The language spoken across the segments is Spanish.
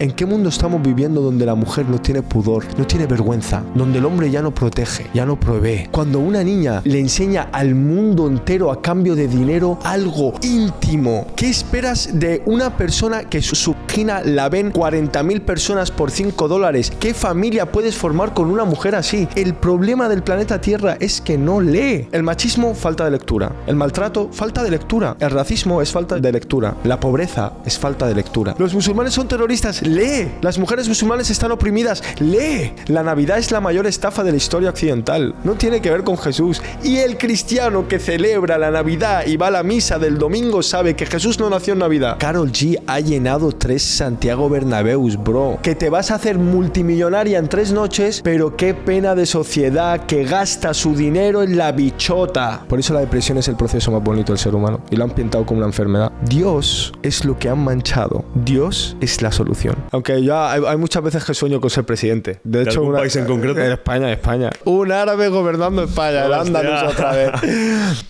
¿En qué mundo estamos viviendo donde la mujer no tiene pudor, no tiene vergüenza, donde el hombre ya no protege, ya no provee? Cuando una niña le enseña al mundo entero a cambio de dinero algo íntimo, ¿qué esperas de una persona que su subgina la ven 40.000 personas por 5 dólares? ¿Qué familia puedes formar con una mujer así? El problema del planeta Tierra es que no lee. El machismo, falta de lectura. El maltrato, falta de lectura. El racismo es falta de lectura. La pobreza es falta de lectura. Los musulmanes son terroristas lee. Las mujeres musulmanes están oprimidas, lee. La Navidad es la mayor estafa de la historia occidental. No tiene que ver con Jesús. Y el cristiano que celebra la Navidad y va a la misa del domingo sabe que Jesús no nació en Navidad. Carol G ha llenado tres Santiago Bernabeus, bro. Que te vas a hacer multimillonaria en tres noches, pero qué pena de sociedad que gasta su dinero en la bichota. Por eso la depresión es el proceso más bonito del ser humano. Y lo han pintado como una enfermedad. Dios es lo que han manchado. Dios es la solución. Aunque ya hay, muchas veces que sueño con ser presidente. De, hecho, un país en concreto? En España, España. Un árabe gobernando España, el Andalus otra vez.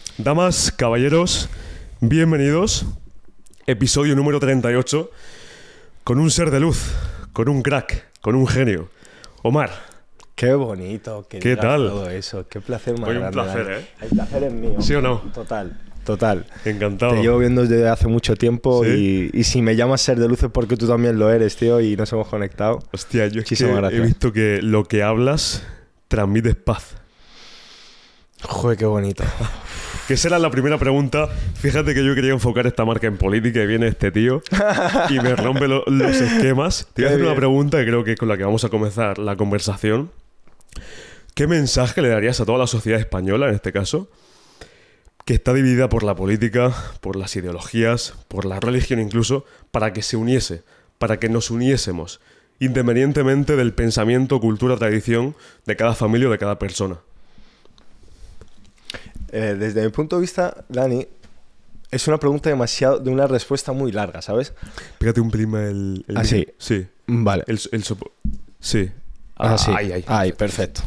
Damas, caballeros, bienvenidos. Episodio número 38. Con un ser de luz, con un crack, con un genio. Omar. Qué bonito. ¿Qué tal? Todo eso. Qué placer más Hoy un placer, ¿eh? El placer es mío. ¿Sí o no? Total. Total. Encantado. Te llevo viendo desde hace mucho tiempo y, si me llamas ser de luces porque tú también lo eres, tío, y nos hemos conectado. Hostia, yo he visto que lo que hablas transmites paz. Joder, qué bonito. que será la primera pregunta. Fíjate que yo quería enfocar esta marca en política y viene este tío y me rompe los esquemas. Te voy a hacer una pregunta que creo que es con la que vamos a comenzar la conversación. ¿Qué mensaje le darías a toda la sociedad española en este caso? Que está dividida por la política, por las ideologías, por la religión incluso, para que se uniese, para que nos uniésemos, independientemente del pensamiento, cultura, tradición de cada familia o de cada persona. Eh, desde mi punto de vista, Dani, es una pregunta demasiado, de una respuesta muy larga, ¿sabes? Pégate un prima el... el ah, sí. Vale. El, sí. Ah, sí. Ay, perfecto.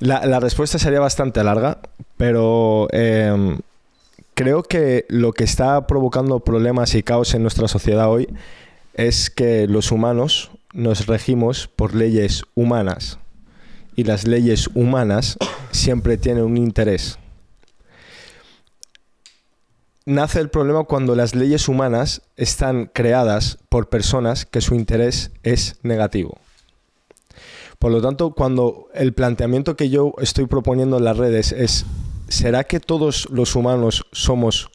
La, respuesta sería bastante larga, pero em, creo que lo que está provocando problemas y caos en nuestra sociedad hoy es que los humanos nos regimos por leyes humanas y las leyes humanas siempre tienen un interés. Nace el problema cuando las leyes humanas están creadas por personas que su interés es negativo. Por lo tanto, cuando el planteamiento que yo estoy proponiendo en las redes es, ¿será que todos los humanos somos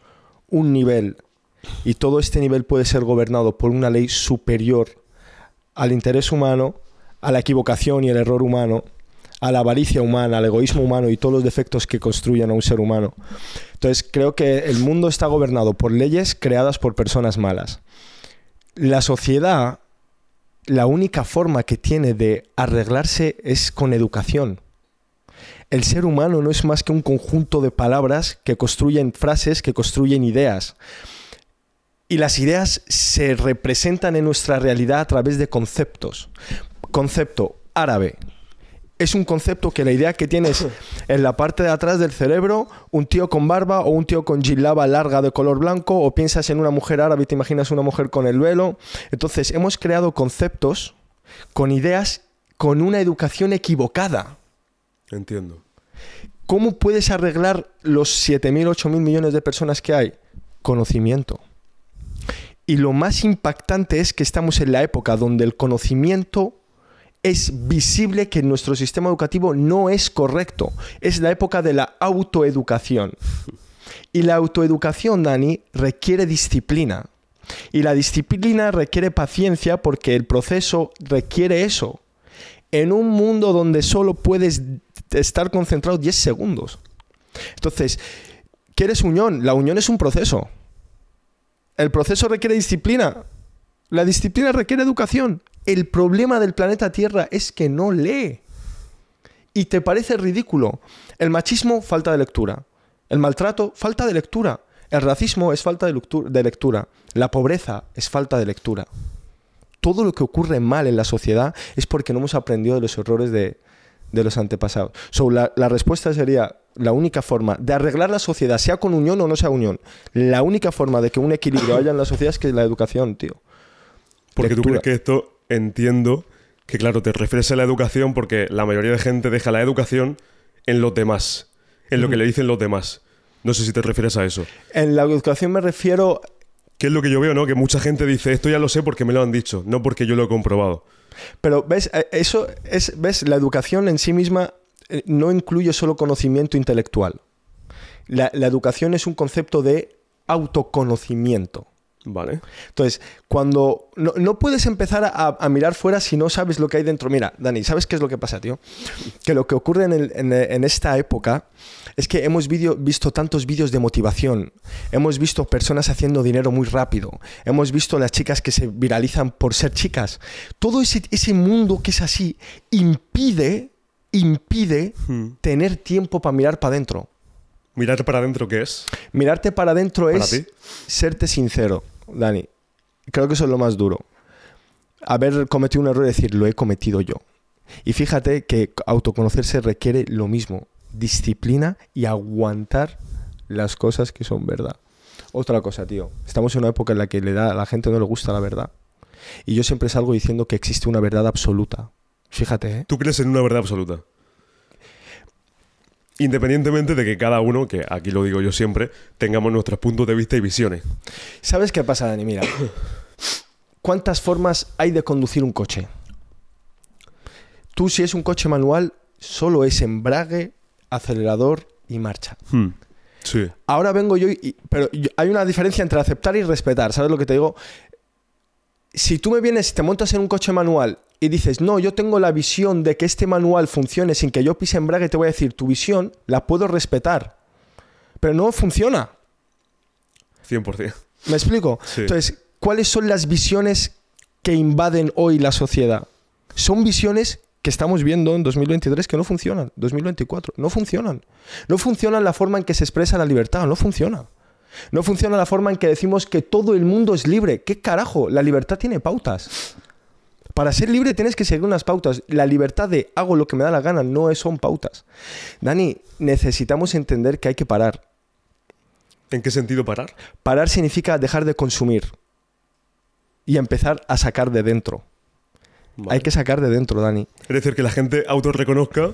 un nivel y todo este nivel puede ser gobernado por una ley superior al interés humano, a la equivocación y el error humano, a la avaricia humana, al egoísmo humano y todos los defectos que construyen a un ser humano. Entonces creo que el mundo está gobernado por leyes creadas por personas malas. La sociedad la única forma que tiene de arreglarse es con educación. El ser humano no es más que un conjunto de palabras que construyen frases, que construyen ideas. Y las ideas se representan en nuestra realidad a través de conceptos. Concepto árabe, es un concepto que la idea que tienes en la parte de atrás del cerebro, un tío con barba o un tío con gilaba larga de color blanco, o piensas en una mujer árabe y te imaginas una mujer con el velo. Entonces, hemos creado conceptos con ideas con una educación equivocada. Entiendo. ¿Cómo puedes arreglar los 7.000, 8.000 millones de personas que hay? Conocimiento. Y lo más impactante es que estamos en la época donde el conocimiento es visible que nuestro sistema educativo no es correcto. Es la época de la autoeducación. Y la autoeducación, Dani, requiere disciplina. Y la disciplina requiere paciencia porque el proceso requiere eso. En un mundo donde solo puedes estar concentrado 10 segundos. Entonces, ¿quieres unión? La unión es un proceso. El proceso requiere disciplina. La disciplina requiere educación. El problema del planeta Tierra es que no lee. Y te parece ridículo. El machismo, falta de lectura. El maltrato, falta de lectura. El racismo es falta de lectura. La pobreza es falta de lectura. Todo lo que ocurre mal en la sociedad es porque no hemos aprendido de los errores de, los antepasados. la, la, respuesta sería, la única forma de arreglar la sociedad, sea con unión o no sea unión, la única forma de que un equilibrio haya en la sociedad es que la educación, tío. Porque tú crees que esto entiendo que, claro, te refieres a la educación porque la mayoría de gente deja la educación en los demás, en lo que le dicen los demás. No sé si te refieres a eso. En la educación me refiero ¿Qué es lo que yo veo, no? Que mucha gente dice, esto ya lo sé porque me lo han dicho, no porque yo lo he comprobado. Pero, ¿ves? Eh, Eso es, ¿ves? La educación en sí misma eh, no incluye solo conocimiento intelectual. La, la educación es un concepto de autoconocimiento. Vale. Entonces, cuando no, no puedes empezar a, a mirar fuera si no sabes lo que hay dentro. Mira, Dani, ¿sabes qué es lo que pasa, tío? Que lo que ocurre en, el- en- en esta época es que hemos video- visto tantos vídeos de motivación, hemos visto personas haciendo dinero muy rápido, hemos visto las chicas que se viralizan por ser chicas. Todo ese, ese mundo que es así impide, impide Hmm. tener tiempo para mirar para adentro. Mirar para adentro, ¿qué es? Mirarte para adentro es ti. serte sincero, Dani. Creo que eso es lo más duro. Haber cometido un error y decir, lo he cometido yo. Y fíjate que autoconocerse requiere lo mismo, disciplina y aguantar las cosas que son verdad. Otra cosa, tío. Estamos en una época en la que le da, a la gente no le gusta la verdad. Y yo siempre salgo diciendo que existe una verdad absoluta. Fíjate, ¿eh? Tú crees en una verdad absoluta. Independientemente de que cada uno, que aquí lo digo yo siempre, tengamos nuestros puntos de vista y visiones. ¿Sabes qué pasa, Dani? Mira, ¿cuántas formas hay de conducir un coche? Tú, si es un coche manual, solo es embrague, acelerador y marcha. Sí. Ahora vengo yo, y, pero hay una diferencia entre aceptar y respetar. ¿Sabes lo que te digo? Si tú me vienes y te montas en un coche manual y dices, no, yo tengo la visión de que este manual funcione sin que yo pise embrague, te voy a decir, tu visión la puedo respetar, pero no funciona. 100%. ¿Me explico? Sí. Entonces, ¿cuáles son las visiones que invaden hoy la sociedad? Son visiones que estamos viendo en 2023 que no funcionan, 2024, no funcionan. No funciona la forma en que se expresa la libertad, no funciona. No funciona la forma en que decimos que todo el mundo es libre. ¿Qué carajo? La libertad tiene pautas. Para ser libre tienes que seguir unas pautas. La libertad de hago lo que me da la gana no es- son pautas. Dani, necesitamos entender que hay que parar. ¿En qué sentido parar? Parar significa dejar de consumir y empezar a sacar de dentro. Vale. Hay que sacar de dentro, Dani. Es decir, que la gente autorreconozca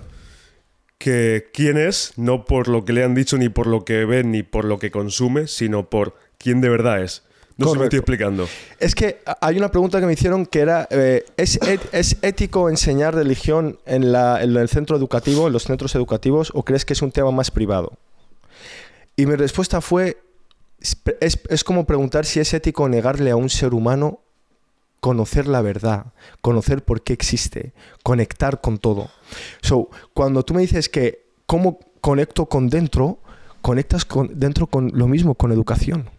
que quién es, no por lo que le han dicho, ni por lo que ve, ni por lo que consume, sino por quién de verdad es. No si me estoy explicando. Es que hay una pregunta que me hicieron que era, eh, ¿es, et- ¿es ético enseñar religión en, la- en el centro educativo, en los centros educativos, o crees que es un tema más privado? Y mi respuesta fue, es- es como preguntar si es ético negarle a un ser humano conocer la verdad, conocer por qué existe, conectar con todo. So, cuando tú me dices que cómo conecto con dentro, conectas con dentro con lo mismo, con educación.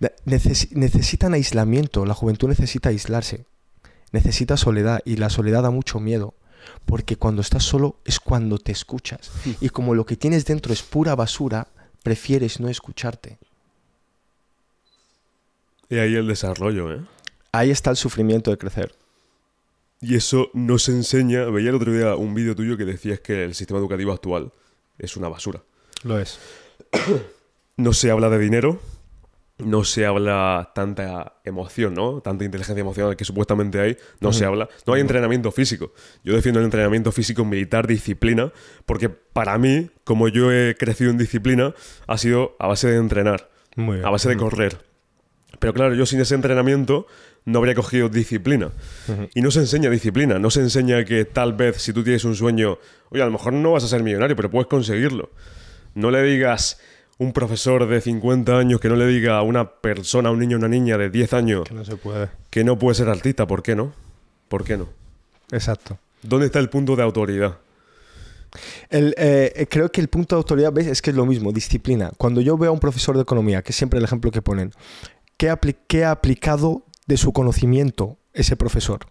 Ne- neces- necesitan aislamiento, la juventud necesita aislarse, necesita soledad y la soledad da mucho miedo, porque cuando estás solo es cuando te escuchas y como lo que tienes dentro es pura basura, prefieres no escucharte. Y ahí el desarrollo, ¿eh? Ahí está el sufrimiento de crecer. Y eso nos enseña. Veía el otro día un vídeo tuyo que decías que el sistema educativo actual es una basura. Lo es. No se habla de dinero, no se habla tanta emoción, ¿no? Tanta inteligencia emocional que supuestamente hay, no se habla. No hay entrenamiento físico. Yo defiendo el entrenamiento físico militar, disciplina, porque para mí, como yo he crecido en disciplina, ha sido a base de entrenar, Muy a base de correr. Pero claro, yo sin ese entrenamiento no habría cogido disciplina. Y no se enseña disciplina, no se enseña que tal vez si tú tienes un sueño, oye, a lo mejor no vas a ser millonario, pero puedes conseguirlo. No le digas un profesor de 50 años que no le diga a una persona, a un niño o una niña de 10 años Que no se puede. que no puede ser artista. ¿Por qué no? ¿Por qué no? Exacto. ¿Dónde está el punto de autoridad? El, eh, eh, creo que el punto de autoridad, ¿ves? Es que es lo mismo, disciplina. Cuando yo veo a un profesor de economía, que es siempre el ejemplo que ponen, ¿qué, apli- qué ha aplicado de su conocimiento ese profesor?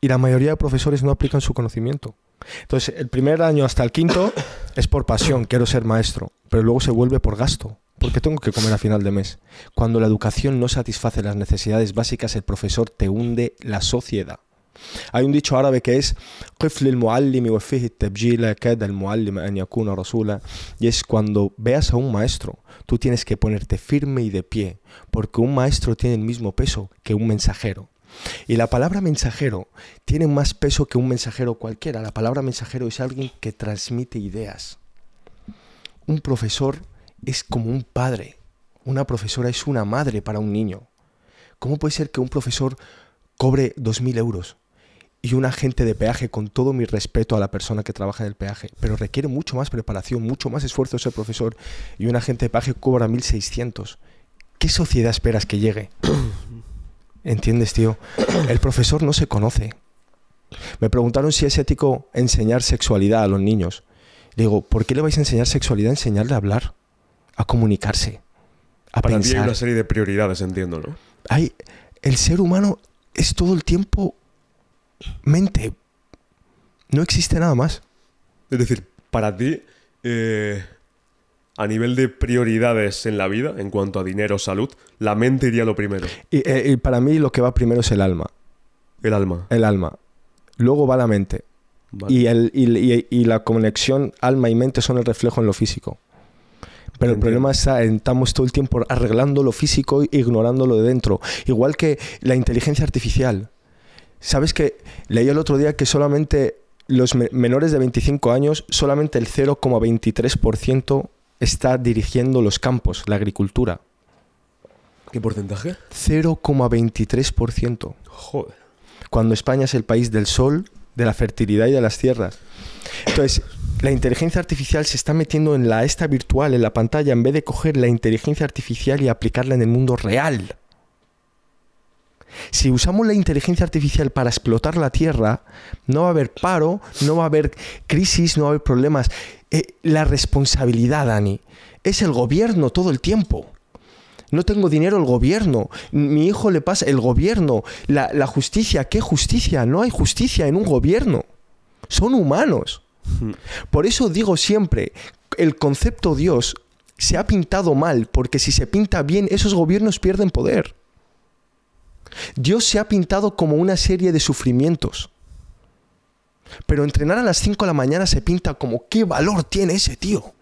Y la mayoría de profesores no aplican su conocimiento. Entonces, el primer año hasta el quinto es por pasión, quiero ser maestro, pero luego se vuelve por gasto, porque tengo que comer a final de mes. Cuando la educación no satisface las necesidades básicas, el profesor te hunde la sociedad. Hay un dicho árabe que es y es cuando veas a un maestro, tú tienes que ponerte firme y de pie, porque un maestro tiene el mismo peso que un mensajero. Y la palabra mensajero tiene más peso que un mensajero cualquiera. La palabra mensajero es alguien que transmite ideas. Un profesor es como un padre. Una profesora es una madre para un niño. ¿Cómo puede ser que un profesor cobre 2.000 euros y un agente de peaje, con todo mi respeto a la persona que trabaja en el peaje, pero requiere mucho más preparación, mucho más esfuerzo ser profesor, y un agente de peaje cobra 1.600? ¿Qué sociedad esperas que llegue? ¿Entiendes, tío? El profesor no se conoce. Me preguntaron si es ético enseñar sexualidad a los niños. Digo, ¿por qué le vais a enseñar sexualidad? Enseñarle a hablar, a comunicarse, a Para ti hay una serie de prioridades, entiendo, ¿no? Hay, el ser humano es todo el tiempo mente. No existe nada más. Es decir, para ti, eh, a nivel de prioridades en la vida, en cuanto a dinero, salud, la mente iría lo primero. Y, eh, y para mí lo que va primero es el alma. El alma. El alma. Luego va la mente. Vale. Y, el, y, y- y la conexión alma y mente son el reflejo en lo físico. Pero el problema está en estamos todo el tiempo arreglando lo físico e ignorando lo de dentro. Igual que la inteligencia artificial. ¿Sabes que leí el otro día que solamente los me- menores de 25 años, solamente el 0,23% está dirigiendo los campos, la agricultura? ¿Qué porcentaje? 0,23%. Joder. cuando España es el país del sol, de la fertilidad y de las tierras. Entonces, la inteligencia artificial se está metiendo en la esta virtual, en la pantalla, en vez de coger la inteligencia artificial y aplicarla en el mundo real. Si usamos la inteligencia artificial para explotar la Tierra, no va a haber paro, no va a haber crisis, no va a haber problemas. Eh, la responsabilidad, Dani, es el gobierno todo el tiempo. No tengo dinero, el gobierno. Mi hijo le pasa, el gobierno. La, la justicia, ¿qué justicia? No hay justicia en un gobierno. Son humanos. Por eso digo siempre, el concepto Dios se ha pintado mal, porque si se pinta bien, esos gobiernos pierden poder. Dios se ha pintado como una serie de sufrimientos. Pero entrenar a las 5 de la mañana se pinta como qué valor tiene ese tío.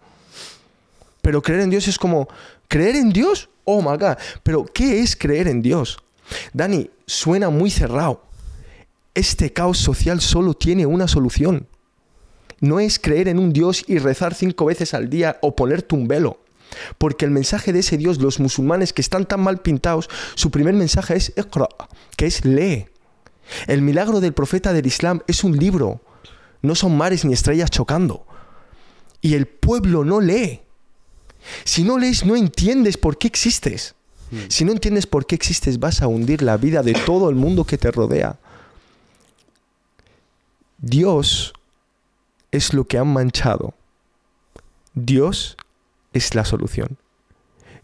Pero creer en Dios es como, ¿creer en Dios? Oh my God. Pero ¿qué es creer en Dios? Dani, suena muy cerrado. Este caos social solo tiene una solución. No es creer en un Dios y rezar cinco veces al día o ponerte un velo. Porque el mensaje de ese Dios, los musulmanes que están tan mal pintados, su primer mensaje es Iqra, que es lee. El milagro del profeta del Islam es un libro. No son mares ni estrellas chocando. Y el pueblo no lee. Si no lees, no entiendes por qué existes. Si no entiendes por qué existes, vas a hundir la vida de todo el mundo que te rodea. Dios es lo que han manchado. Dios es la solución.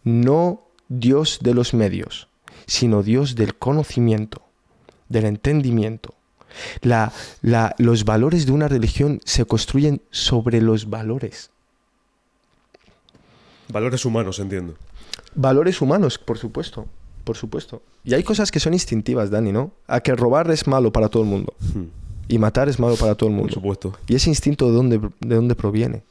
No Dios de los medios, sino Dios del conocimiento, del entendimiento. La- la- los valores de una religión se construyen sobre los valores. Valores humanos, entiendo. Valores humanos, por supuesto, por supuesto. Y hay cosas que son instintivas, Dani, ¿no? A que robar es malo para todo el mundo Hmm, y matar es malo para todo el Por mundo. supuesto. ¿Y ese instinto de dónde, de dónde proviene?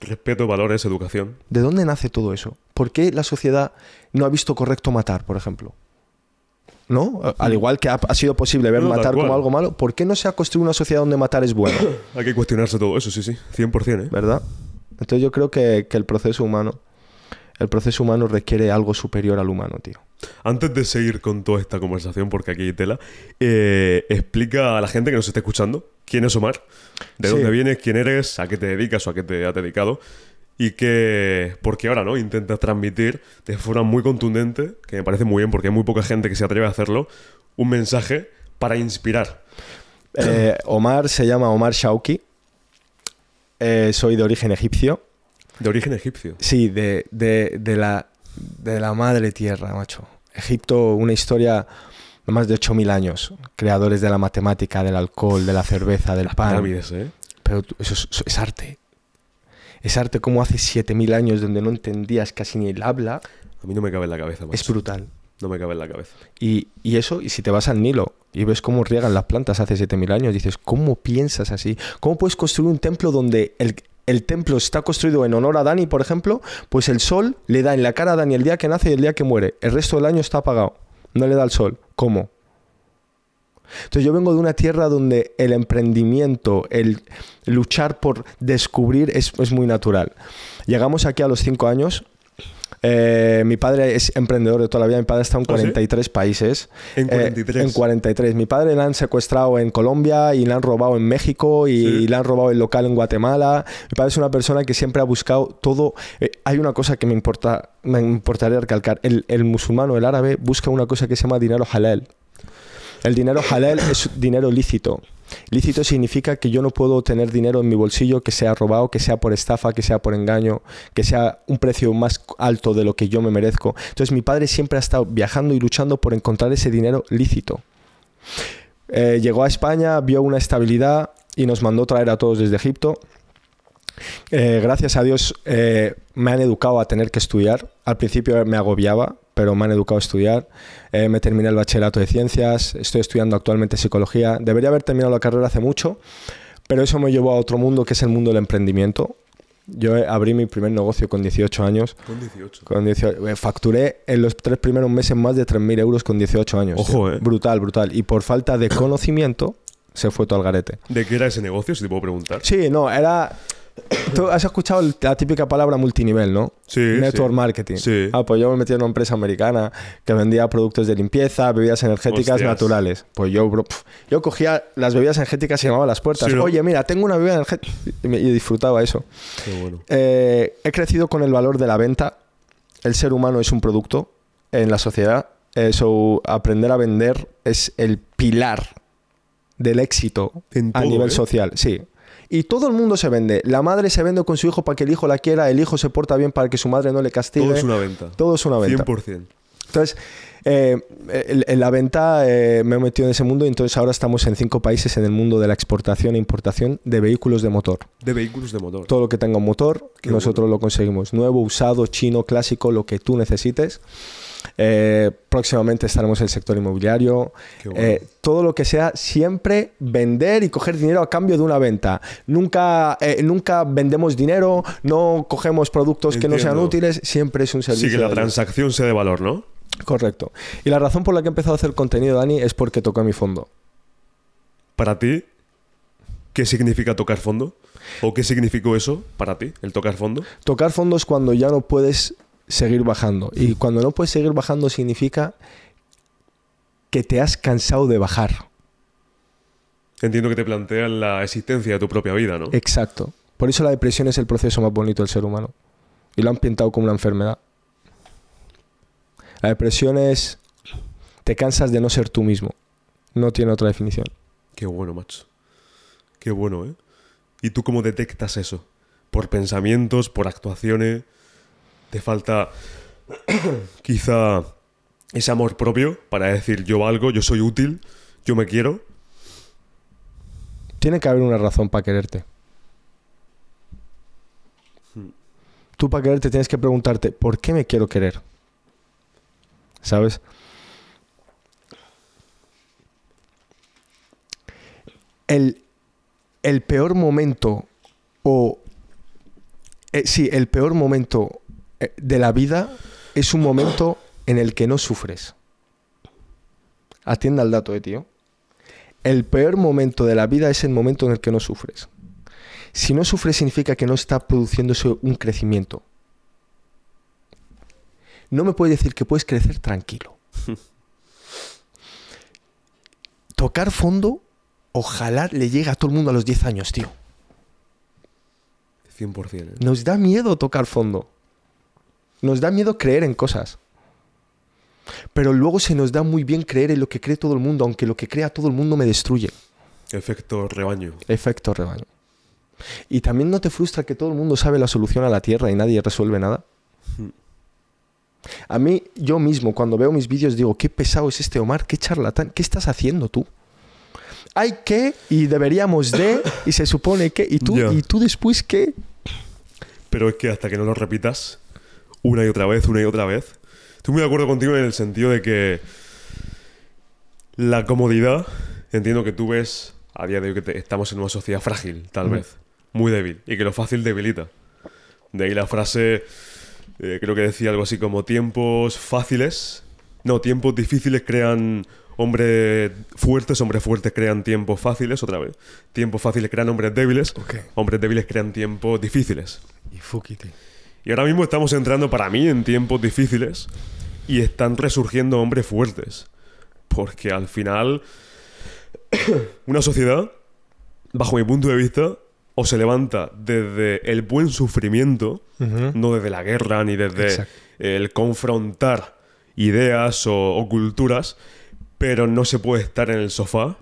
Respeto, valores, educación. ¿De dónde nace todo eso? ¿Por qué la sociedad no ha visto correcto matar, por ejemplo? ¿No? Al igual que ha, ha sido posible ver No, matar como algo malo, ¿por qué no se ha construido una sociedad donde matar es bueno? Hay que cuestionarse todo eso, sí, sí. 100%, ¿eh? ¿Verdad? Entonces yo creo que, que el proceso humano, el proceso humano requiere algo superior al humano, tío. Antes de seguir con toda esta conversación, porque aquí hay tela, eh, explica a la gente que nos esté escuchando quién es Omar, de Sí. dónde vienes, quién eres, a qué te dedicas o a qué te has dedicado. Y que, porque ahora, ¿no? Intentas transmitir de forma muy contundente, que me parece muy bien porque hay muy poca gente que se atreve a hacerlo, un mensaje para inspirar. Eh, Omar se llama Omar Shauki. Eh, soy de origen egipcio. De origen egipcio. Sí, de, de- de la, de la madre tierra, macho. Egipto, una historia más de 8.000 años. Creadores de la matemática, del alcohol, de la cerveza, del pan. Pirámides, ¿eh? Pero eso es, eso es arte. Es arte como hace 7.000 años donde no entendías casi ni el habla. A mí no me cabe en la cabeza, Es brutal. No me cabe en la cabeza. Y, y eso, y si te vas al Nilo y ves cómo riegan las plantas hace 7.000 años, dices, ¿cómo piensas así? ¿Cómo puedes construir un templo donde el, el templo está construido en honor a Dani, por ejemplo? Pues el sol le da en la cara a Dani el día que nace y el día que muere. El resto del año está apagado. No le da el sol. ¿Cómo? Entonces yo vengo de una tierra donde el emprendimiento, el luchar por descubrir es, es muy natural. Llegamos aquí a los cinco años. Eh, mi padre es emprendedor de toda la vida. Mi padre está en ¿Ah, sí? 43 países. En Eh, 43. en 43. Mi padre le han secuestrado en Colombia y le han robado en México y, Sí. le han robado el local en Guatemala. Mi padre es una persona que siempre ha buscado todo. eh, hay una cosa que me importa, me importaría recalcar. El, musulmano, el árabe, busca una cosa que se llama dinero halal. El dinero halal es dinero lícito. Lícito significa que yo no puedo tener dinero en mi bolsillo que sea robado, que sea por estafa, que sea por engaño, que sea un precio más alto de lo que yo me merezco. Entonces mi padre siempre ha estado viajando y luchando por encontrar ese dinero lícito. Eh, llegó a España, vio una estabilidad y nos mandó traer a todos desde Egipto. Eh, gracias a Dios eh, me han educado a tener que estudiar. Al principio me agobiaba, pero me han educado a estudiar. Eh, me terminé el bachillerato de ciencias, estoy estudiando actualmente psicología. Debería haber terminado la carrera hace mucho, pero eso me llevó a otro mundo que es el mundo del emprendimiento. Yo eh, abrí mi primer negocio con 18 años. Con 18. Con 18, eh, facturé en los tres primeros meses más de 3.000 euros con 18 años. Ojo, eh. Brutal, brutal. Y por falta de conocimiento se fue todo al garete. ¿De qué era ese negocio, si te puedo preguntar? Sí, no, era... Tú has escuchado la típica palabra multinivel, ¿no? Sí, Network sí. marketing. Sí. Ah, pues yo me metí en una empresa americana que vendía productos de limpieza, bebidas energéticas Hostias. naturales. Pues yo, bro, pf, yo cogía las bebidas energéticas y llamaba a las puertas. Sí, ¿no? Oye, mira, tengo una bebida energética. Y, me- y disfrutaba eso. Qué bueno. Eh, he crecido con el valor de la venta. El ser humano es un producto en la sociedad. Eso, aprender a vender es el pilar del éxito a nivel ¿eh? social. Sí. Y todo el mundo se vende. La madre se vende con su hijo para que el hijo la quiera. El hijo se porta bien para que su madre no le castigue. Todo es una venta. Todo es una venta. 100%. Entonces, eh, en la venta eh, me he metido en ese mundo y entonces ahora estamos en cinco países en el mundo de la exportación e importación de vehículos de motor. De vehículos de motor. Todo lo que tenga un motor, Qué nosotros lo conseguimos. Nuevo, usado, chino, clásico, lo que tú necesites. Eh, próximamente estaremos en el sector inmobiliario. Bueno. Eh, todo lo que sea, siempre vender y coger dinero a cambio de una venta. Nunca, eh, nunca vendemos dinero, no cogemos productos que no sean útiles, siempre es un servicio. Sí, que la transacción sea de valor, ¿no? Correcto. Y la razón por la que he empezado a hacer contenido, Dani, es porque toqué mi fondo. Para ti, ¿qué significa tocar fondo? ¿O qué significó eso para ti, el tocar fondo? Tocar fondo es cuando ya no puedes seguir bajando. Y cuando no puedes seguir bajando significa que te has cansado de bajar. Entiendo que te plantean la existencia de tu propia vida, ¿no? Exacto. Por eso la depresión es el proceso más bonito del ser humano. Y lo han pintado como una enfermedad. La depresión es... Te cansas de no ser tú mismo. No tiene otra definición. Qué bueno, macho. Qué bueno, ¿eh? ¿Y tú cómo detectas eso? ¿Por pensamientos, por actuaciones? ¿Te falta quizá ese amor propio para decir yo valgo, yo soy útil, yo me quiero? Tiene que haber una razón para quererte. Tú para quererte tienes que preguntarte, ¿por qué me quiero querer? ¿Sabes? El, el peor momento o... eh, sí, el peor momento de la vida es un momento en el que no sufres. Atienda al dato, eh, tío. El peor momento de la vida es el momento en el que no sufres. Si no sufres significa que no está produciéndose un crecimiento. No me puedes decir que puedes crecer tranquilo. Tocar fondo, ojalá le llegue a todo el mundo a los 10 años, tío. 100%. ¿eh? Nos da miedo tocar fondo. Nos da miedo creer en cosas. Pero luego se nos da muy bien creer en lo que cree todo el mundo, aunque lo que crea todo el mundo me destruye. Efecto rebaño. Efecto rebaño. Y también no te frustra que todo el mundo sabe la solución a la Tierra y nadie resuelve nada. A mí, yo mismo, cuando veo mis vídeos, digo, qué pesado es este Omar, qué charlatán, ¿qué estás haciendo tú? Hay que, y deberíamos de, y se supone que, y tú, y tú después qué. Pero es que hasta que no lo repitas una y otra vez, una y otra vez, Estoy muy de acuerdo contigo en el sentido de que la comodidad, entiendo que tú ves a día de hoy que te- estamos en una sociedad frágil, tal vez, muy débil, y que lo fácil debilita. De ahí la frase, eh, creo que decía algo así como tiempos fáciles, no, tiempos difíciles crean hombres fuertes, hombres fuertes crean tiempos fáciles, otra vez. Tiempos fáciles crean hombres débiles, hombres débiles crean tiempos difíciles. Y. Y ahora mismo estamos entrando para mí en tiempos difíciles y están resurgiendo hombres fuertes. Porque al final, una sociedad, bajo mi punto de vista, o se levanta desde el buen sufrimiento, no desde la guerra ni desde Exacto. el confrontar ideas o, o culturas, pero no se puede estar en el sofá.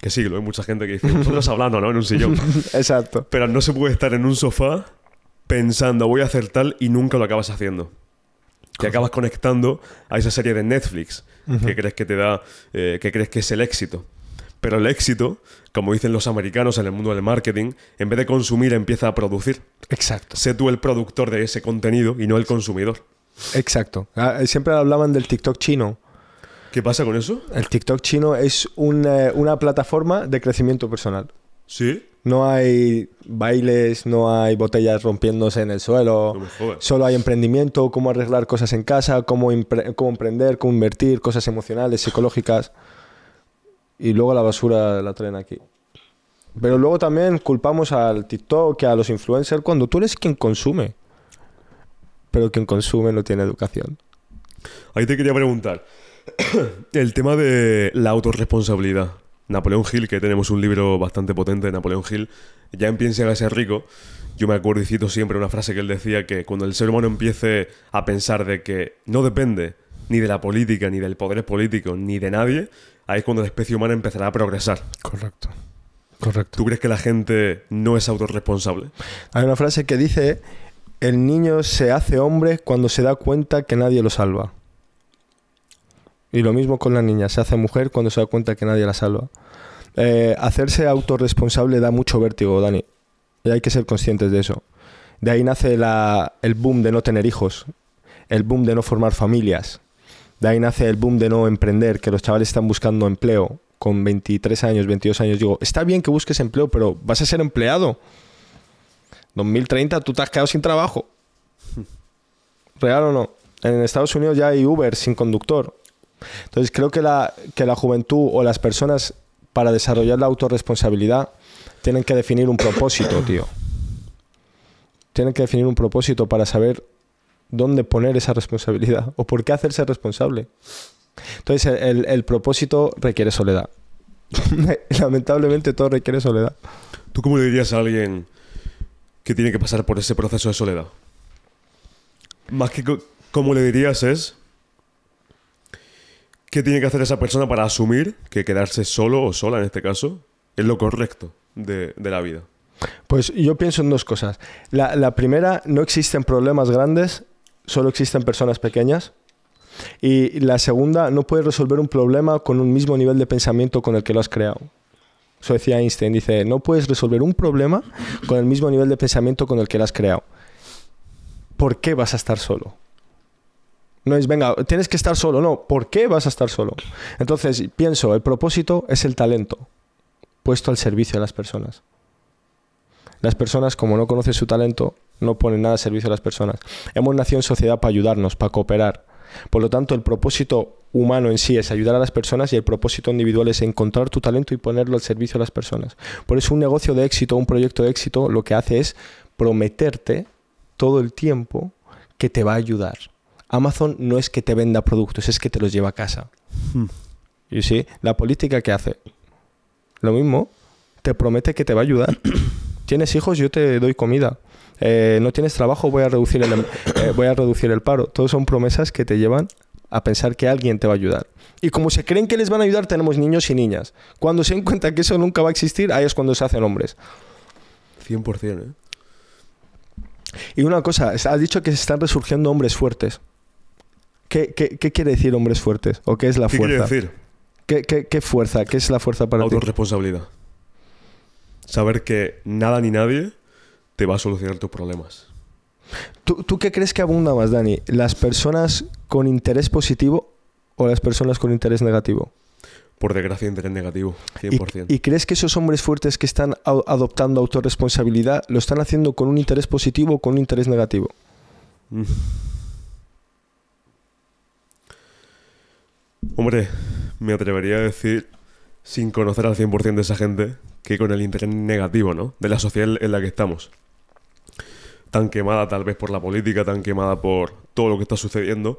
Que sí, lo hay mucha gente que dice, nosotros hablando, ¿no? En un sillón. Exacto. Pero no se puede estar en un sofá pensando voy a hacer tal y nunca lo acabas haciendo. Te acabas conectando a esa serie de Netflix que crees que te da, eh, que crees que es el éxito. Pero el éxito, como dicen los americanos en el mundo del marketing, en vez de consumir empieza a producir. Exacto. Sé tú el productor de ese contenido y no el consumidor. Exacto. Ah, Siempre hablaban del TikTok chino. ¿Qué pasa con eso? El TikTok chino es un, eh, una plataforma de crecimiento personal. Sí. No hay bailes, no hay botellas rompiéndose en el suelo. No. Solo hay emprendimiento, cómo arreglar cosas en casa, cómo, cómo emprender, cómo invertir, cosas emocionales, psicológicas. Y luego la basura la traen aquí. Pero luego también culpamos al TikTok a los influencers cuando tú eres quien consume. Pero quien consume no tiene educación. Ahí te quería preguntar. El tema de la autorresponsabilidad. Napoleón Hill, que tenemos un libro bastante potente de Napoleón Hill, ya en Piensa a ser rico, yo me acuerdo y cito siempre una frase que él decía que cuando el ser humano empiece a pensar de que no depende ni de la política, ni del poder político, ni de nadie, ahí es cuando la especie humana empezará a progresar. Correcto. Correcto. ¿Tú crees que la gente no es autorresponsable? Hay una frase que dice, el niño se hace hombre cuando se da cuenta que nadie lo salva. Y lo mismo con la niña, se hace mujer cuando se da cuenta que nadie la salva. Eh, hacerse autorresponsable da mucho vértigo, Dani. Y hay que ser conscientes de eso. De ahí nace la- el boom de no tener hijos, el boom de no formar familias. De ahí nace el boom de no emprender, que los chavales están buscando empleo con 23 años, 22 años. Digo, está bien que busques empleo, pero vas a ser empleado. 2030 tú te has quedado sin trabajo. ¿Real o no? En Estados Unidos ya hay Uber sin conductor. Entonces creo que la, que la juventud o las personas para desarrollar la autorresponsabilidad tienen que definir un propósito, tío. Tienen que definir un propósito para saber dónde poner esa responsabilidad o por qué hacerse responsable. Entonces el, el- propósito requiere soledad. Lamentablemente todo requiere soledad. ¿Tú cómo le dirías a alguien que tiene que pasar por ese proceso de soledad? Más que cómo le dirías es qué tiene que hacer esa persona para asumir que quedarse solo o sola en este caso es lo correcto de, la vida. Pues yo pienso en dos cosas. La, la primera, no existen problemas grandes, solo existen personas pequeñas. Y la segunda, no puedes resolver un problema con un mismo nivel de pensamiento con el que lo has creado. Eso decía Einstein, dice, no puedes resolver un problema con el mismo nivel de pensamiento con el que lo has creado. ¿Por qué vas a estar solo? No es, venga, tienes que estar solo, no, ¿por qué vas a estar solo? Entonces, pienso, el propósito es el talento puesto al servicio de las personas. Las personas, como no conocen su talento, no ponen nada al servicio de las personas. Hemos nacido en sociedad para ayudarnos, para cooperar. Por lo tanto, el propósito humano en sí es ayudar a las personas y el propósito individual es encontrar tu talento y ponerlo al servicio de las personas. Por eso un negocio de éxito, un proyecto de éxito, lo que hace es prometerte todo el tiempo que te va a ayudar. Amazon no es que te venda productos, es que te los lleva a casa. Y sí, la política que hace, lo mismo, te promete que te va a ayudar. ¿Tienes hijos? Yo te doy comida. Eh, ¿No tienes trabajo? Voy a, reducir el, em- eh, voy a reducir el paro. Todos son promesas que te llevan a pensar que alguien te va a ayudar. Y como se creen que les van a ayudar, tenemos niños y niñas. Cuando se den cuenta que eso nunca va a existir, ahí es cuando se hacen hombres. 100%, ¿eh? Y una cosa, has dicho que se están resurgiendo hombres fuertes. ¿Qué, qué- qué quiere decir hombres fuertes? ¿O qué es la ¿Qué fuerza? quiere decir? ¿Qué, qué- qué fuerza? ¿Qué es la fuerza para ti? Autorresponsabilidad. Saber que nada ni nadie te va a solucionar tus problemas. ¿Tú, ¿Tú qué crees que abunda más, Dani? ¿Las personas con interés positivo o las personas con interés negativo? Por desgracia, interés negativo, ¿Y, 100%. y crees que esos hombres fuertes que están adoptando autorresponsabilidad lo están haciendo con un interés positivo o con un interés negativo? Hombre, me atrevería a decir, sin conocer al 100% de esa gente, que con el interés negativo, ¿no? De la sociedad en la que estamos. Tan quemada tal vez por la política, tan quemada por todo lo que está sucediendo.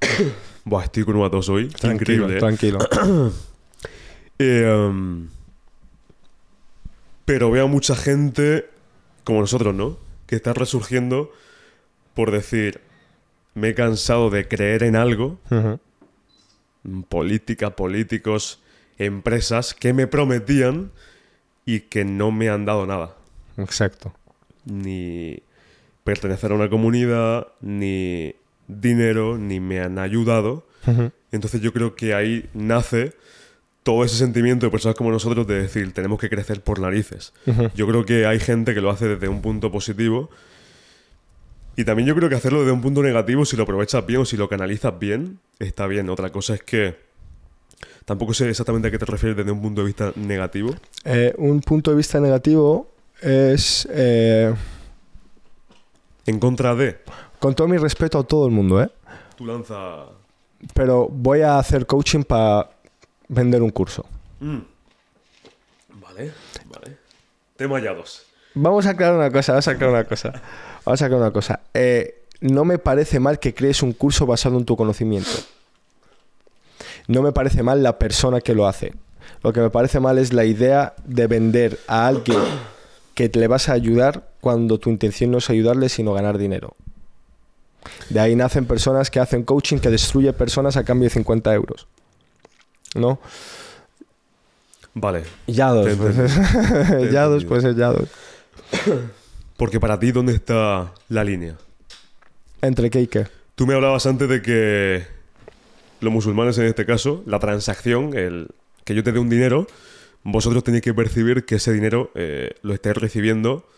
Buah, estoy con una tos hoy. Increíble, ¿eh? tranquilo. Eh, um, pero veo a mucha gente, como nosotros, ¿no? Que está resurgiendo por decir, me he cansado de creer en algo, mm, política, políticos, empresas, que me prometían y que no me han dado nada. Exacto. Ni pertenecer a una comunidad, ni dinero, ni me han ayudado. Entonces yo creo que ahí nace todo ese sentimiento de personas como nosotros de decir, tenemos que crecer por narices. Yo creo que hay gente que lo hace desde un punto positivo. Y también yo creo que hacerlo desde un punto negativo, si lo aprovechas bien o si lo canalizas bien, está bien. Otra cosa es que tampoco sé exactamente a qué te refieres desde un punto de vista negativo. Eh, un punto de vista negativo es, eh, En contra de, con todo mi respeto a todo el mundo, ¿eh? tú lanza... pero voy a hacer coaching para vender un curso. Mm. Vale, vale. Tema ya dos. Vamos a aclarar una cosa, vamos a aclarar una cosa. Vamos a aclarar una cosa. Eh, no me parece mal que crees un curso basado en tu conocimiento. No me parece mal la persona que lo hace. Lo que me parece mal es la idea de vender a alguien que te le vas a ayudar cuando tu intención no es ayudarle, sino ganar dinero. De ahí nacen personas que hacen coaching que destruye personas a cambio de 50 euros. ¿No? Vale. Yados, pues es. Yados, pues es Yados. Porque para ti, ¿dónde está la línea? ¿Entre qué y qué? Tú me hablabas antes de que los musulmanes en este caso, la transacción, el que yo te dé un dinero, vosotros tenéis que percibir que ese dinero eh, lo estáis recibiendo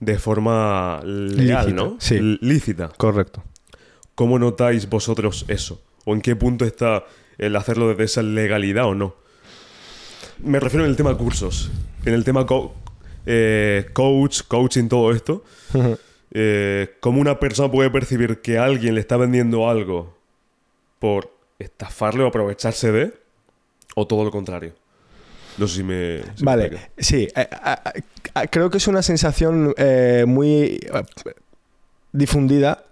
de forma leal, Lícita, ¿no? sí. L- Lícita. Correcto. ¿Cómo notáis vosotros eso? ¿O en qué punto está el hacerlo desde esa legalidad o no? Me refiero en el tema cursos, en el tema co- eh, coach, coaching, todo esto. Eh, ¿Cómo una persona puede percibir que alguien le está vendiendo algo por estafarle o aprovecharse de? ¿O todo lo contrario? No sé si me... si Vale, sí, eh, creo que es una sensación eh, muy difundida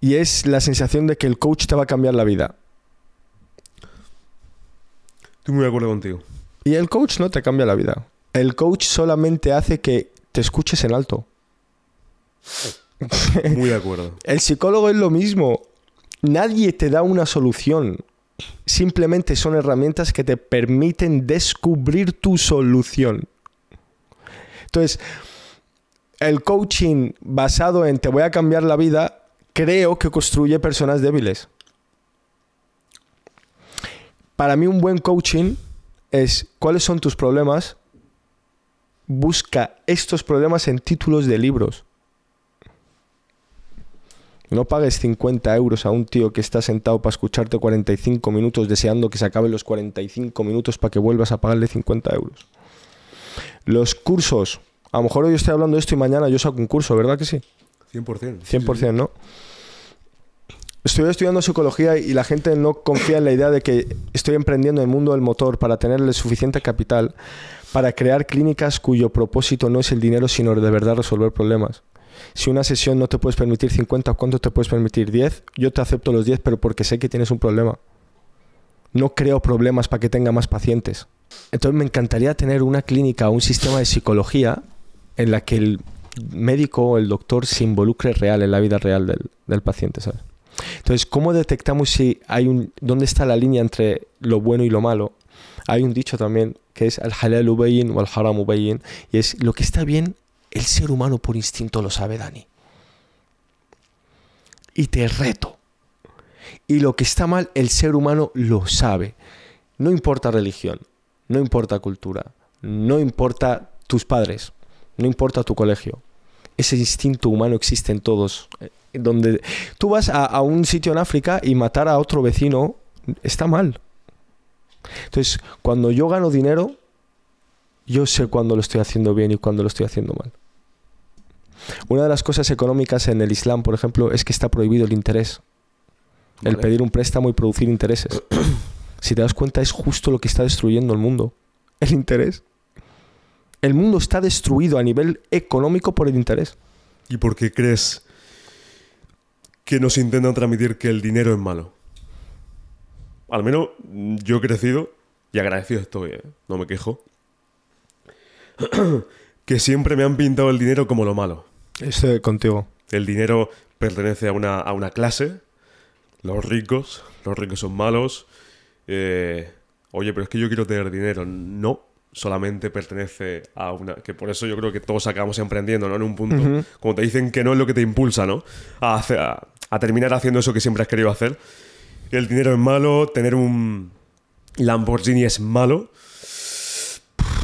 y es la sensación de que el coach te va a cambiar la vida. Estoy muy de acuerdo contigo. Y el coach no te cambia la vida. El coach solamente hace que te escuches en alto. Muy de acuerdo. El psicólogo es lo mismo. Nadie te da una solución. Simplemente son herramientas que te permiten descubrir tu solución. Entonces, el coaching basado en te voy a cambiar la vida, creo que construye personas débiles. Para mí un buen coaching es cuáles son tus problemas, busca estos problemas en títulos de libros. No pagues 50 euros a un tío que está sentado para escucharte 45 minutos deseando que se acaben los 45 minutos para que vuelvas a pagarle 50 euros. Los cursos. A lo mejor hoy estoy hablando de esto y mañana yo saco un curso, ¿verdad que sí? 100%. sí, 100%, sí, sí. ¿no? Estoy estudiando psicología y la gente no confía en la idea de que estoy emprendiendo en el mundo del motor para tenerle suficiente capital para crear clínicas cuyo propósito no es el dinero, sino de verdad resolver problemas. Si una sesión no te puedes permitir 50, ¿cuánto te puedes permitir? ¿10? Yo te acepto los 10, pero porque sé que tienes un problema. No creo problemas para que tenga más pacientes. Entonces me encantaría tener una clínica o un sistema de psicología en la que el médico o el doctor se involucre real en la vida real del, del paciente, ¿sabes? Entonces, ¿cómo detectamos si hay un... ¿Dónde está la línea entre lo bueno y lo malo? Hay un dicho también que es al halal ubayin o al haram ubayin y es lo que está bien, el ser humano por instinto lo sabe, Dani. Y te reto. Y lo que está mal, el ser humano lo sabe. No importa religión, no importa cultura, no importa tus padres, no importa tu colegio. ese instinto humano existe en todos. Eh, Donde tú vas a, a un sitio en África y matar a otro vecino está mal. Entonces, cuando yo gano dinero, yo sé cuándo lo estoy haciendo bien y cuándo lo estoy haciendo mal. Una de las cosas económicas en el Islam, por ejemplo, es que está prohibido el interés. El pedir un préstamo y producir intereses. si te das cuenta, es justo lo que está destruyendo el mundo. El interés. El mundo está destruido a nivel económico por el interés. ¿Y por qué crees que nos intentan transmitir que el dinero es malo? Al menos mm, yo he crecido y agradecido estoy, ¿eh? no me quejo. que siempre me han pintado el dinero como lo malo. Estoy contigo. El dinero pertenece a una, a una clase, los ricos, los ricos son malos. eh, oye, pero es que yo quiero tener dinero. No, solamente pertenece a una... Que por eso yo creo que todos acabamos emprendiendo, ¿no? En un punto. Ujú. Como te dicen que no es lo que te impulsa, ¿no? A, hacer- a, a terminar haciendo eso que siempre has querido hacer. El dinero es malo, tener un Lamborghini es malo.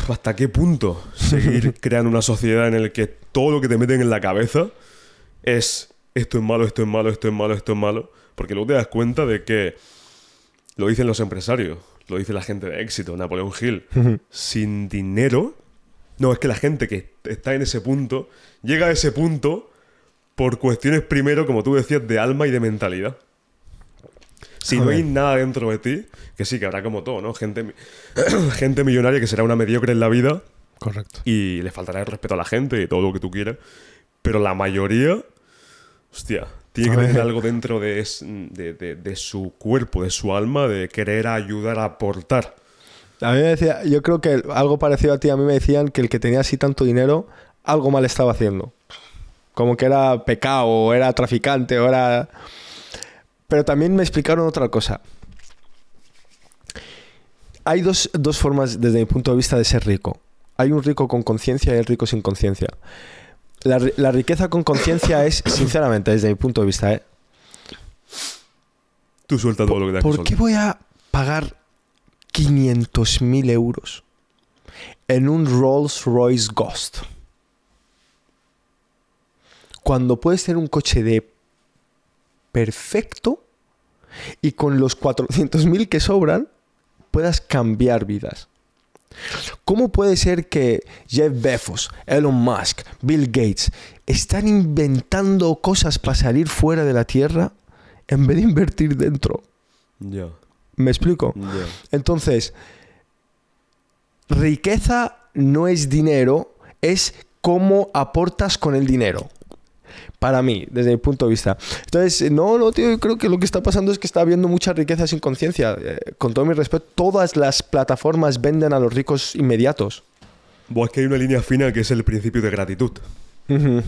¿Hasta qué punto seguir creando una sociedad en la que todo lo que te meten en la cabeza es esto es malo, esto es malo, esto es malo, esto es malo? Porque luego te das cuenta de que lo dicen los empresarios, lo dice la gente de éxito, Napoleón Hill, sin dinero, no, es que la gente que está en ese punto llega a ese punto por cuestiones primero, como tú decías, de alma y de mentalidad. Si no hay nada dentro de ti, que sí, que habrá como todo, ¿no? Gente, gente millonaria que será una mediocre en la vida Correcto. y le faltará el respeto a la gente y todo lo que tú quieras. Pero la mayoría, hostia, tiene que tener algo dentro de, es- de, de- de su cuerpo, de su alma, de querer ayudar a aportar. A mí me decía, yo creo que algo parecido a ti, a mí me decían que el que tenía así tanto dinero, algo mal estaba haciendo. Como que era pecado, o era traficante, o era... Pero también me explicaron otra cosa. Hay dos, dos formas, desde mi punto de vista, de ser rico. Hay un rico con conciencia y el rico sin conciencia. La, la riqueza con conciencia es, sinceramente, desde mi punto de vista, ¿eh? Tú suelta todo lo que te ¿Por qué voy a pagar 500.000 euros en un Rolls Royce Ghost? Cuando puedes tener un coche de perfecto y con los 400.000 que sobran puedas cambiar vidas. ¿Cómo puede ser que Jeff Bezos, Elon Musk, Bill Gates están inventando cosas para salir fuera de la Tierra en vez de invertir dentro? ¿Me explico? Entonces, riqueza no es dinero, es cómo aportas con el dinero. Para mí, desde mi punto de vista. Entonces, no, no, tío, yo creo que lo que está pasando es que está habiendo mucha riqueza sin conciencia. Eh, con todo mi respeto, todas las plataformas venden a los ricos inmediatos. Buah, es que hay una línea fina que es el principio de gratitud.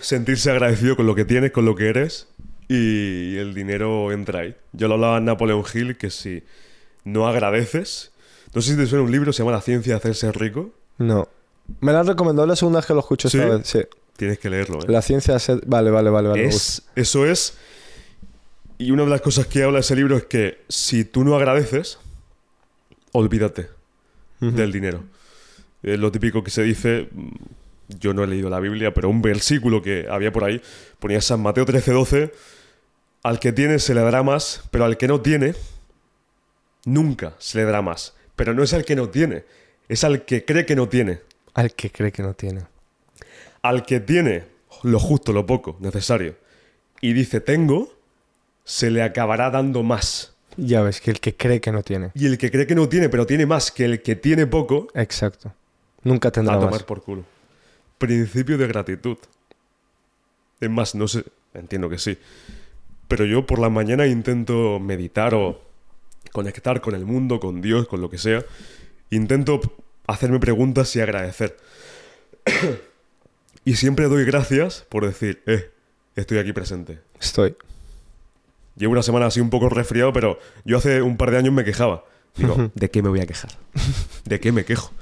Sentirse agradecido con lo que tienes, con lo que eres, y el dinero entra ahí. Yo lo hablaba en Napoleon Hill, que si no agradeces... No sé si te suena un libro, se llama La ciencia de hacerse rico. No. Me lo han recomendado la segunda vez que lo escucho ¿Sí? esta vez. Sí. Tienes que leerlo, ¿eh? La ciencia... se- Vale, vale, vale. vale. Es, eso es. Y una de las cosas que habla ese libro es que si tú no agradeces, olvídate del dinero. Es lo típico que se dice. Yo no he leído la Biblia, pero un versículo que había por ahí ponía San Mateo 13:12. Al que tiene se le dará más, pero al que no tiene, nunca se le dará más. Pero no es al que no tiene, es al que cree que no tiene. Al que cree que no tiene. Al que tiene lo justo, lo poco, necesario, y dice tengo, se le acabará dando más. Ya ves, que el que cree que no tiene. Y el que cree que no tiene, pero tiene más que el que tiene poco, Exacto. Nunca tendrá a más. tomar por culo. Principio de gratitud. Es más, no sé, entiendo que sí. Pero yo por la mañana intento meditar o conectar con el mundo, con Dios, con lo que sea. Intento hacerme preguntas y agradecer. Y siempre doy gracias por decir, eh, estoy aquí presente. Estoy. Llevo una semana así un poco resfriado, pero yo hace un par de años me quejaba. Digo, ¿de qué me voy a quejar? ¿De qué me quejo?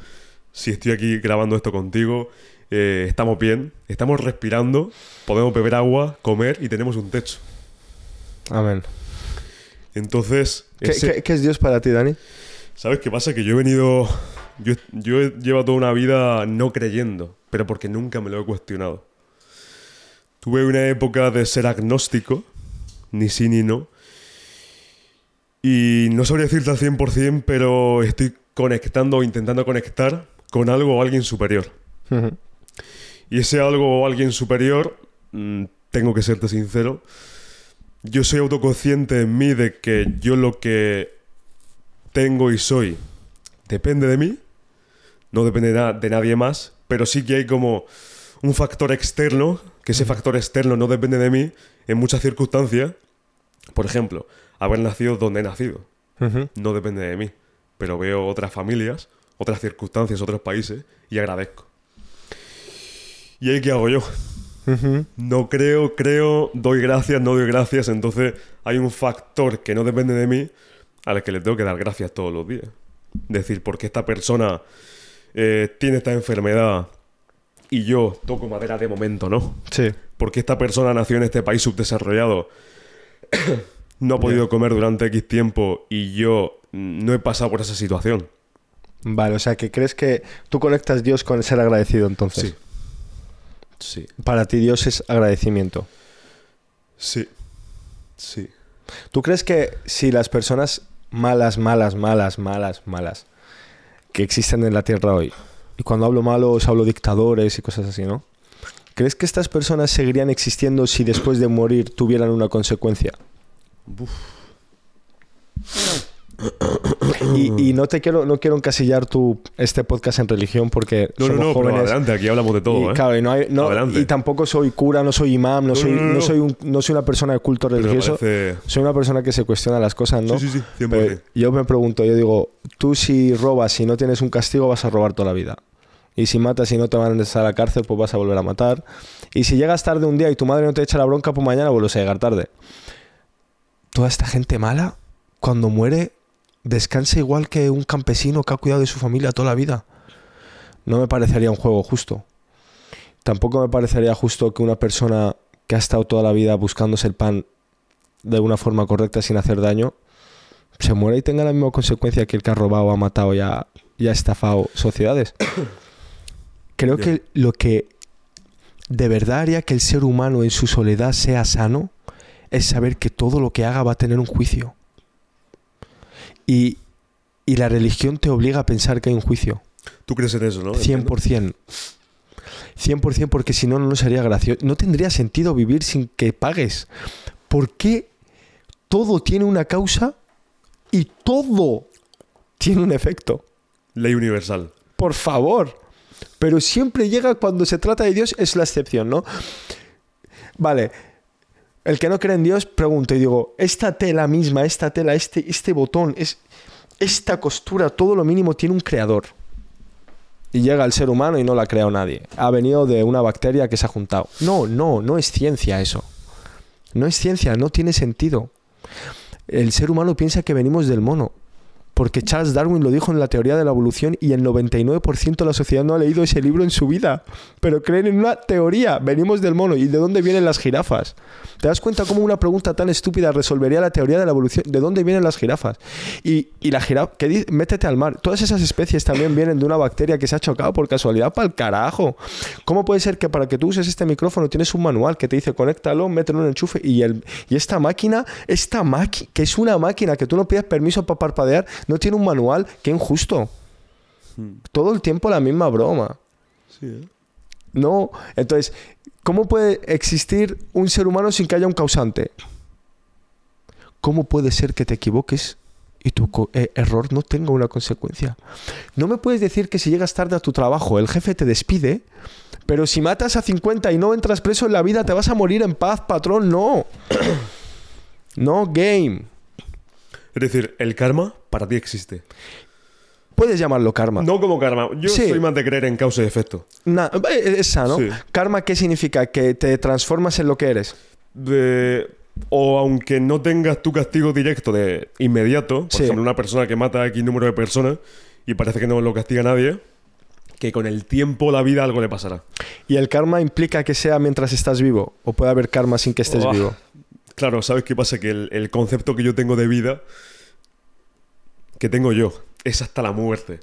Si estoy aquí grabando esto contigo, eh, estamos bien, estamos respirando, podemos beber agua, comer y tenemos un techo. Amén. Entonces, ¿Qué, ese- qué- qué es Dios para ti, Dani? ¿sabes qué pasa? Que yo he venido, yo, yo he llevado toda una vida no creyendo pero porque nunca me lo he cuestionado. Tuve una época de ser agnóstico, ni sí ni no, y no sabría decirte al 100%, pero estoy conectando o intentando conectar con algo o alguien superior. Y ese algo o alguien superior, mm, tengo que serte sincero, yo soy autoconsciente en mí de que yo lo que tengo y soy depende de mí, no depende de nadie más, pero sí que hay como un factor externo, que ese factor externo no depende de mí en muchas circunstancias. Por ejemplo, haber nacido donde he nacido. No depende de mí. Pero veo otras familias, otras circunstancias, otros países y agradezco. ¿Y ahí qué hago yo? No creo, creo, doy gracias, no doy gracias. Entonces hay un factor que no depende de mí al que le tengo que dar gracias todos los días. Decir, porque esta persona eh, tiene esta enfermedad y yo toco madera de momento, ¿no? Sí. Porque esta persona nació en este país subdesarrollado no ha podido comer durante X tiempo y yo no he pasado por esa situación. Vale, o sea, que crees que tú conectas Dios con ser agradecido entonces. Sí. Sí. Para ti Dios es agradecimiento. Sí. Sí. ¿Tú crees que si las personas malas, malas, malas, malas, malas que existen en la tierra hoy, y cuando hablo malos hablo dictadores y cosas así, ¿no? ¿Crees que estas personas seguirían existiendo si después de morir tuvieran una consecuencia? Y, no te quiero, no quiero encasillar tu, este podcast en religión porque no, somos no, jóvenes. adelante, aquí hablamos de todo. Y, ¿eh? y, tampoco soy cura, no soy imam, no, soy, no, soy no soy una persona de culto religioso. Soy una persona que se cuestiona las cosas, ¿no? Sí, sí, sí, yo me pregunto, yo digo, tú si robas y no tienes un castigo vas a robar toda la vida. Y si matas y no te van a estar a la cárcel, pues vas a volver a matar. Y si llegas tarde un día y tu madre no te echa la bronca, pues mañana vuelves a llegar tarde toda esta gente mala, cuando muere, descansa igual que un campesino que ha cuidado de su familia toda la vida. No me parecería un juego justo. Tampoco me parecería justo que una persona que ha estado toda la vida buscándose el pan de una forma correcta sin hacer daño, se muera y tenga la misma consecuencia que el que ha robado, ha matado y ha, estafado sociedades. Creo que lo que de verdad haría que el ser humano en su soledad sea sano es saber que todo lo que haga va a tener un juicio. Y, la religión te obliga a pensar que hay un juicio. ¿Tú crees en eso, no? 100%. 100% porque si no, no sería gracioso. No tendría sentido vivir sin que pagues. ¿Por qué todo tiene una causa y todo tiene un efecto? Ley universal. Por favor. Pero siempre llega cuando se trata de Dios, es la excepción, ¿no? Vale el que no cree en Dios, pregunto y digo, esta tela misma, esta tela, este, este botón, es, esta costura, todo lo mínimo tiene un creador. Y llega el ser humano y no la ha creado nadie. Ha venido de una bacteria que se ha juntado. No, no, no es ciencia eso. No es ciencia, no tiene sentido. El ser humano piensa que venimos del mono porque Charles Darwin lo dijo en la teoría de la evolución y el 99% de la sociedad no ha leído ese libro en su vida. Pero creen en una teoría, venimos del mono. ¿Y de dónde vienen las jirafas? ¿Te das cuenta cómo una pregunta tan estúpida resolvería la teoría de la evolución? ¿De dónde vienen las jirafas? Y, la jirafa, que dice, métete al mar. Todas esas especies también vienen de una bacteria que se ha chocado por casualidad para el carajo. ¿Cómo puede ser que para que tú uses este micrófono tienes un manual que te dice conéctalo, mételo en un enchufe y, el, y esta máquina, esta máquina, que es una máquina que tú no pides permiso para parpadear, no tiene un manual, qué injusto. Hmm. Todo el tiempo la misma broma. ¿eh? No, entonces, ¿cómo puede existir un ser humano sin que haya un causante? ¿Cómo puede ser que te equivoques y tu eh, error no tenga una consecuencia? No me puedes decir que si llegas tarde a tu trabajo, el jefe te despide, pero si matas a 50 y no entras preso en la vida, te vas a morir en paz, patrón. No. no game. Es decir, el karma para ti existe. Puedes llamarlo karma. No como karma. Yo soy más de creer en causa y efecto. Eh, es sano. ¿Karma qué significa? Que te transformas en lo que eres. O aunque no tengas tu castigo directo de inmediato, por ejemplo, una persona que mata a X número de personas y parece que no lo castiga nadie, que con el tiempo la vida algo le pasará. ¿Y el karma implica que sea mientras estás vivo? ¿O puede haber karma sin que estés vivo? Claro, ¿sabes qué pasa? Que el, concepto que yo tengo de vida, que tengo yo, es hasta la muerte.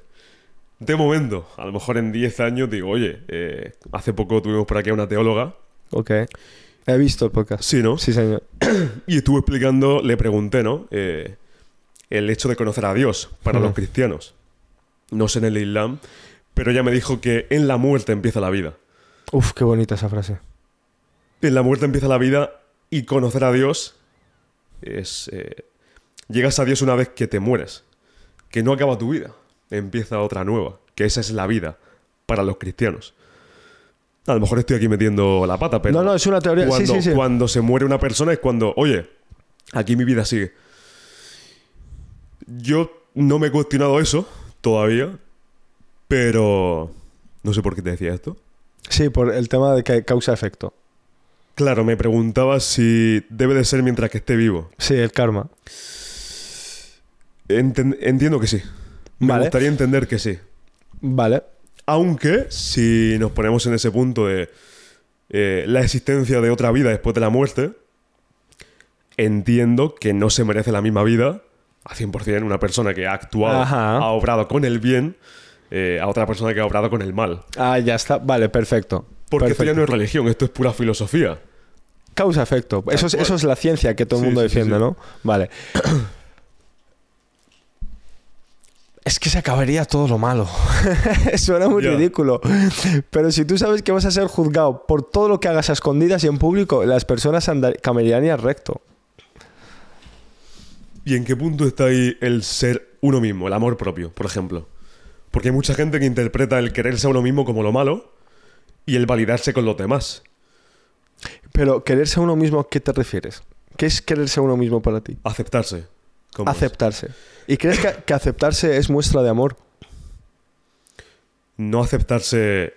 De momento, a lo mejor en 10 años digo, oye, eh, hace poco tuvimos por aquí a una teóloga. Ok. He visto el podcast. Sí, ¿no? Sí, señor. Y estuvo explicando, le pregunté, ¿no? Eh, el hecho de conocer a Dios para los cristianos. No sé en el Islam, pero ella me dijo que en la muerte empieza la vida. Uf, qué bonita esa frase. En la muerte empieza la vida y conocer a Dios es... eh, llegas a Dios una vez que te mueres. Que no acaba tu vida. Empieza otra nueva. Que esa es la vida para los cristianos. A lo mejor estoy aquí metiendo la pata, pero... no, no, es una teoría. Sí, Cuando, sí, sí. cuando se muere una persona es cuando, oye, aquí mi vida sigue. Yo no me he cuestionado eso todavía, pero no sé por qué te decía esto. Sí, por el tema de que causa-efecto. Claro, me preguntaba si debe de ser mientras que esté vivo. Sí, el karma. Enten- entiendo que sí. Me Vale. gustaría entender que sí. Vale. Aunque, si nos ponemos en ese punto de eh, la existencia de otra vida después de la muerte, entiendo que no se merece la misma vida a 100% una persona que ha actuado, Ajá. ha obrado con el bien, eh, a otra persona que ha obrado con el mal. Ah, ya está. Vale, perfecto. Porque esto ya no es religión, esto es pura filosofía. Causa-efecto. Eso es, eso es la ciencia que todo el Sí, mundo sí, defiende, sí. ¿no? Vale. Es que se acabaría todo lo malo. Suena muy ridículo. Pero si tú sabes que vas a ser juzgado por todo lo que hagas a escondidas y en público, las personas caminarían recto. ¿Y en qué punto está ahí el ser uno mismo, el amor propio, por ejemplo? Porque hay mucha gente que interpreta el quererse a uno mismo como lo malo y el validarse con los demás. Pero quererse a uno mismo, ¿a qué te refieres? ¿Qué es quererse a uno mismo para ti? Aceptarse. como es. ¿Y crees que, que aceptarse es muestra de amor? no aceptarse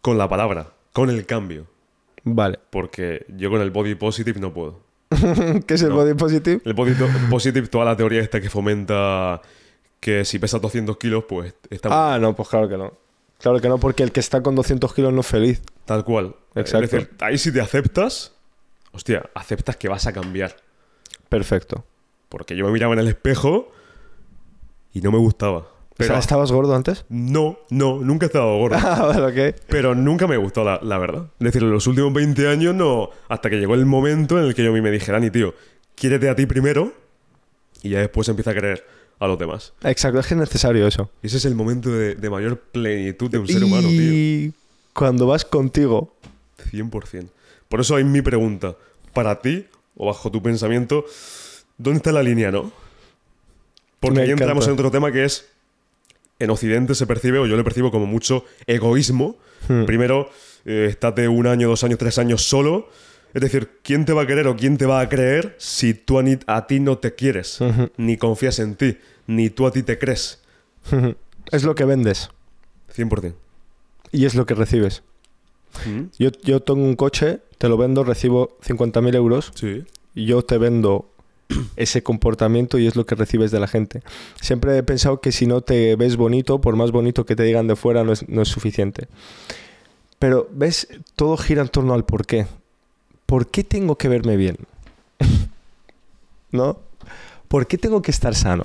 con la palabra, con el cambio. Vale. Porque yo con el body positive no puedo. ¿Qué es el No. body positive? El body positive, toda la teoría esta que fomenta que si pesas 200 kilos, pues está Ah, no, pues claro que no. Claro que no, porque el que está con 200 kilos no es feliz. tal cual. Exacto. Es decir, ahí si te aceptas, hostia, aceptas que vas a cambiar. Perfecto. Porque yo me miraba en el espejo y no me gustaba. Pero Pero ¿Estabas gordo antes? no, no, nunca he estado gordo. Ah. Pero nunca me gustó, la, la verdad. Es decir, en los últimos 20 años no. Hasta que llegó el momento en el que yo a mí me dije, Dani, tío, quiérete a ti primero y ya después empieza a querer a los demás. Exacto, es que es necesario eso. Y ese es el momento de, de mayor plenitud de un ser humano, tío. y cuando vas contigo, 100%. Por eso hay mi pregunta. Para ti, o bajo tu pensamiento, ¿dónde está la línea, no? Porque Me ahí entramos en otro tema que es. En Occidente se percibe, o yo lo percibo como mucho egoísmo. Hmm. Primero, eh, estate un año, dos años, tres años solo. Es decir, ¿quién te va a querer o quién te va a creer si tú a, ni- a ti no te quieres? Ni confías en ti, ni tú a ti te crees. es lo que vendes 100%. y es lo que recibes. Mm, Yo, yo tengo un coche, te lo vendo, recibo 50.000 euros Sí. y yo te vendo ese comportamiento y es lo que recibes de la gente. Siempre he pensado que si no te ves bonito, por más bonito que te digan de fuera, no es, no es suficiente. Pero, ¿ves? Todo gira en torno al por qué. ¿Por qué tengo que verme bien? ¿No? ¿Por qué tengo que estar sano,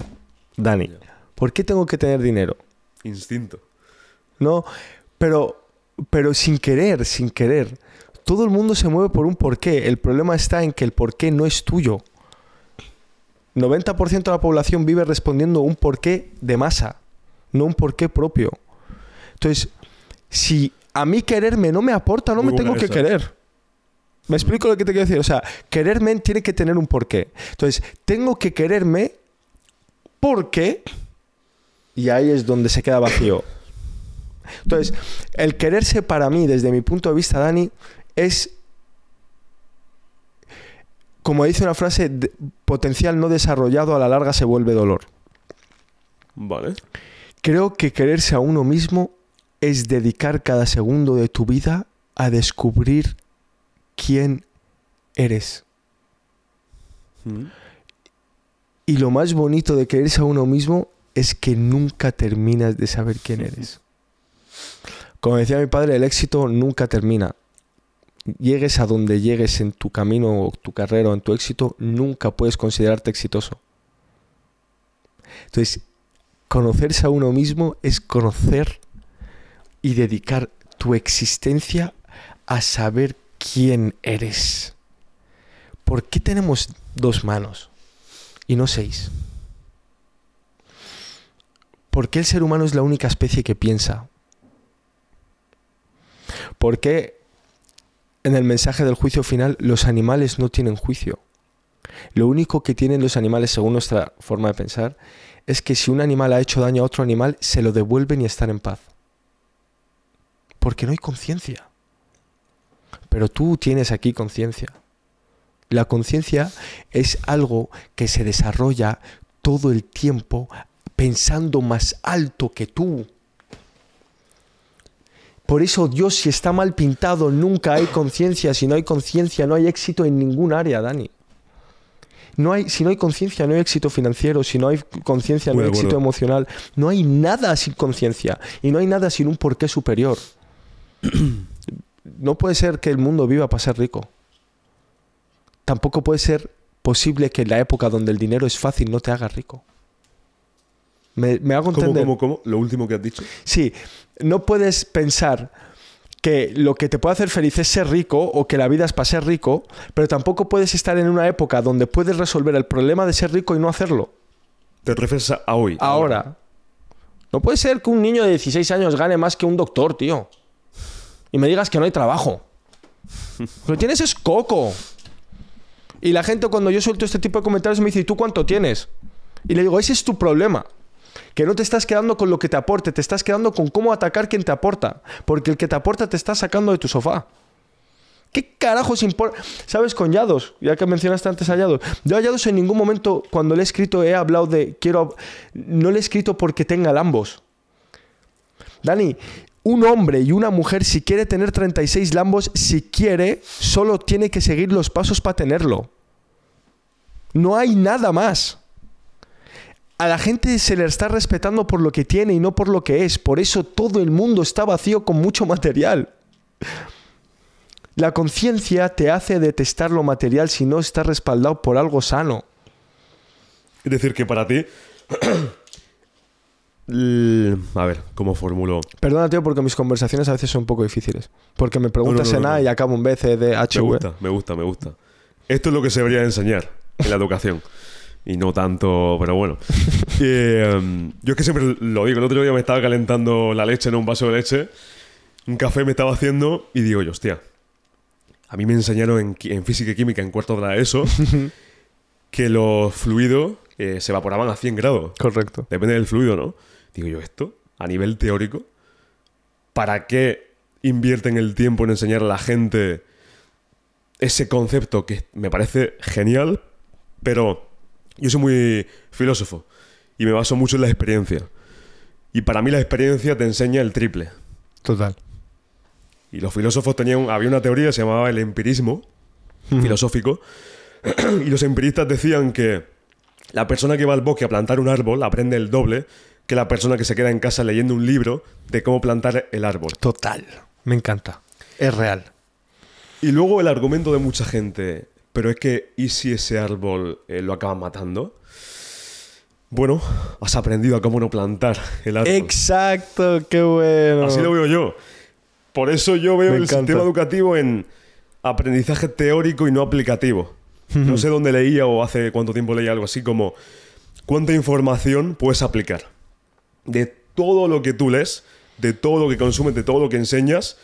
Dani? ¿Por qué tengo que tener dinero? Instinto. No, pero, pero sin querer, sin querer. Todo el mundo se mueve por un porqué. El problema está en que el porqué no es tuyo. 90% de la población vive respondiendo un porqué de masa, no un porqué propio. Entonces, si a mí quererme no me aporta, no Muy me tengo que querer. ¿Me explico lo que te quiero decir? O sea, quererme tiene que tener un porqué. Entonces, tengo que quererme porque... Y ahí es donde se queda vacío. Entonces, el quererse para mí, desde mi punto de vista, Dani, es, como dice una frase, de- potencial no desarrollado a la larga se vuelve dolor. Vale. Creo que quererse a uno mismo es dedicar cada segundo de tu vida a descubrir quién eres. Mm. Y lo más bonito de quererse a uno mismo es que nunca terminas de saber quién eres. Como decía mi padre, el éxito nunca termina. Llegues a donde llegues en tu camino o tu carrera o en tu éxito, nunca puedes considerarte exitoso. Entonces, conocerse a uno mismo es conocer y dedicar tu existencia a saber quién eres. ¿Por qué tenemos dos manos y no seis? ¿Por qué el ser humano es la única especie que piensa? ¿Por qué en el mensaje del juicio final los animales no tienen juicio? Lo único que tienen los animales, según nuestra forma de pensar, es que si un animal ha hecho daño a otro animal, se lo devuelven y están en paz. Porque no hay conciencia. Pero tú tienes aquí conciencia. La conciencia es algo que se desarrolla todo el tiempo pensando más alto que tú. Por eso Dios si está mal pintado nunca hay conciencia. Si no hay conciencia no hay éxito en ningún área, Dani. No hay, si no hay conciencia, no hay éxito financiero. Si no hay conciencia, no hay éxito emocional. No hay nada sin conciencia. Y no hay nada sin un porqué superior. no puede ser que el mundo viva para ser rico. Tampoco puede ser posible que en la época donde el dinero es fácil no te haga rico. ¿Me, hago entender? ¿Cómo, cómo, cómo? Lo último que has dicho. Sí, no puedes pensar que lo que te puede hacer feliz es ser rico o que la vida es para ser rico, pero tampoco puedes estar en una época donde puedes resolver el problema de ser rico y no hacerlo. ¿Te refieres a hoy? Ahora. No puede ser que un niño de 16 años gane más que un doctor, tío. Y me digas que no hay trabajo. Lo que tienes es coco. Y la gente cuando yo suelto este tipo de comentarios me dice, ¿y tú cuánto tienes? Y le digo, ese es tu problema que no te estás quedando con lo que te aporte, te estás quedando con cómo atacar quien te aporta, porque el que te aporta te está sacando de tu sofá. ¿Qué carajos importa? ¿Sabes con Yados? Ya que mencionaste antes a Yados. Yo a Yados en ningún momento cuando le he escrito he hablado de quiero no le he escrito porque tenga lambos. Dani, un hombre y una mujer si quiere tener 36 lambos, si quiere, solo tiene que seguir los pasos para tenerlo. No hay nada más a la gente se le está respetando por lo que tiene y no por lo que es. Por eso todo el mundo está vacío con mucho material. La conciencia te hace detestar lo material si no está respaldado por algo sano. Es decir, que para ti... A ver, ¿cómo formulo? Perdona, tío, porque mis conversaciones a veces son un poco difíciles. Porque me preguntas en A y acabo en B, C, D, H, Me gusta, me gusta, me gusta. Esto es lo que se debería enseñar en la educación y no tanto, pero bueno. Em, yo es que siempre lo digo, el otro día me estaba calentando la leche en un vaso de leche, un café me estaba haciendo y digo yo, hostia, a mí me enseñaron en, física y química en cuarto de ESO que los fluidos eh, se evaporaban a 100 grados. Correcto. Depende del fluido, ¿no? Digo yo, esto, a nivel teórico, ¿para qué invierten el tiempo en enseñar a la gente ese concepto que me parece genial, pero yo soy muy filósofo y me baso mucho en la experiencia. Y para mí la experiencia te enseña el triple. Total. Y los filósofos tenían, había una teoría que se llamaba el empirismo filosófico. y los empiristas decían que la persona que va al bosque a plantar un árbol aprende el doble que la persona que se queda en casa leyendo un libro de cómo plantar el árbol. Total. Me encanta. Es real. Y luego el argumento de mucha gente, pero es que, ¿y si ese árbol eh, lo acaban matando? Bueno, has aprendido a cómo no plantar el árbol. Exacto, qué bueno. Así lo veo yo. Por eso yo veo el sistema educativo en aprendizaje teórico y no aplicativo. No sé dónde leía o hace cuánto tiempo leía algo así como cuánta información puedes aplicar. De todo lo que tú lees, de todo lo que consumes, de todo lo que enseñas,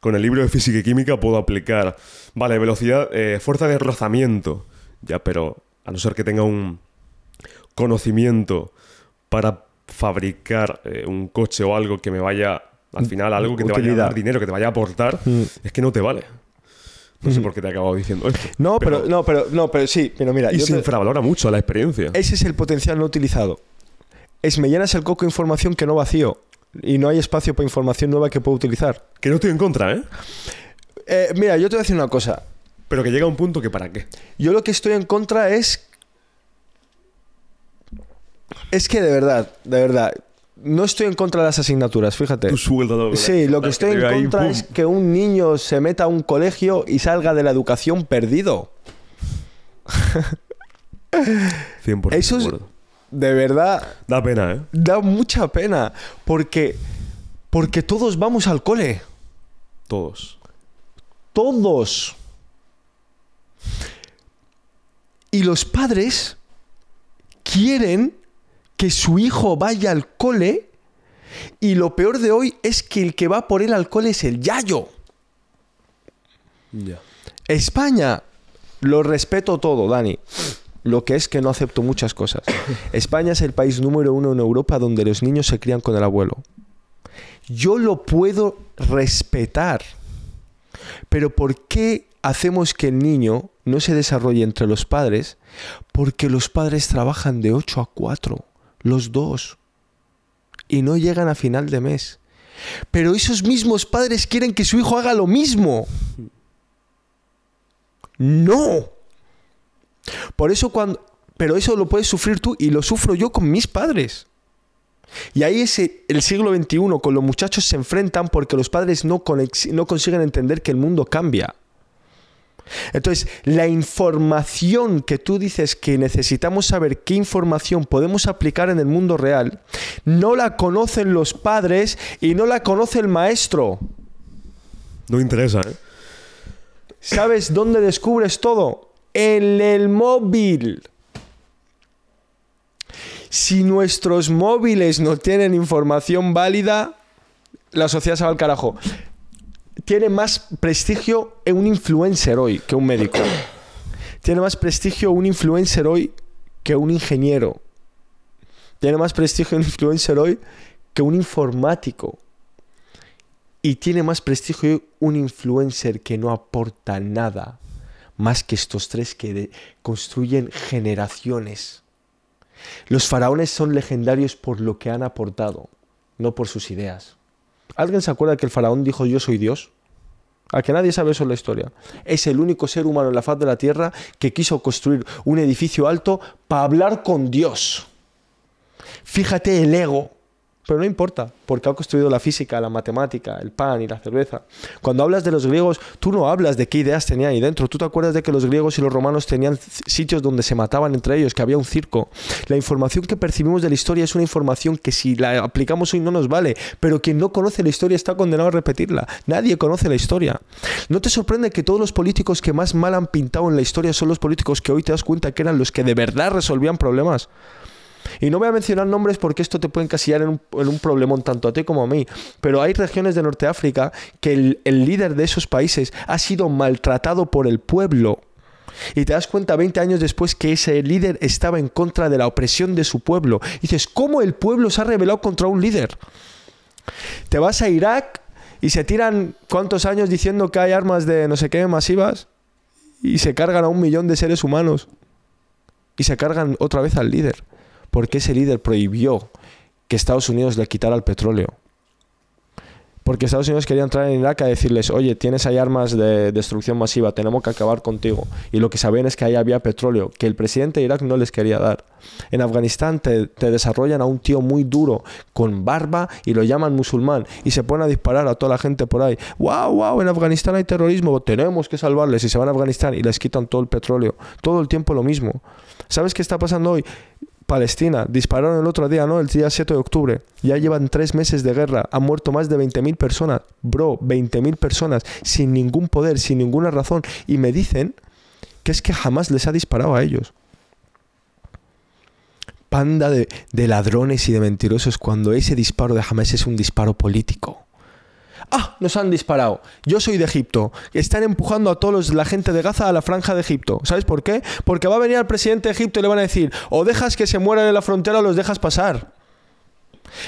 con el libro de física y química puedo aplicar, vale, velocidad, eh, fuerza de rozamiento, ya, pero a no ser que tenga un conocimiento para fabricar eh, un coche o algo que me vaya, al final, algo que te vaya a dar dinero, que te vaya a aportar, mm. es que no te vale. No sé mm. por qué te he acabado diciendo esto. No, pero, no, pero, no, pero sí, pero mira. Y se infravalora mucho la experiencia. Ese es el potencial no utilizado. Es me llenas el coco de información que no vacío y no hay espacio para información nueva que pueda utilizar. Que no estoy en contra, ¿eh? ¿Eh? Mira, yo te voy a decir una cosa. Pero que llega un punto que para qué. Yo lo que estoy en contra es... Es que de verdad, de verdad, no estoy en contra de las asignaturas, fíjate. Sí, lo que estoy en contra es que un niño se meta a un colegio y salga de la educación perdido. 100% eso de verdad, Da pena, ¿eh? da mucha pena. Porque, porque todos vamos al cole. Todos. Todos. Y los padres quieren que su hijo vaya al cole y lo peor de hoy es que el que va por él al cole es el yayo. Ya. España, lo respeto todo, Dani. Lo que es que no acepto muchas cosas. España es el país número uno en Europa donde los niños se crían con el abuelo. Yo lo puedo respetar. Pero ¿por qué hacemos que el niño no se desarrolle entre los padres? Porque los padres trabajan de 8 a 4, los dos, y no llegan a final de mes. Pero esos mismos padres quieren que su hijo haga lo mismo. No. Por eso cuando... Pero eso lo puedes sufrir tú y lo sufro yo con mis padres. Y ahí es el siglo XXI, con los muchachos se enfrentan porque los padres no, no consiguen entender que el mundo cambia. Entonces, la información que tú dices que necesitamos saber qué información podemos aplicar en el mundo real, no la conocen los padres y no la conoce el maestro. No interesa, ¿eh? ¿Sabes dónde descubres todo? En el móvil. Si nuestros móviles no tienen información válida, la sociedad se va al carajo. Tiene más prestigio un influencer hoy que un médico. Tiene más prestigio un influencer hoy que un ingeniero. Tiene más prestigio un influencer hoy que un informático. Y tiene más prestigio un influencer que no aporta nada más que estos tres que construyen generaciones. Los faraones son legendarios por lo que han aportado, no por sus ideas. ¿Alguien se acuerda que el faraón dijo yo soy Dios? A que nadie sabe eso en la historia. Es el único ser humano en la faz de la tierra que quiso construir un edificio alto para hablar con Dios. Fíjate el ego. Pero no importa, porque ha construido la física, la matemática, el pan y la cerveza. Cuando hablas de los griegos, tú no hablas de qué ideas tenían ahí dentro. Tú te acuerdas de que los griegos y los romanos tenían sitios donde se mataban entre ellos, que había un circo. La información que percibimos de la historia es una información que si la aplicamos hoy no nos vale, pero quien no conoce la historia está condenado a repetirla. Nadie conoce la historia. ¿No te sorprende que todos los políticos que más mal han pintado en la historia son los políticos que hoy te das cuenta que eran los que de verdad resolvían problemas? Y no voy a mencionar nombres porque esto te puede encasillar en un, en problemón tanto a ti como a mí. Pero hay regiones de Norte África que el, líder de esos países ha sido maltratado por el pueblo. Y te das cuenta 20 años después que ese líder estaba en contra de la opresión de su pueblo. Dices, ¿cómo el pueblo se ha rebelado contra un líder? Te vas a Irak y se tiran cuántos años diciendo que hay armas de no sé qué masivas y se cargan a un millón de seres humanos. Y se cargan otra vez al líder porque ese líder prohibió que Estados Unidos le quitara el petróleo. Porque Estados Unidos quería entrar en Irak a decirles, oye, tienes ahí armas de destrucción masiva, tenemos que acabar contigo. Y lo que sabían es que ahí había petróleo, que el presidente de Irak no les quería dar. En Afganistán te, te desarrollan a un tío muy duro, con barba, y lo llaman musulmán, y se ponen a disparar a toda la gente por ahí. ¡Wow, wow! En Afganistán hay terrorismo, tenemos que salvarles. Y se van a Afganistán y les quitan todo el petróleo. Todo el tiempo lo mismo. ¿Sabes qué está pasando hoy? Palestina, dispararon el otro día, ¿no? El día 7 de octubre. Ya llevan tres meses de guerra. Han muerto más de 20.000 personas. Bro, 20.000 personas sin ningún poder, sin ninguna razón. Y me dicen que es que jamás les ha disparado a ellos. Panda de, de ladrones y de mentirosos cuando ese disparo de Hamas es un disparo político. Ah, nos han disparado. Yo soy de Egipto. Están empujando a todos la gente de Gaza a la franja de Egipto. ¿Sabes por qué? Porque va a venir el presidente de Egipto y le van a decir, o dejas que se mueran en la frontera o los dejas pasar.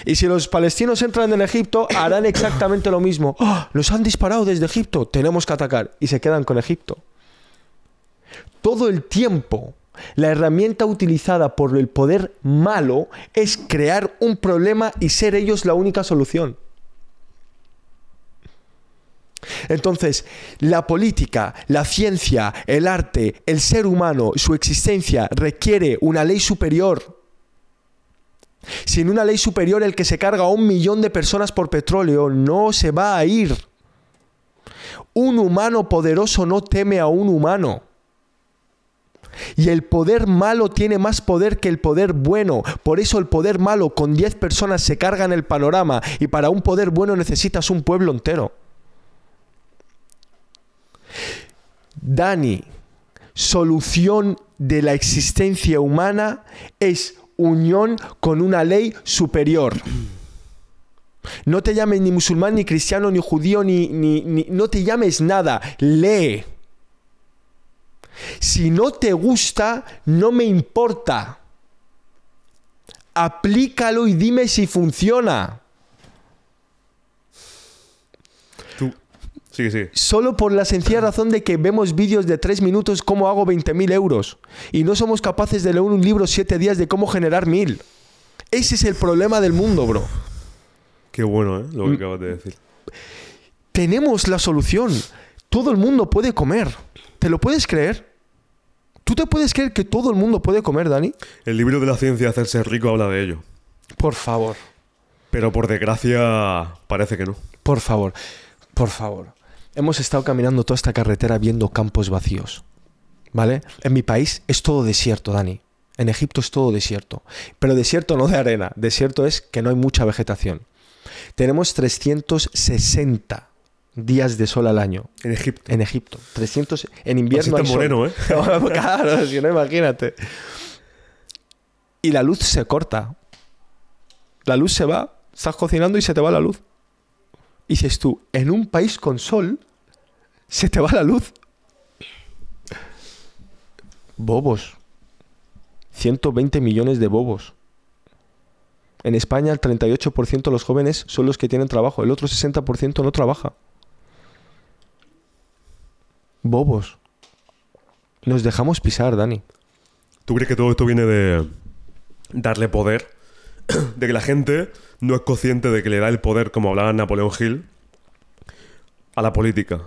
Y si los palestinos entran en Egipto, harán exactamente lo mismo. ¡Ah! Nos han disparado desde Egipto, tenemos que atacar. Y se quedan con Egipto. Todo el tiempo, la herramienta utilizada por el poder malo es crear un problema y ser ellos la única solución. Entonces, la política, la ciencia, el arte, el ser humano, su existencia requiere una ley superior. Sin una ley superior, el que se carga a un millón de personas por petróleo no se va a ir. Un humano poderoso no teme a un humano. Y el poder malo tiene más poder que el poder bueno. Por eso el poder malo con 10 personas se carga en el panorama. Y para un poder bueno necesitas un pueblo entero. Dani, solución de la existencia humana es unión con una ley superior. No te llames ni musulmán, ni cristiano, ni judío, ni, ni, ni, no te llames nada. Lee. Si no te gusta, no me importa. Aplícalo y dime si funciona. Sí, sí. Solo por la sencilla razón de que vemos vídeos de tres minutos cómo hago 20.000 euros. Y no somos capaces de leer un libro siete días de cómo generar mil. Ese es el problema del mundo, bro. Qué bueno, ¿eh? Lo que acabas de decir. Tenemos la solución. Todo el mundo puede comer. ¿Te lo puedes creer? ¿Tú te puedes creer que todo el mundo puede comer, Dani? El libro de la ciencia de hacerse rico habla de ello. Por favor. Pero por desgracia parece que no. Por favor. Por favor. Hemos estado caminando toda esta carretera viendo campos vacíos. ¿Vale? En mi país es todo desierto, Dani. En Egipto es todo desierto. Pero desierto no de arena. Desierto es que no hay mucha vegetación. Tenemos 360 días de sol al año. En Egipto. En Egipto. 300 en invierno Así sol. moreno, ¿eh? claro, si no imagínate. Y la luz se corta. La luz se va, estás cocinando y se te va la luz. Y dices tú, en un país con sol, se te va la luz. Bobos. 120 millones de bobos. En España el 38% de los jóvenes son los que tienen trabajo, el otro 60% no trabaja. Bobos. Nos dejamos pisar, Dani. ¿Tú crees que todo esto viene de darle poder? De que la gente no es consciente de que le da el poder, como hablaba Napoleón Hill, a la política.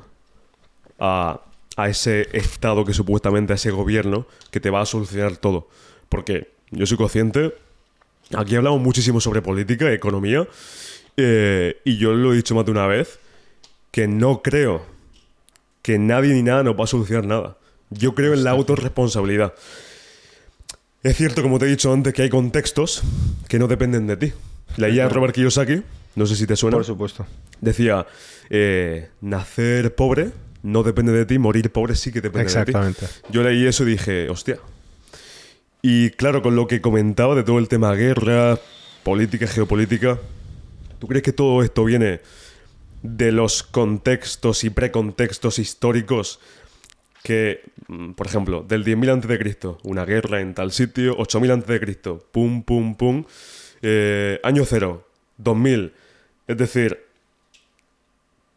A, a ese Estado que supuestamente, a ese gobierno que te va a solucionar todo. Porque yo soy consciente, aquí hablamos muchísimo sobre política, economía, eh, y yo lo he dicho más de una vez, que no creo que nadie ni nada nos va a solucionar nada. Yo creo en la autorresponsabilidad. Es cierto, como te he dicho antes, que hay contextos que no dependen de ti. Leía a Robert Kiyosaki, no sé si te suena, supuesto. decía, eh, nacer pobre no depende de ti, morir pobre sí que depende Exactamente. de ti. Yo leí eso y dije, hostia. Y claro, con lo que comentaba de todo el tema guerra, política, geopolítica, ¿tú crees que todo esto viene de los contextos y precontextos históricos que, mm, por ejemplo, del 10.000 a.C., una guerra en tal sitio, 8.000 a.C., pum, pum, pum, eh, año cero, 2000. Es decir,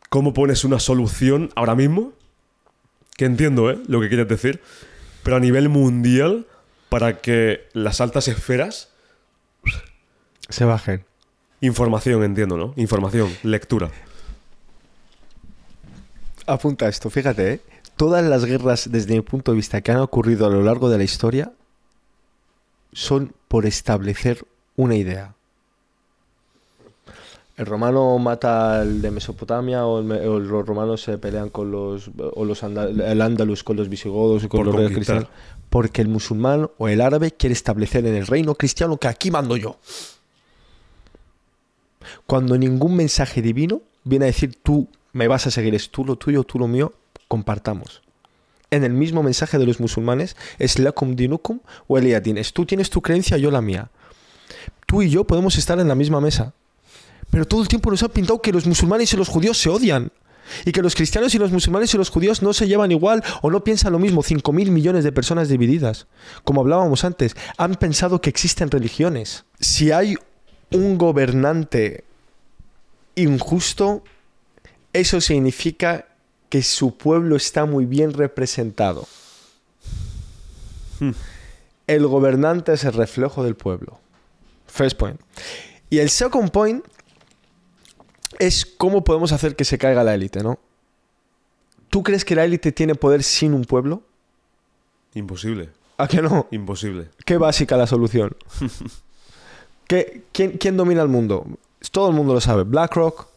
¿cómo pones una solución ahora mismo? Que entiendo, ¿eh? Lo que quieres decir. Pero a nivel mundial, para que las altas esferas... Se bajen. Información, entiendo, ¿no? Información, lectura. Apunta esto, fíjate, ¿eh? todas las guerras desde mi punto de vista que han ocurrido a lo largo de la historia son por establecer una idea. El romano mata al de Mesopotamia o, el me- o los romanos se pelean con los o los anda- el andalus con los visigodos y con Por los reyes cristianos porque el musulmán o el árabe quiere establecer en el reino cristiano que aquí mando yo. Cuando ningún mensaje divino viene a decir tú me vas a seguir, es tú lo tuyo, tú lo mío, compartamos. En el mismo mensaje de los musulmanes es lakum dinukum o eliyadin, es tú tienes tu creencia, yo la mía. Tú y yo podemos estar en la misma mesa. Pero todo el tiempo nos han pintado que los musulmanes y los judíos se odian. Y que los cristianos y los musulmanes y los judíos no se llevan igual o no piensan lo mismo. 5.000 millones de personas divididas. Como hablábamos antes, han pensado que existen religiones. Si hay un gobernante injusto, eso significa que su pueblo está muy bien representado. El gobernante es el reflejo del pueblo. First point. Y el second point es cómo podemos hacer que se caiga la élite, ¿no? ¿Tú crees que la élite tiene poder sin un pueblo? Imposible. ¿A que no? Imposible. Qué básica la solución. ¿Qué- quién, quién domina el mundo? Todo el mundo lo sabe. BlackRock,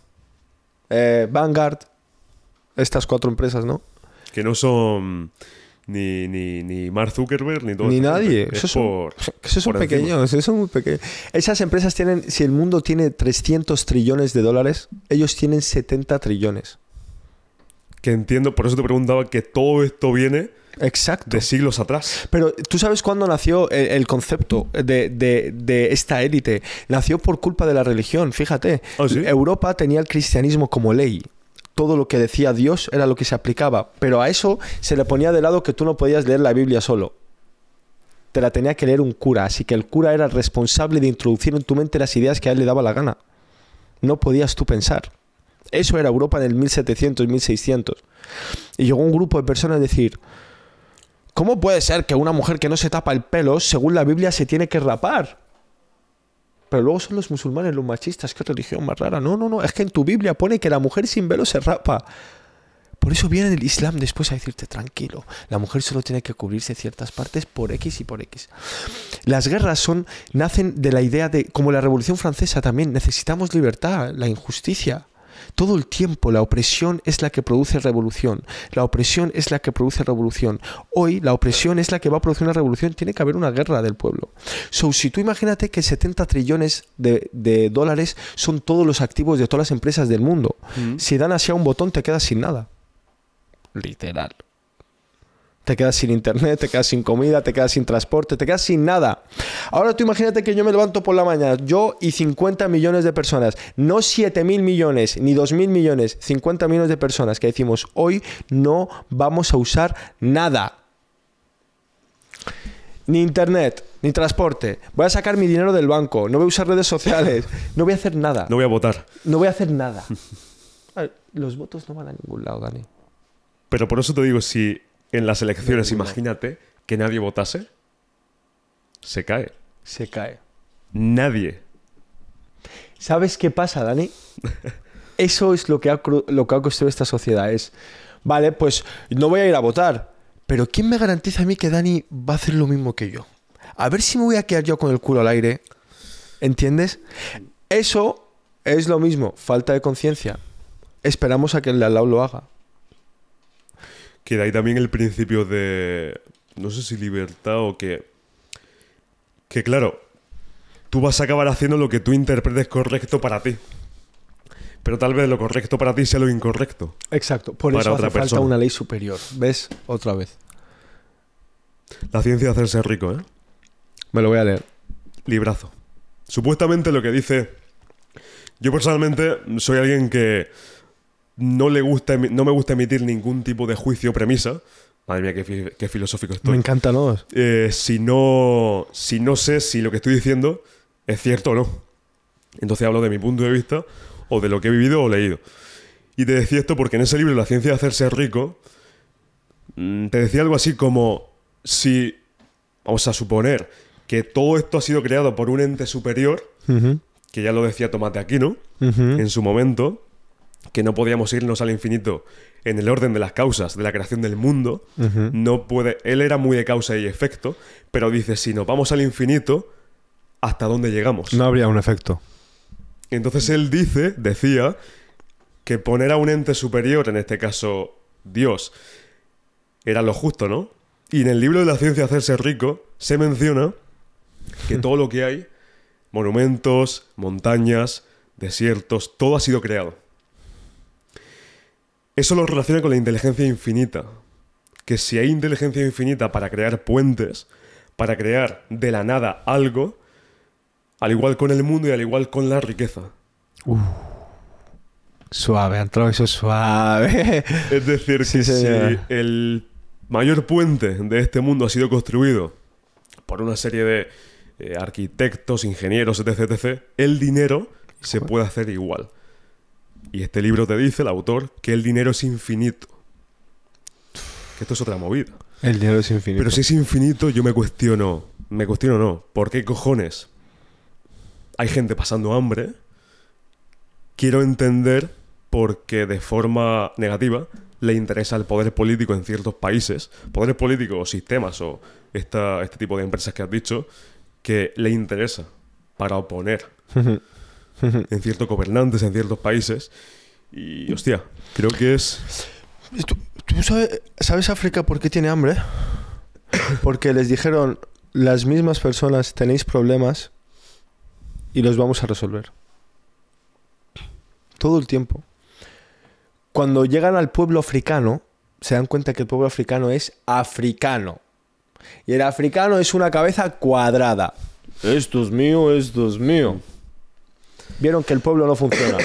eh, Vanguard, estas cuatro empresas, ¿no? Que no son ni, ni, ni Mark Zuckerberg, ni todo. Ni nadie. gente. Esos Es son, por- esos son por pequeños, esos son muy pequeños. Esas empresas tienen, si el mundo tiene 300 trillones de dólares, ellos tienen 70 trillones. Que entiendo, por eso te preguntaba que todo esto viene Exacto. de siglos atrás. Pero tú sabes cuándo nació el, el concepto de, de- de esta élite. Nació por culpa de la religión, fíjate. ¿Ah, sí? Europa tenía el cristianismo como ley. Todo lo que decía Dios era lo que se aplicaba. Pero a eso se le ponía de lado que tú no podías leer la Biblia solo. Te la tenía que leer un cura. Así que el cura era responsable de introducir en tu mente las ideas que a él le daba la gana. No podías tú pensar. Eso era Europa en el 1700, 1600. Y llegó un grupo de personas a decir, ¿Cómo puede ser que una mujer que no se tapa el pelo, según la Biblia, se tiene que rapar? Pero luego son los musulmanes los machistas. ¿Qué religión más rara? No, no, no. Es que en tu Biblia pone que la mujer sin velo se rapa. Por eso viene el Islam después a decirte, tranquilo, la mujer solo tiene que cubrirse ciertas partes por X y por X. Las guerras son, nacen de la idea de, como la Revolución Francesa también, necesitamos libertad, la injusticia. Todo el tiempo la opresión es la que produce revolución. La opresión es la que produce revolución. Hoy la opresión es la que va a producir una revolución. Tiene que haber una guerra del pueblo. So, si tú imagínate que 70 trillones de, de dólares son todos los activos de todas las empresas del mundo. Si dan así a un botón te quedas sin nada. Literal. Te quedas sin internet, te quedas sin comida, te quedas sin transporte, te quedas sin nada. Ahora tú imagínate que yo me levanto por la mañana, yo y 50 millones de personas, no 7 mil millones ni 2 mil millones, 50 millones de personas que decimos hoy no vamos a usar nada. Ni internet, ni transporte. Voy a sacar mi dinero del banco, no voy a usar redes sociales, no voy a hacer nada. No voy a votar. No voy a hacer nada. Los votos no van a ningún lado, Dani. Pero por eso te digo, si en las elecciones, imagínate que nadie votase, se cae. Se cae. Nadie. ¿Sabes qué pasa, Dani? Eso es lo que ha, lo que ha construido esta sociedad. Es, vale, pues no voy a ir a votar. Pero ¿quién me garantiza a mí que Dani va a hacer lo mismo que yo? A ver si me voy a quedar yo con el culo al aire. ¿Entiendes? Eso es lo mismo, falta de conciencia. Esperamos a que el de al lado lo haga. Que de ahí también el principio de. No sé si libertad o que. Que claro, tú vas a acabar haciendo lo que tú interpretes correcto para ti. Pero tal vez lo correcto para ti sea lo incorrecto. Exacto, por eso hace falta persona. una ley superior. ¿Ves? Otra vez. La ciencia de hacerse rico, ¿eh? Me lo voy a leer. Librazo. Supuestamente lo que dice. Yo personalmente soy alguien que no le gusta no me gusta emitir ningún tipo de juicio o premisa. Madre mía, qué, qué filosófico estoy. Me encanta, ¿no? Eh, si no. Si no sé si lo que estoy diciendo es cierto o no. Entonces hablo de mi punto de vista, o de lo que he vivido o leído. Y te decía esto porque en ese libro, La ciencia de hacerse rico, mm, te decía algo así como si. Vamos a suponer que todo esto ha sido creado por un ente superior, que ya lo decía Tomás de Aquino en su momento, que no podíamos irnos al infinito en el orden de las causas de la creación del mundo. No puede. Él era muy de causa y efecto, pero dice: si nos vamos al infinito, ¿hasta dónde llegamos? No habría un efecto. Entonces él dice, decía, que poner a un ente superior, en este caso Dios, era lo justo, ¿no? Y en el libro de la ciencia hacerse rico se menciona que todo lo que hay, monumentos, montañas, desiertos, todo ha sido creado. Eso lo relaciona con la inteligencia infinita. Que si hay inteligencia infinita para crear puentes, para crear de la nada algo, al igual con el mundo y al igual con la riqueza. Suave, ha entrado eso suave. Es decir, Sí, que señor. si el mayor puente de este mundo ha sido construido por una serie de eh, arquitectos, ingenieros, etc., etc., el dinero se puede hacer igual. Y este libro te dice, el autor, que el dinero es infinito. Que esto es otra movida. El dinero es infinito. Pero si es infinito, yo me cuestiono. Me cuestiono no. ¿Por qué cojones hay gente pasando hambre? Quiero entender por qué de forma negativa le interesa el poder político en ciertos países, poder político o sistemas o esta, este tipo de empresas que has dicho, que le interesa para oponer en ciertos gobernantes, en ciertos países. Y hostia, creo que es... ¿Tú, tú ¿Tú sabes, sabes África por qué tiene hambre? Porque les dijeron, las mismas personas tenéis problemas y los vamos a resolver. Todo el tiempo. Cuando llegan al pueblo africano, se dan cuenta que el pueblo africano es africano. Y el africano es una cabeza cuadrada. Esto es mío, esto es mío. Vieron que el pueblo no funciona.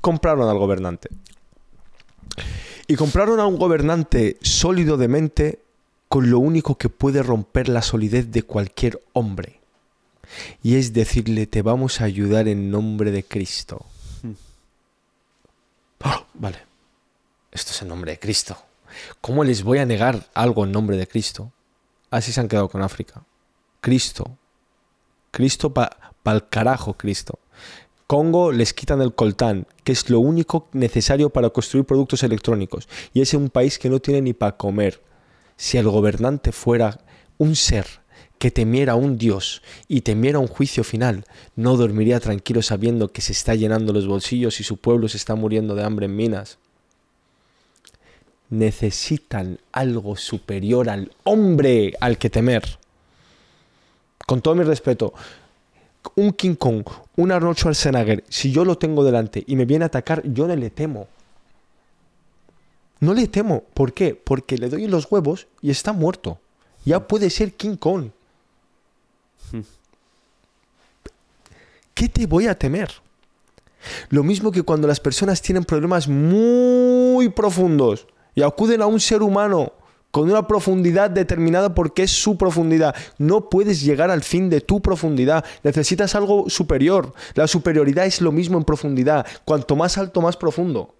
Compraron al gobernante. Y compraron a un gobernante sólido de mente con lo único que puede romper la solidez de cualquier hombre. Y es decirle, te vamos a ayudar en nombre de Cristo. ¡Ah! vale, esto es en nombre de Cristo. ¿Cómo les voy a negar algo en nombre de Cristo? Así se han quedado con África. Cristo. Cristo para pa el carajo, Cristo. Congo les quitan el coltán, que es lo único necesario para construir productos electrónicos. Y es un país que no tiene ni para comer. Si el gobernante fuera un ser que temiera a un Dios y temiera un juicio final, no dormiría tranquilo sabiendo que se está llenando los bolsillos y su pueblo se está muriendo de hambre en minas. Necesitan algo superior al hombre al que temer. Con todo mi respeto, un King Kong, un Arnold Schwarzenegger, si yo lo tengo delante y me viene a atacar, yo no le temo. No le temo. ¿Por qué? Porque le doy los huevos y está muerto. Ya puede ser King Kong. ¿Qué te voy a temer? Lo mismo que cuando las personas tienen problemas muy profundos y acuden a un ser humano con una profundidad determinada porque es su profundidad. No puedes llegar al fin de tu profundidad. Necesitas algo superior. La superioridad es lo mismo en profundidad. Cuanto más alto, más profundo.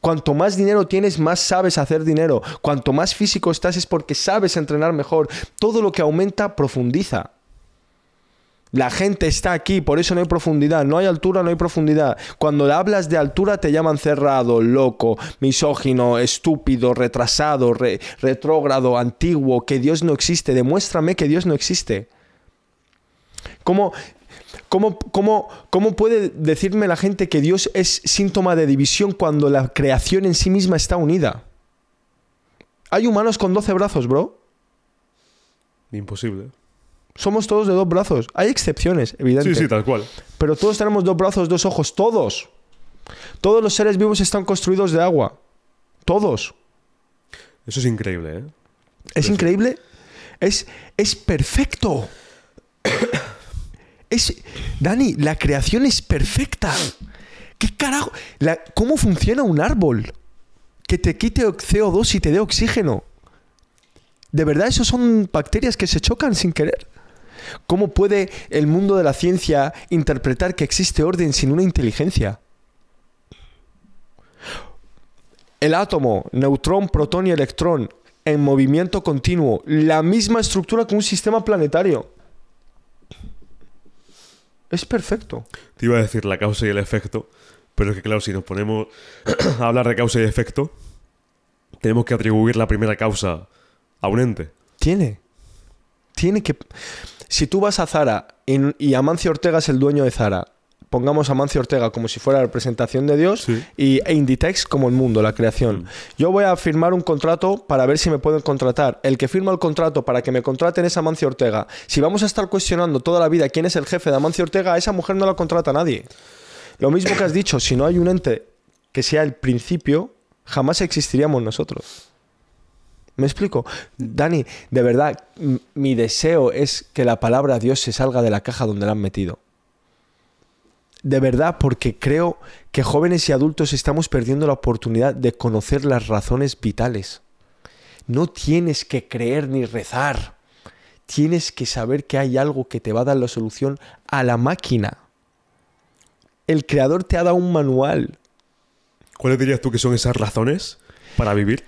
Cuanto más dinero tienes, más sabes hacer dinero. Cuanto más físico estás es porque sabes entrenar mejor. Todo lo que aumenta, profundiza. La gente está aquí, por eso no hay profundidad. No hay altura, no hay profundidad. Cuando hablas de altura te llaman cerrado, loco, misógino, estúpido, retrasado, retrógrado, antiguo, que Dios no existe. Demuéstrame que Dios no existe. ¿Cómo, cómo, cómo, cómo puede decirme la gente que Dios es síntoma de división cuando la creación en sí misma está unida? ¿Hay humanos con 12 brazos, bro? Imposible. Somos todos de dos brazos. Hay excepciones, evidentemente. Sí, sí, tal cual. Pero todos tenemos dos brazos, dos ojos, todos. Todos los seres vivos están construidos de agua. Todos. Eso es increíble, ¿eh? ¿Es increíble? Es, es perfecto. es, Dani, la creación es perfecta. ¿Qué carajo? ¿Cómo funciona un árbol? Que te quite CO2 y te dé oxígeno. ¿De verdad eso son bacterias que se chocan sin querer? ¿Cómo puede el mundo de la ciencia interpretar que existe orden sin una inteligencia? El átomo, neutrón, protón y electrón, en movimiento continuo, la misma estructura que un sistema planetario. Es perfecto. Te iba a decir la causa y el efecto, pero es que claro, si nos ponemos a hablar de causa y efecto, tenemos que atribuir la primera causa a un ente. Tiene. Tiene que si tú vas a Zara y, Amancio Ortega es el dueño de Zara, pongamos a Amancio Ortega como si fuera la representación de Dios y e Inditex como el mundo, la creación. Mm. Yo voy a firmar un contrato para ver si me pueden contratar. El que firma el contrato para que me contraten es Amancio Ortega. Si vamos a estar cuestionando toda la vida quién es el jefe de Amancio Ortega, a esa mujer no la contrata nadie. Lo mismo que has dicho, si no hay un ente que sea el principio, jamás existiríamos nosotros. ¿Me explico? Dani, de verdad, mi deseo es que la palabra Dios se salga de la caja donde la han metido. De verdad, porque creo que jóvenes y adultos estamos perdiendo la oportunidad de conocer las razones vitales. No tienes que creer ni rezar. Tienes que saber que hay algo que te va a dar la solución a la máquina. El creador te ha dado un manual. ¿Cuáles dirías tú que son esas razones para vivir?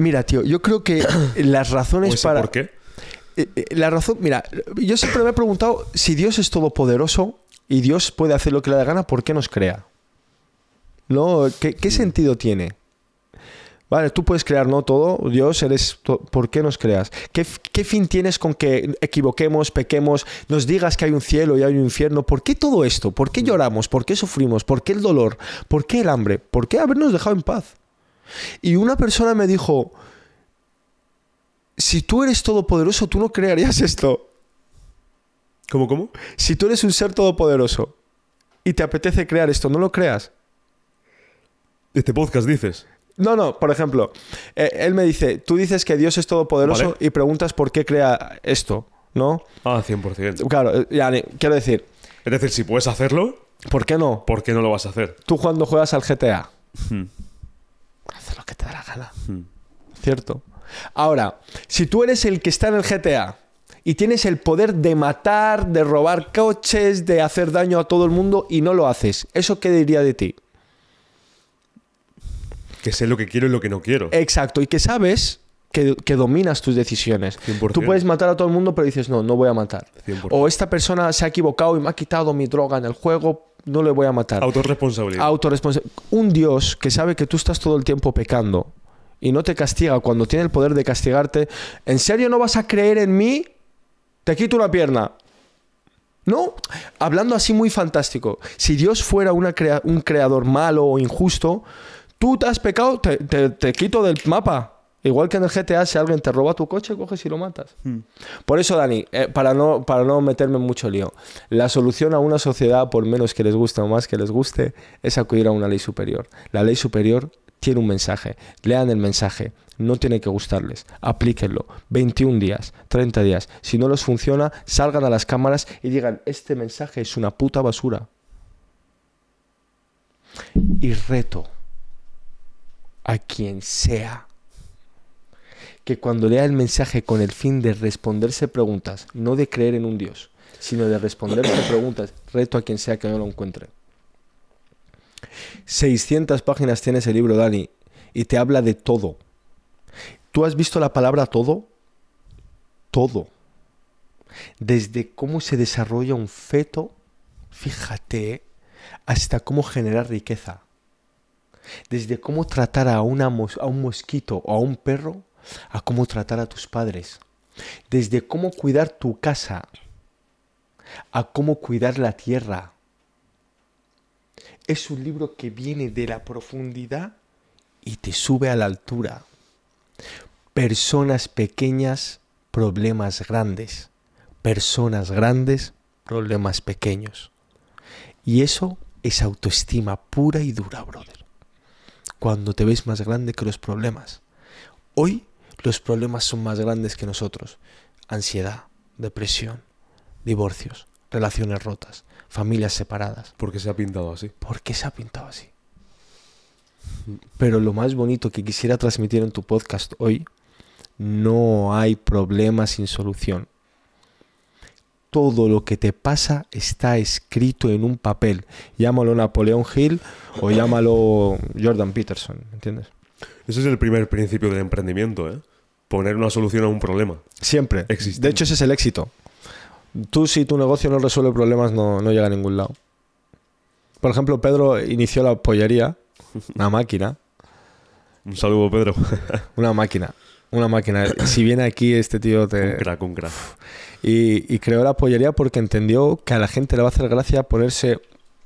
Mira, tío, yo creo que las razones para. ¿Por qué? Eh, eh, la razón, mira, yo siempre me he preguntado si Dios es todopoderoso y Dios puede hacer lo que le da gana, ¿por qué nos crea? ¿No? ¿Qué, mm. sentido tiene? Vale, tú puedes crear, ¿no? Todo, Dios, eres. ¿Por qué nos creas? ¿Qué, ¿Qué, fin tienes con que equivoquemos, pequemos, nos digas que hay un cielo y hay un infierno? ¿Por qué todo esto? ¿Por qué mm. lloramos? ¿Por qué sufrimos? ¿Por qué el dolor? ¿Por qué el hambre? ¿Por qué habernos dejado en paz? Y una persona me dijo, si tú eres todopoderoso, tú no crearías esto. ¿Cómo, cómo? Si tú eres un ser todopoderoso y te apetece crear esto, no lo creas. Este podcast dices. No, no, por ejemplo, eh, él me dice, tú dices que Dios es todopoderoso Vale. y preguntas por qué crea esto, ¿no? Ah, 100%. Claro, eh, yani, quiero decir, Es decir, si puedes hacerlo, ¿por qué no? ¿por qué no lo vas a hacer? Tú cuando juegas al GTA, Haces lo que te da la gana, Hmm. ¿cierto? Ahora, si tú eres el que está en el GTA y tienes el poder de matar, de robar coches, de hacer daño a todo el mundo y no lo haces, ¿eso qué diría de ti? Que sé lo que quiero y lo que no quiero. Exacto, y que sabes que, que dominas tus decisiones. 100%. Tú puedes matar a todo el mundo, pero dices, no, no voy a matar. 100%. O esta persona se ha equivocado y me ha quitado mi droga en el juego, no le voy a matar. Autorresponsabilidad. Autorresponsa- Un Dios que sabe que tú estás todo el tiempo pecando y no te castiga cuando tiene el poder de castigarte, ¿en serio no vas a creer en mí? Te quito una pierna. No, hablando así muy fantástico. Si Dios fuera una crea- un creador malo o injusto, tú te has pecado, te, te- te quito del mapa. Igual que en el GTA, si alguien te roba tu coche, coges y lo matas. Por eso, Dani, eh, para, no, para no meterme en mucho lío, la solución a una sociedad, por menos que les guste o más que les guste, es acudir a una ley superior. La ley superior tiene un mensaje. Lean el mensaje. No tiene que gustarles. Aplíquenlo. 21 días, 30 días. Si no les funciona, salgan a las cámaras y digan, este mensaje es una puta basura. Y reto a quien sea que cuando lea el mensaje con el fin de responderse preguntas, no de creer en un Dios, sino de responderse preguntas, reto a quien sea que no lo encuentre. 600 páginas tiene ese libro, Dani, y te habla de todo. ¿Tú has visto la palabra todo? Todo. Desde cómo se desarrolla un feto, fíjate, hasta cómo generar riqueza. Desde cómo tratar a, a un mosquito o a un perro, a cómo tratar a tus padres. Desde cómo cuidar tu casa, a cómo cuidar la tierra. Es un libro que viene de la profundidad y te sube a la altura. Personas pequeñas, problemas grandes. Personas grandes, problemas pequeños. Y eso es autoestima pura y dura, brother. Cuando te ves más grande que los problemas. Hoy los problemas son más grandes que nosotros. Ansiedad, depresión, divorcios, relaciones rotas, familias separadas. Porque se ha pintado así. ¿Por qué se ha pintado así? Pero lo más bonito que quisiera transmitir en tu podcast hoy, no hay problema sin solución. Todo lo que te pasa está escrito en un papel. Llámalo Napoleón Hill o llámalo Jordan Peterson, ¿entiendes? Ese es el primer principio del emprendimiento, ¿eh? Poner una solución a un problema. Siempre. Existente. De hecho, ese es el éxito. Tú, si tu negocio no resuelve problemas, no, no llega a ningún lado. Por ejemplo, Pedro inició la pollería, una máquina, Un saludo, Pedro. una máquina, una máquina. Si viene aquí este tío un te... crack, un crack. Y, y creó la pollería porque entendió que a la gente le va a hacer gracia ponerse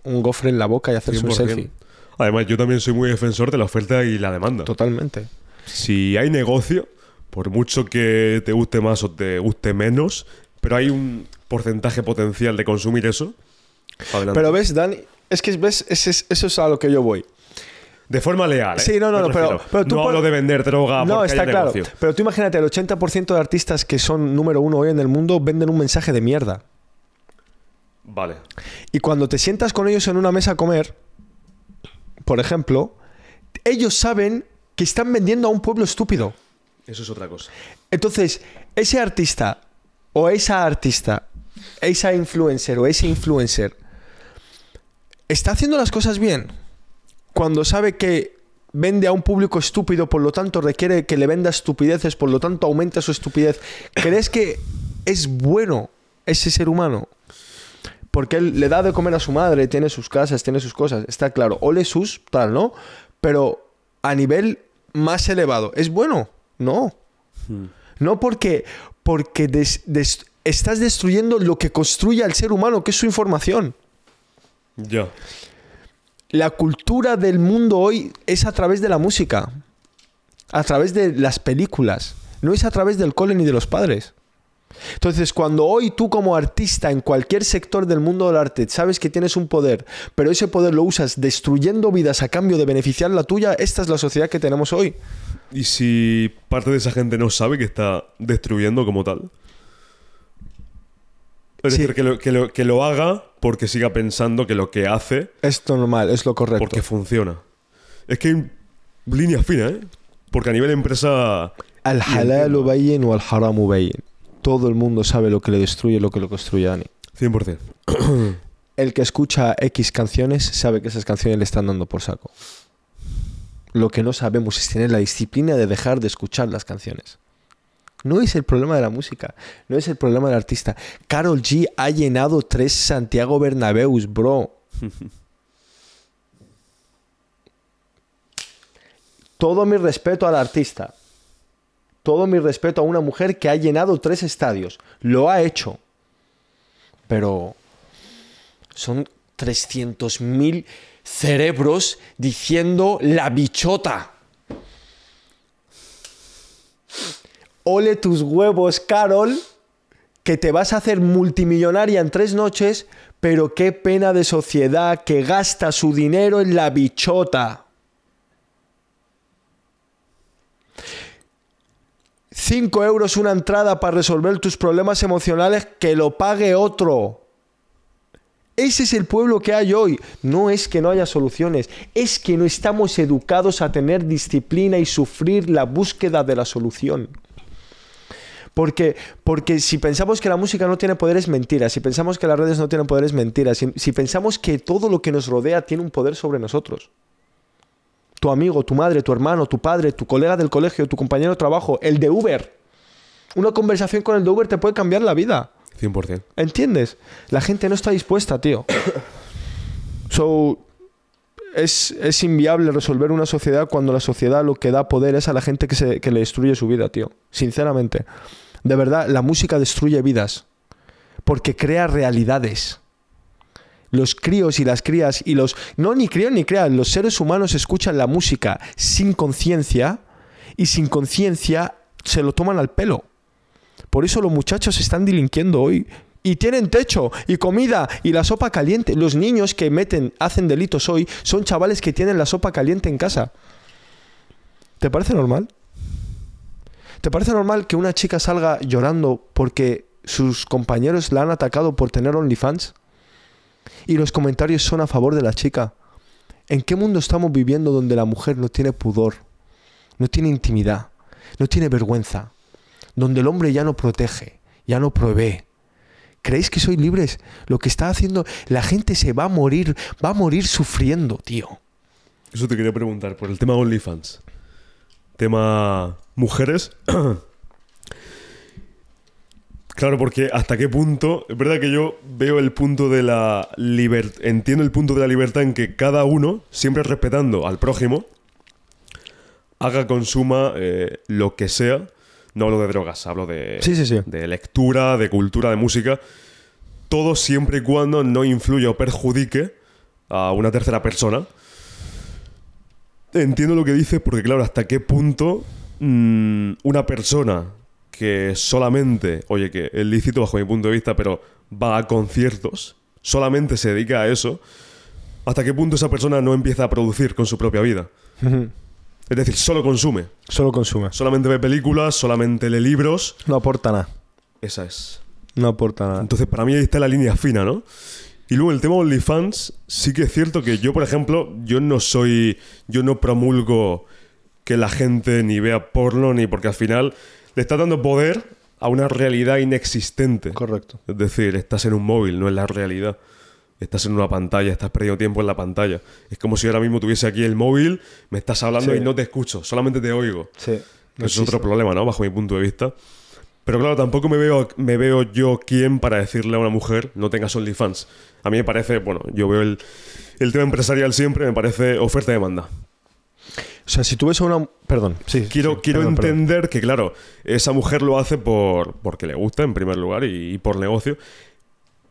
un gofre en la boca y hacerse un 100%. selfie. Además, yo también soy muy defensor de la oferta y la demanda. Totalmente. Si hay negocio, por mucho que te guste más o te guste menos, pero hay un porcentaje potencial de consumir eso, adelante. Pero ves, Dani, es que ves, es- eso es a lo que yo voy. de forma leal, ¿eh? Sí, no, no, Me no, pero- tú no hablo de vender droga No, está claro. negocio. Pero tú imagínate, el 80% de artistas que son número uno hoy en el mundo venden un mensaje de mierda. Vale. Y cuando te sientas con ellos en una mesa a comer, por ejemplo, ellos saben que están vendiendo a un pueblo estúpido. Eso es otra cosa. Entonces, ese artista o esa artista, esa influencer o ese influencer, está haciendo las cosas bien. Cuando sabe que vende a un público estúpido, por lo tanto requiere que le venda estupideces, por lo tanto aumenta su estupidez. ¿Crees que es bueno ese ser humano? Porque él le da de comer a su madre, tiene sus casas, tiene sus cosas, está claro. Ole sus, tal, ¿no? Pero a nivel más elevado, ¿es bueno? No. No porque, porque des- des- estás destruyendo lo que construye al ser humano, que es su información. Ya. La cultura del mundo hoy es a través de la música. a través de las películas, no es a través del cole ni de los padres. Entonces, cuando hoy tú como artista en cualquier sector del mundo del arte sabes que tienes un poder, pero ese poder lo usas destruyendo vidas a cambio de beneficiar la tuya, esta es la sociedad que tenemos hoy. ¿Y si parte de esa gente no sabe que está destruyendo como tal? Es Sí. decir, que lo, que, lo, que lo haga porque siga pensando que lo que hace Es normal, es lo correcto. porque funciona. Es que hay líneas finas, ¿eh? Porque a nivel empresa... Al halal bayin o al haram bayin. Todo el mundo sabe lo que le destruye lo que lo construye Dani. 100%. El que escucha X canciones sabe que esas canciones le están dando por saco. Lo que no sabemos es tener la disciplina de dejar de escuchar las canciones. No es el problema de la música, no es el problema del artista. Carol G ha llenado tres Santiago Bernabéus, bro. Todo mi respeto al artista. Todo mi respeto a una mujer que ha llenado tres estadios. Lo ha hecho. Pero son 300.000 cerebros diciendo la bichota. Ole tus huevos, Carol, que te vas a hacer multimillonaria en tres noches, pero qué pena de sociedad que gasta su dinero en la bichota. 5 euros una entrada para resolver tus problemas emocionales, que lo pague otro. Ese es el pueblo que hay hoy. No es que no haya soluciones, es que no estamos educados a tener disciplina y sufrir la búsqueda de la solución. Porque, porque si pensamos que la música no tiene poder es mentira, si pensamos que las redes no tienen poder es mentira, si, si pensamos que todo lo que nos rodea tiene un poder sobre nosotros. Tu amigo, tu madre, tu hermano, tu padre, tu colega del colegio, tu compañero de trabajo, el de Uber. Una conversación con el de Uber te puede cambiar la vida. 100%. ¿Entiendes? La gente no está dispuesta, tío. So, es, es inviable resolver una sociedad cuando la sociedad lo que da poder es a la gente que, se, que le destruye su vida, tío. Sinceramente. De verdad, la música destruye vidas. Porque crea realidades. Los críos y las crías y los... No, ni críos ni crías. Los seres humanos escuchan la música sin conciencia y sin conciencia se lo toman al pelo. Por eso los muchachos están delinquiendo hoy. Y tienen techo y comida y la sopa caliente. Los niños que meten, hacen delitos hoy, son chavales que tienen la sopa caliente en casa. ¿Te parece normal? ¿Te parece normal que una chica salga llorando porque sus compañeros la han atacado por tener OnlyFans? Y los comentarios son a favor de la chica. ¿En qué mundo estamos viviendo donde la mujer no tiene pudor, no tiene intimidad, no tiene vergüenza? Donde el hombre ya no protege, ya no provee. ¿Creéis que sois libres? Lo que está haciendo, la gente se va a morir, va a morir sufriendo, tío. Eso te quería preguntar, por el tema OnlyFans. Tema mujeres. claro, porque hasta qué punto. Es verdad que yo veo el punto de la libertad. Entiendo el punto de la libertad en que cada uno, siempre respetando al prójimo, haga, consuma eh, lo que sea. No hablo de drogas, hablo de, Sí, sí, sí. de lectura, de cultura, de música. Todo siempre y cuando no influya o perjudique a una tercera persona. Entiendo lo que dices porque, claro, hasta qué punto mm, una persona que solamente, oye, que es lícito bajo mi punto de vista, pero va a conciertos, solamente se dedica a eso, hasta qué punto esa persona no empieza a producir con su propia vida. Es decir, solo consume, Solo consume. solamente ve películas, solamente lee libros. No aporta nada. Esa es. No aporta nada. Entonces, para mí ahí está la línea fina, ¿no? Y luego el tema OnlyFans, sí que es cierto que yo, por ejemplo, yo no soy. Yo no promulgo que la gente ni vea porno, ni porque al final le está dando poder a una realidad inexistente. Correcto. Es decir, estás en un móvil, no en la realidad. Estás en una pantalla, estás perdiendo tiempo en la pantalla. Es como si ahora mismo tuviese aquí el móvil, me estás hablando Sí. y no te escucho, solamente te oigo. Sí. Eso es otro problema, ¿no? Bajo mi punto de vista. Pero claro, tampoco me veo, me veo yo quién para decirle a una mujer no tengas OnlyFans. A mí me parece, bueno, yo veo el, el tema empresarial siempre, me parece oferta-demanda. O sea, si tú ves a una... Perdón, sí. Quiero, sí, quiero perdón, perdón. entender que, claro, esa mujer lo hace por porque le gusta, en primer lugar, y, y por negocio.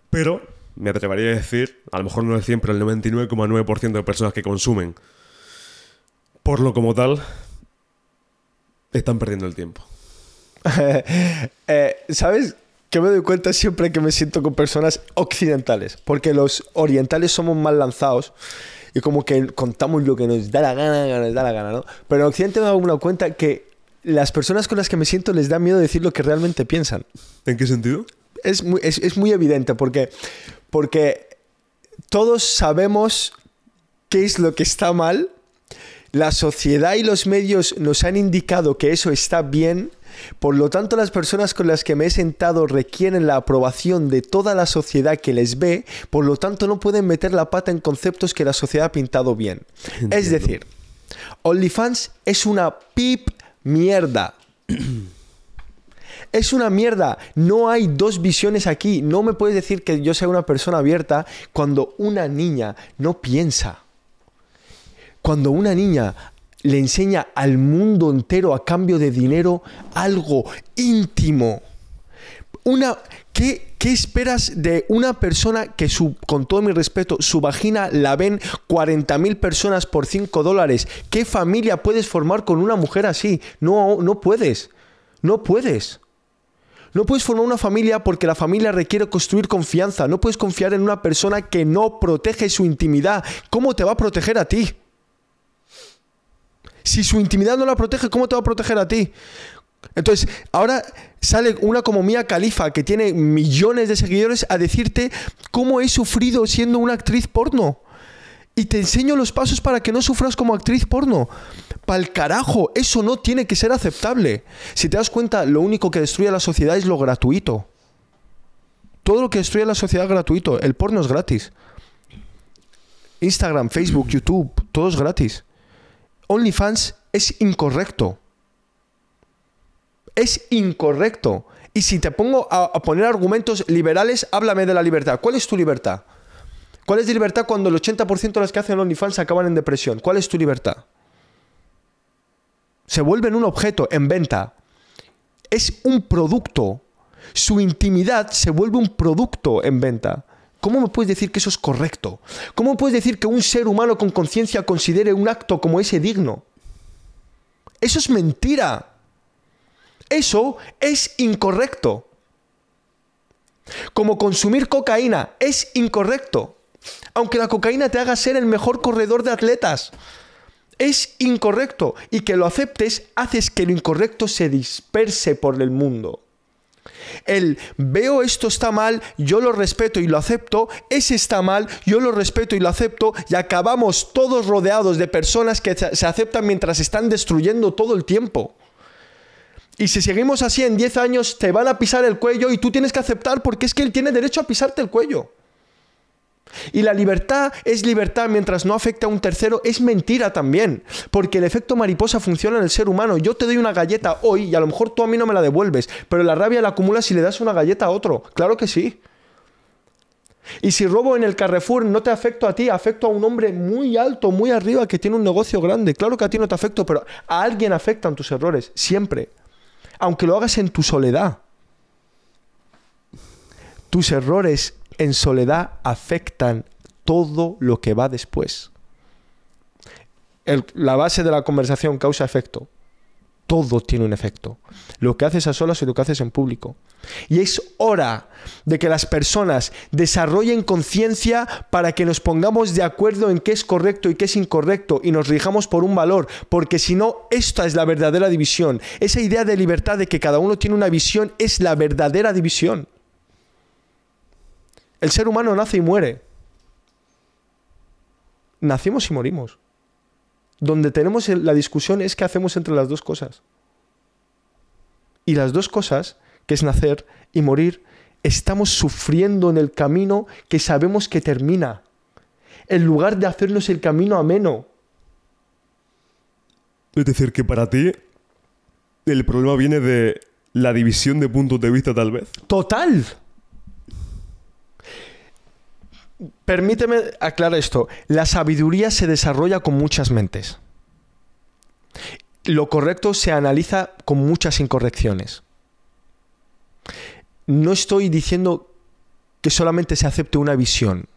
Pero me atrevería a decir, a lo mejor no el 100, pero el 99,9% de personas que consumen porno como tal, Están perdiendo el tiempo. Eh, ¿Sabes? Que me doy cuenta siempre que me siento con personas occidentales, porque los orientales somos más lanzados y como que contamos lo que nos da la gana, nos da la gana, ¿no? Pero en Occidente me doy cuenta que las personas con las que me siento les da miedo decir lo que realmente piensan. ¿En qué sentido? Es muy, es, es muy evidente porque, porque todos sabemos qué es lo que está mal, la sociedad y los medios nos han indicado que eso está bien, por lo tanto las personas con las que me he sentado requieren la aprobación de toda la sociedad que les ve, por lo tanto no pueden meter la pata en conceptos que la sociedad ha pintado bien. Es decir, OnlyFans es una pip mierda. Es una mierda. No hay dos visiones aquí. No me puedes decir que yo sea una persona abierta cuando una niña no piensa. Cuando una niña le enseña al mundo entero a cambio de dinero algo íntimo. Una, ¿qué, ¿Qué esperas de una persona que, su, con todo mi respeto, su vagina la ven 40.000 personas por 5 dólares? ¿Qué familia puedes formar con una mujer así? No, no puedes. No puedes. No puedes formar una familia porque la familia requiere construir confianza. No puedes confiar en una persona que no protege su intimidad. ¿Cómo te va a proteger a ti? Si su intimidad no la protege, ¿cómo te va a proteger a ti? Entonces, ahora sale una como Mía Califa, que tiene millones de seguidores, a decirte cómo he sufrido siendo una actriz porno. Y te enseño los pasos para que no sufras como actriz porno. Pa'l carajo, eso no tiene que ser aceptable. Si te das cuenta, lo único que destruye a la sociedad es lo gratuito. Todo lo que destruye a la sociedad es gratuito. El porno es gratis. Instagram, Facebook, YouTube, todo es gratis. OnlyFans es incorrecto. Es incorrecto. Y si te pongo a, a, poner argumentos liberales, háblame de la libertad. ¿Cuál es tu libertad? ¿Cuál es tu libertad cuando el 80% de las que hacen OnlyFans acaban en depresión? ¿Cuál es tu libertad? Se vuelven un objeto en venta. Es un producto. Su intimidad se vuelve un producto en venta. ¿Cómo me puedes decir que eso es correcto? ¿Cómo puedes decir que un ser humano con conciencia considere un acto como ese digno? Eso es mentira. Eso es incorrecto. Como consumir cocaína es incorrecto. Aunque la cocaína te haga ser el mejor corredor de atletas. Es incorrecto. Y que lo aceptes haces que lo incorrecto se disperse por el mundo. El veo esto está mal, yo lo respeto y lo acepto, ese está mal, yo lo respeto y lo acepto, y acabamos todos rodeados de personas que se aceptan mientras están destruyendo todo el tiempo. Y si seguimos así en 10 años te van a pisar el cuello y tú tienes que aceptar porque es que él tiene derecho a pisarte el cuello. Y la libertad es libertad mientras no afecta a un tercero, es mentira también, porque el efecto mariposa funciona en el ser humano. Yo te doy una galleta hoy y a lo mejor tú a mí no me la devuelves, pero la rabia la acumulas si le das una galleta a otro. Claro que sí. Y si robo en el Carrefour no te afecto a ti, afecto a un hombre muy alto, muy arriba que tiene un negocio grande. Claro que a ti no te afecto, pero a alguien afectan tus errores, siempre. Aunque lo hagas en tu soledad. Tus errores en soledad afectan todo lo que va después. La base de la conversación causa-efecto. Todo tiene un efecto. Lo que haces a solas y lo que haces en público. Y es hora de que las personas desarrollen conciencia para que nos pongamos de acuerdo en qué es correcto y qué es incorrecto y nos rijamos por un valor, porque si no, esta es la verdadera división. Esa idea de libertad de que cada uno tiene una visión es la verdadera división. El ser humano nace y muere. Nacimos y morimos. Donde tenemos la discusión es qué hacemos entre las dos cosas. Y las dos cosas, que es nacer y morir, estamos sufriendo en el camino que sabemos que termina. En lugar de hacernos el camino ameno. Es decir, que para ti el problema viene de la división de puntos de vista tal vez. Total. Permíteme aclarar esto. La sabiduría se desarrolla con muchas mentes. Lo correcto se analiza con muchas incorrecciones. No estoy diciendo que solamente se acepte una visión.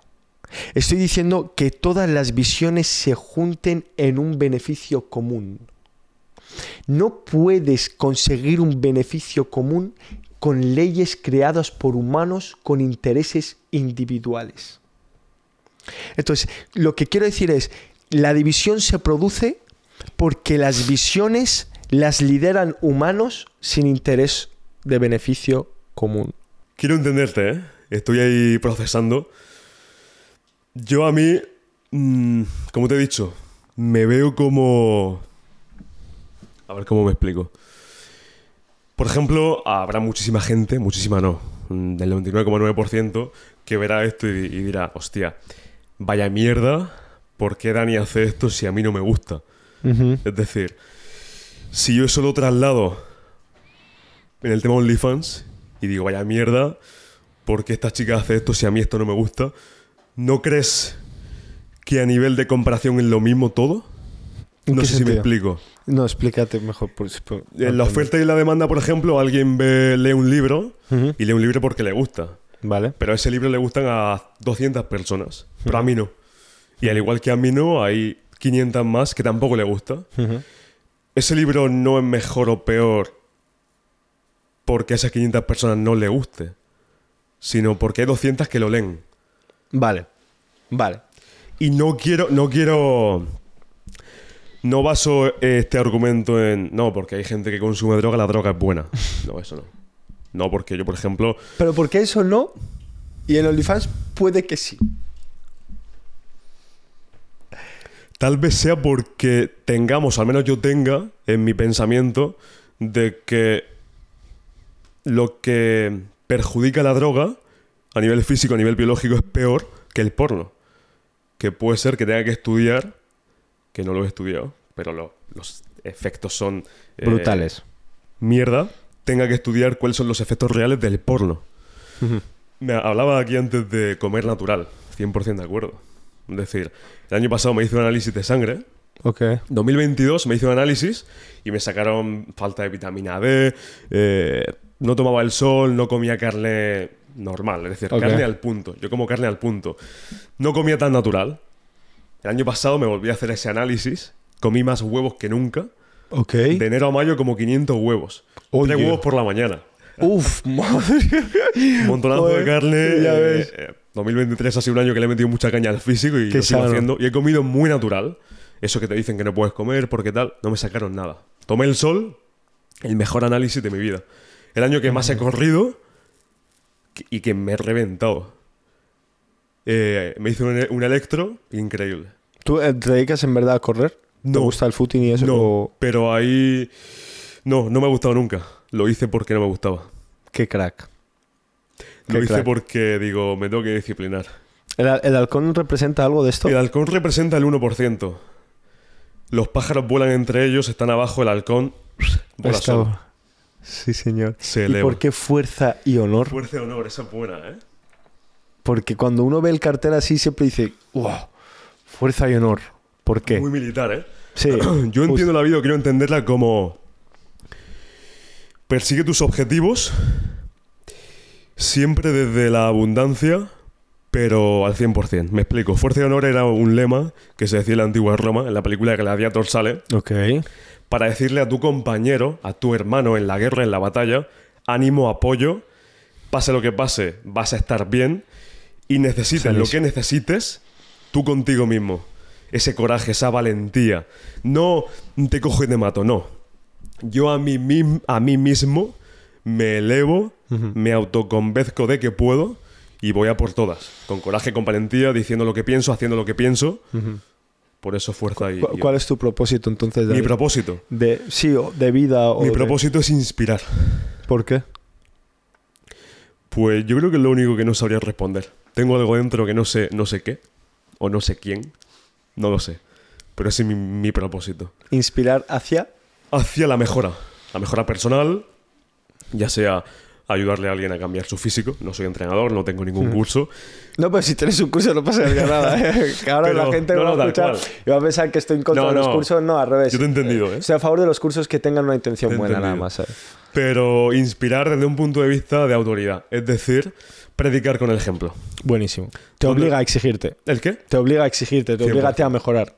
Estoy diciendo que todas las visiones se junten en un beneficio común. No puedes conseguir un beneficio común con leyes creadas por humanos con intereses individuales. Entonces, lo que quiero decir es, la división se produce porque las visiones las lideran humanos sin interés de beneficio común. Quiero entenderte, ¿eh? Estoy ahí procesando. Yo a mí, mm, como te he dicho, me veo como... A ver cómo me explico. Por ejemplo, habrá muchísima gente, muchísima no, mm, del 99,9%, que verá esto y, y dirá, hostia, vaya mierda, ¿por qué Dani hace esto si a mí no me gusta? Es decir, si yo eso lo traslado en el tema OnlyFans y digo, vaya mierda, ¿por qué esta chica hace esto si a mí esto no me gusta? ¿No crees que a nivel de comparación es lo mismo todo? ¿En No sé si me explico. No, explícate mejor. Por, por- En la oferta y la demanda, por ejemplo, alguien ve, lee un libro y lee un libro porque le gusta. Vale. Pero a ese libro le gustan a 200 personas. Pero a mí no. Y al igual que a mí no, hay 500 más que tampoco le gusta. Ese libro no es mejor o peor porque a esas 500 personas no le guste, sino porque hay 200 que lo leen. Vale. Vale. Y no quiero, no quiero, no baso este argumento en, no, porque hay gente que consume droga, la droga es buena. No, eso no. No, porque yo, por ejemplo, Pero ¿por qué eso no? Y en OnlyFans puede que sí. Tal vez sea porque tengamos, al menos yo tenga en mi pensamiento, de que lo que perjudica la droga a nivel físico, a nivel biológico, es peor que el porno. Que puede ser que tenga que estudiar, que no lo he estudiado, pero lo- los efectos son eh, Brutales. mierda, tenga que estudiar cuáles son los efectos reales del porno. Me hablaba aquí antes de comer natural, 100% de acuerdo. Es decir, el año pasado me hice un análisis de sangre. Ok. 2022 me hice un análisis y me sacaron falta de vitamina D, eh, no tomaba el sol, no comía carne normal, es decir, carne al punto. Yo como carne al punto. No comía tan natural. El año pasado me volví a hacer ese análisis, comí más huevos que nunca. Ok. De enero a mayo como 500 huevos. Oye. Tres huevos por la mañana. Uf, madre. Montonazo de carne. ya eh, ves. eh, 2023 ha sido un año que le he metido mucha caña al físico y Qué lo sigo sano. haciendo. Y he comido muy natural. Eso que te dicen que no puedes comer porque tal, no me sacaron nada. Tomé el sol, el mejor análisis de mi vida. El año que más he corrido y que me he reventado. Eh, me hice un, un electro increíble. ¿Tú eh, te dedicas en verdad a correr? ¿Te No. gusta el footing y eso? No, o- pero ahí... No, no me ha gustado nunca. Lo hice porque no me gustaba. Qué crack. Lo Qué hice crack. porque, digo, me tengo que disciplinar. ¿El, el halcón representa algo de esto? El halcón representa el 1%. Los pájaros vuelan entre ellos, están abajo, el halcón vuela solo. Sí, señor. Se ¿Y eleva. por qué fuerza y honor? Fuerza y honor, esa es buena, ¿eh? Porque cuando uno ve el cartel así siempre dice, wow, fuerza y honor. ¿Por qué? Muy militar, ¿eh? Sí. Yo entiendo la vida, quiero entenderla como... Persigue tus objetivos siempre desde la abundancia, pero al 100%. Me explico. Fuerza y honor era un lema que se decía en la antigua Roma, en la película de Gladiator sale, Ok. para decirle a tu compañero, a tu hermano en la guerra, en la batalla, ánimo, apoyo, pase lo que pase, vas a estar bien y necesites lo que necesites tú contigo mismo. Ese coraje, esa valentía. No te cojo y te mato, no. Yo a mí, mim- a mí mismo me elevo, me autoconvenzco de que puedo y voy a por todas. Con coraje, con valentía, diciendo lo que pienso, haciendo lo que pienso. Por eso fuerza y... ¿Cu- y- ¿Cuál es tu propósito entonces? Mi David? propósito. de, sí, o de vida o Mi de- propósito es inspirar. ¿Por qué? Pues yo creo que es lo único que no sabría responder. Tengo algo dentro que no sé, no sé qué, o no sé quién, no lo sé. Pero ese es mi, mi propósito. Inspirar hacia... Hacia la mejora, la mejora personal, ya sea ayudarle a alguien a cambiar su físico. No soy entrenador, no tengo ningún curso. No, pues si tienes un curso no pasaría nada. ¿eh? Que ahora Pero- la gente no, va no, a escuchar y va a pensar que estoy en contra No, de los cursos. No, al revés. Yo te he entendido, ¿eh? Estoy a favor de los cursos que tengan una intención Te buena, nada más. ¿sabes? Pero inspirar desde un punto de vista de autoridad. Es decir, predicar con el ejemplo. Buenísimo. Te ¿Dónde- obliga a exigirte. ¿El qué? Te obliga a exigirte, te 100%. obliga a mejorar.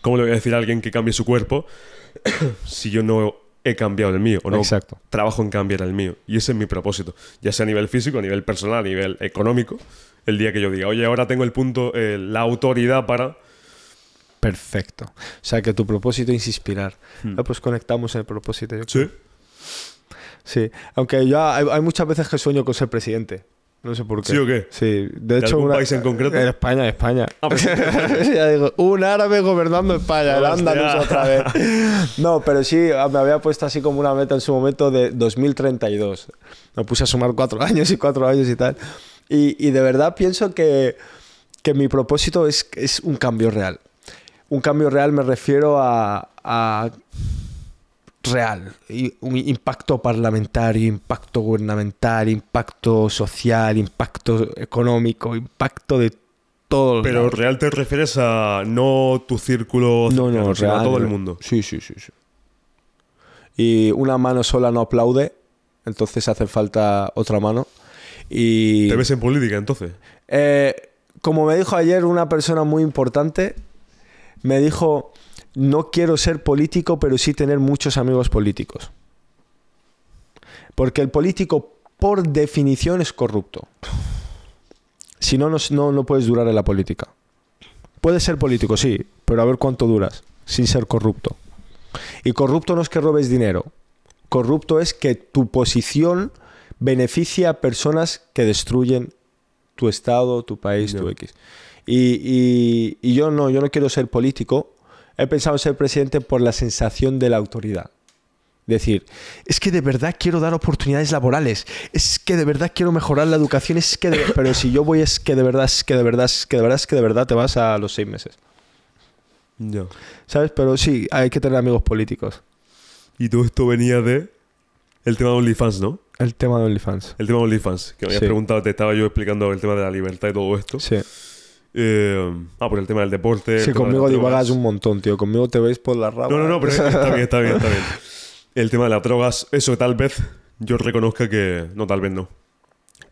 ¿Cómo le voy a decir a alguien que cambie su cuerpo si yo no he cambiado el mío o no Exacto. trabajo en cambiar el mío? Y ese es mi propósito, ya sea a nivel físico, a nivel personal, a nivel económico. El día que yo diga, oye, ahora tengo el punto, eh, la autoridad para... Perfecto. O sea, que tu propósito es inspirar. Ah, pues conectamos en el propósito. yo creo. Sí. Sí. Aunque yo hay, hay muchas veces que sueño con ser presidente. No sé por qué. ¿Sí o qué? Sí. De hecho, algún una- país en concreto? En España, España. Ah, pues- ya digo, un árabe gobernando España, el. Andalus otra vez. No, pero sí, ah, me había puesto así como una meta en su momento de 2032. Me puse a sumar cuatro años y cuatro años y tal. Y, y de verdad pienso que, que mi propósito es, es un cambio real. Un cambio real me refiero a, a real. Y un impacto parlamentario, impacto gubernamental, impacto social, impacto económico, impacto de todo. Pero real te refieres a no tu círculo no, no, sino a real, todo el real. mundo. Sí, sí, sí, sí. Y una mano sola no aplaude, entonces hace falta otra mano. Y ¿Te ves en política entonces? Eh, como me dijo ayer una persona muy importante, me dijo, no quiero ser político, pero sí tener muchos amigos políticos. Porque el político, por definición, es corrupto. Si no, no, no, puedes durar en la política. Puedes ser político, sí, pero a ver cuánto duras sin ser corrupto. Y corrupto no es que robes dinero. Corrupto es que tu posición beneficia a personas que destruyen tu estado, tu país, tu. X. Y, y- y yo no, yo no quiero ser político. He pensado en ser presidente por la sensación de la autoridad. Decir, es que de verdad quiero dar oportunidades laborales, es que de verdad quiero mejorar la educación, es que de- pero si yo voy es que de verdad, es que de verdad, es que de verdad, es que de verdad te vas a los seis meses. Ya. ¿Sabes? Pero sí, hay que tener amigos políticos. Y todo esto venía de el tema de OnlyFans, ¿no? El tema de OnlyFans. El tema de OnlyFans, que me habías Sí. preguntado, te estaba yo explicando el tema de la libertad y todo esto. Sí. Eh, ah, por el tema del deporte. Sí, conmigo drogas. divagas un montón, tío. Conmigo te veis por la rama. No, no, no, pero está bien, está bien, está bien. El tema de las drogas, eso tal vez yo reconozca que. No, tal vez no.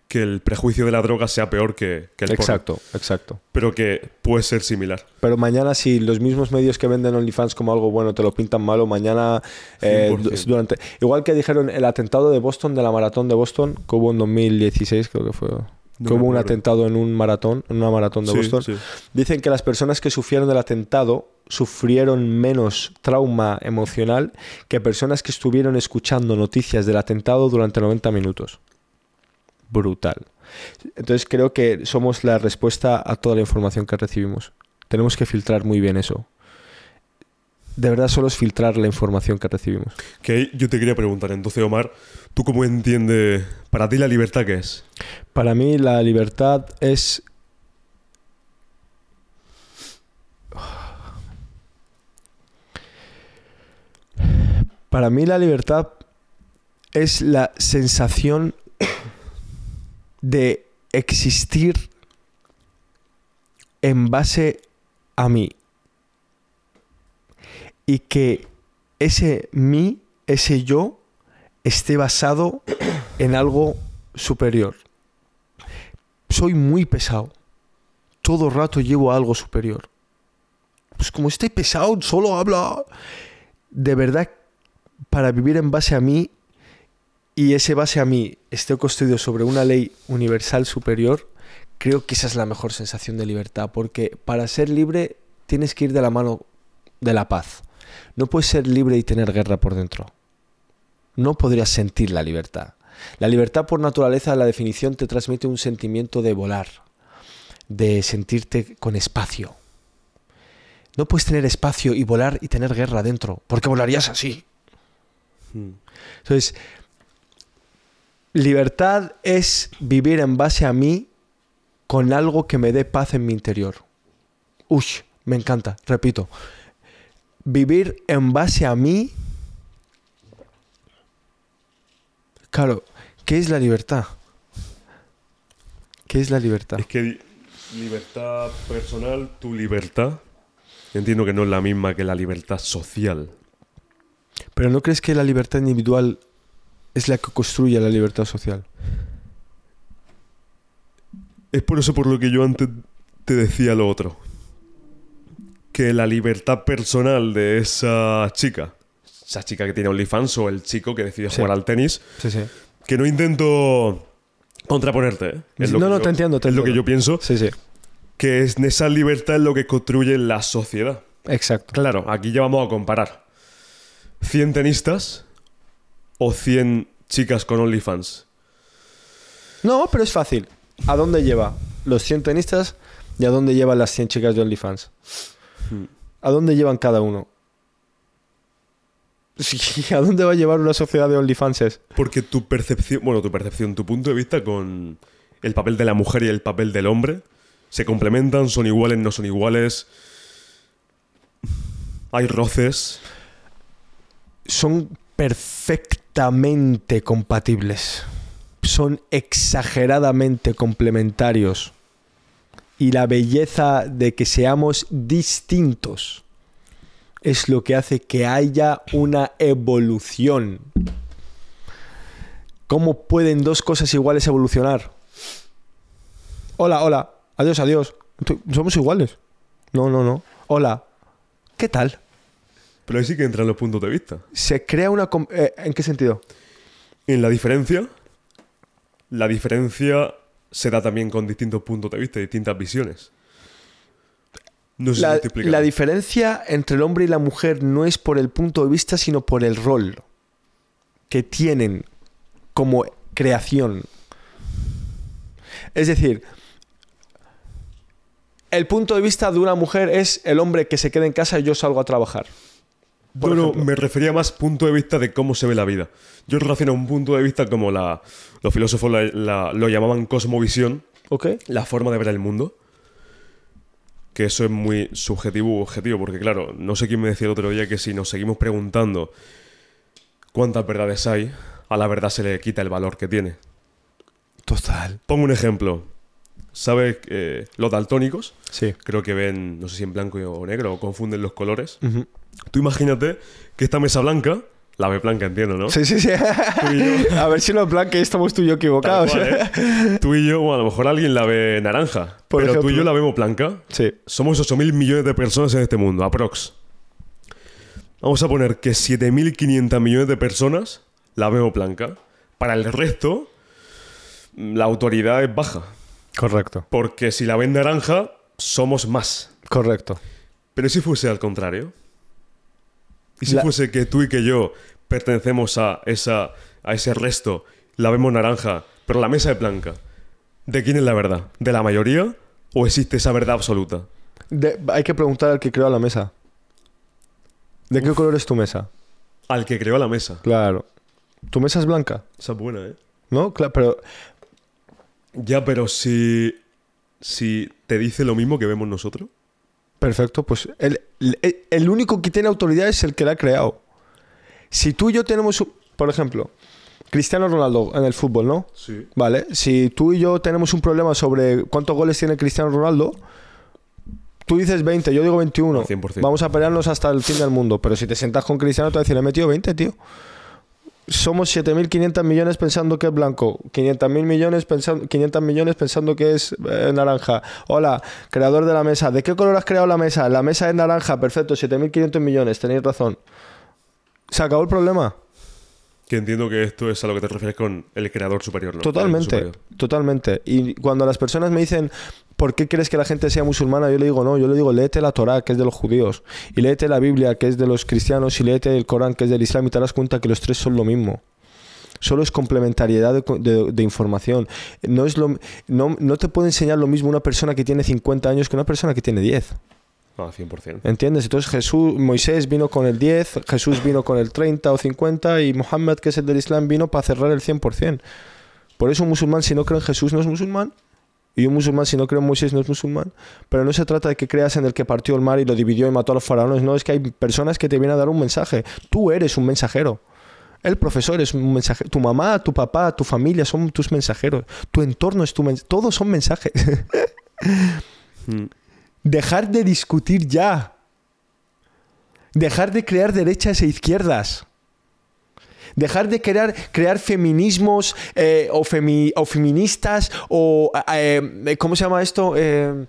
Que el prejuicio de la droga sea peor que, que el porno. Exacto, exacto. Pero que puede ser similar. Pero mañana, si los mismos medios que venden OnlyFans como algo bueno te lo pintan malo, mañana. eh, 100%. du- durante, igual que dijeron el atentado de Boston, de la maratón de Boston, que hubo en 2016, creo que fue. No que hubo un atentado en un maratón, en una maratón de Sí, Boston. sí. Dicen que las personas que sufrieron del atentado sufrieron menos trauma emocional que personas que estuvieron escuchando noticias del atentado durante 90 minutos. Brutal. Entonces creo que somos la respuesta a toda la información que recibimos. Tenemos que filtrar muy bien eso. De verdad solo es filtrar la información que recibimos. Que yo te quería preguntar, entonces, Omar, ¿tú cómo entiendes para ti la libertad qué es? Para mí la libertad es... Para mí la libertad es la sensación de existir en base a mí. Y que ese mí, ese yo, esté basado en algo superior. Soy muy pesado. Todo rato llevo a algo superior. Pues como estoy pesado, solo habla. De verdad, para vivir en base a mí y ese base a mí esté construido sobre una ley universal superior, creo que esa es la mejor sensación de libertad. Porque para ser libre tienes que ir de la mano de la paz. No puedes ser libre y tener guerra por dentro. No podrías sentir la libertad. La libertad por naturaleza, la definición, te transmite un sentimiento de volar, de sentirte con espacio. No puedes tener espacio y volar y tener guerra dentro, porque volarías así. Entonces, libertad es vivir en base a mí con algo que me dé paz en mi interior. Ush, me encanta, repito. Vivir en base a mí. Claro, ¿qué es la libertad? ¿Qué es la libertad? Es que li- libertad personal, tu libertad, entiendo que no es la misma que la libertad social. Pero ¿no crees que la libertad individual es la que construye la libertad social? Es por eso por lo que yo antes te decía lo otro. que la libertad personal de esa chica, esa chica que tiene OnlyFans o el chico que decide jugar al tenis, Sí, sí. que no intento contraponerte, ¿eh? Es No, no, yo- te entiendo, te es lo que yo pienso, Sí, sí. que es esa libertad es lo que construye la sociedad. Exacto. Claro, aquí ya vamos a comparar. ¿100 tenistas o 100 chicas con OnlyFans? No, pero es fácil. ¿A dónde lleva los 100 tenistas y a dónde llevan las 100 chicas de OnlyFans? Hmm. ¿A dónde llevan cada uno? Sí, ¿A dónde va a llevar una sociedad de OnlyFans? Porque tu percepción, bueno, tu percepción, tu punto de vista con el papel de la mujer y el papel del hombre se complementan, son iguales, no son iguales. Hay roces. Son perfectamente compatibles. Son exageradamente complementarios. Y la belleza de que seamos distintos es lo que hace que haya una evolución. ¿Cómo pueden dos cosas iguales evolucionar? Hola, hola. Adiós, adiós. Somos iguales. No, no, no. Hola. ¿Qué tal? Pero ahí sí que entran los puntos de vista. Se crea una... com- eh, ¿En qué sentido? En la diferencia, la diferencia se da también con distintos puntos de vista, distintas visiones. No sé La, la diferencia entre el hombre y la mujer no es por el punto de vista, sino por el rol que tienen como creación. Es decir, el punto de vista de una mujer es el hombre que se queda en casa y yo salgo a trabajar. por No, no, ejemplo. me refería más punto de vista de cómo se ve la vida. Yo relaciono un punto de vista como la, los filósofos la- la- lo llamaban cosmovisión, la forma de ver el mundo. Que eso es muy subjetivo u objetivo, porque claro, no sé quién me decía el otro día que si nos seguimos preguntando cuántas verdades hay, a la verdad se le quita el valor que tiene. Total. Pongo un ejemplo. ¿Sabes? eh, los daltónicos, Sí. creo que ven, no sé si en blanco o negro, o confunden los colores. Tú imagínate que esta mesa blanca, la ve blanca, entiendo, ¿no? Sí, sí, sí. y yo. a ver si blanco y estamos tú y yo equivocados. cual, ¿eh? Tú y yo, bueno, a lo mejor alguien la ve naranja, Por pero tú y yo la vemos blanca. Sí. Somos 8.000 millones de personas en este mundo, aprox. Vamos a poner que 7.500 millones de personas la vemos blanca. Para el resto, la autoridad es baja. Correcto. Porque si la ven naranja, somos más. Correcto. Pero si fuese al contrario. Y si La- fuese que tú y que yo pertenecemos a, esa, a ese resto, la vemos naranja, pero la mesa es blanca. ¿De quién es la verdad? ¿De la mayoría? ¿O existe esa verdad absoluta? De- hay que preguntar al que creó la mesa. ¿De qué color es tu mesa? Al que creó la mesa. Claro. ¿Tu mesa es blanca? Esa es buena, ¿eh? ¿No? Claro, pero Ya, pero si. Si te dice lo mismo que vemos nosotros. Perfecto, pues el, el- el único que tiene autoridad es el que la ha creado. Si tú y yo tenemos, un- por ejemplo, Cristiano Ronaldo en el fútbol, ¿no? Sí. Vale, si tú y yo tenemos un problema sobre cuántos goles tiene Cristiano Ronaldo, tú dices 20, yo digo 21. 100%. Vamos a pelearnos hasta el fin del mundo. Pero si te sientas con Cristiano, te va a decir, he metido 20, tío. Somos 7.500 millones pensando que es blanco, 500.000 millones pensando, 500 millones pensando que es eh, naranja. Hola, creador de la mesa. ¿De qué color has creado la mesa? La mesa es naranja, perfecto, 7.500 millones, tenéis razón. Se acabó el problema. Que entiendo que esto es a lo que te refieres con el creador superior, ¿no? Totalmente, superior. totalmente. Y cuando las personas me dicen, ¿por qué crees que la gente sea musulmana? Yo le digo, no, yo le digo, léete la Torá, que es de los judíos, y léete la Biblia, que es de los cristianos, y léete el Corán, que es del Islam, y te darás cuenta que los tres son lo mismo. Solo es complementariedad de, co- de- de información. No, es lo, no, no te puede enseñar lo mismo una persona que tiene 50 años que una persona que tiene 10. Ah, 100%. ¿Entiendes? Entonces Jesús, Moisés vino con el 10, Jesús vino con el 30 o 50 y Mohammed, que es el del Islam, vino para cerrar el 100%. Por eso un musulmán si no cree en Jesús no es musulmán y un musulmán si no cree en Moisés no es musulmán. Pero no se trata de que creas en el que partió el mar y lo dividió y mató a los faraones. No, es que hay personas que te vienen a dar un mensaje. Tú eres un mensajero. El profesor es un mensajero. Tu mamá, tu papá, tu familia son tus mensajeros. Tu entorno es tu mensaje. Todos son mensajes. Mm. Dejar de discutir ya. Dejar de crear derechas e izquierdas. Dejar de crear, crear feminismos eh, o, femi- o feministas o... eh, ¿Cómo se llama esto? Eh,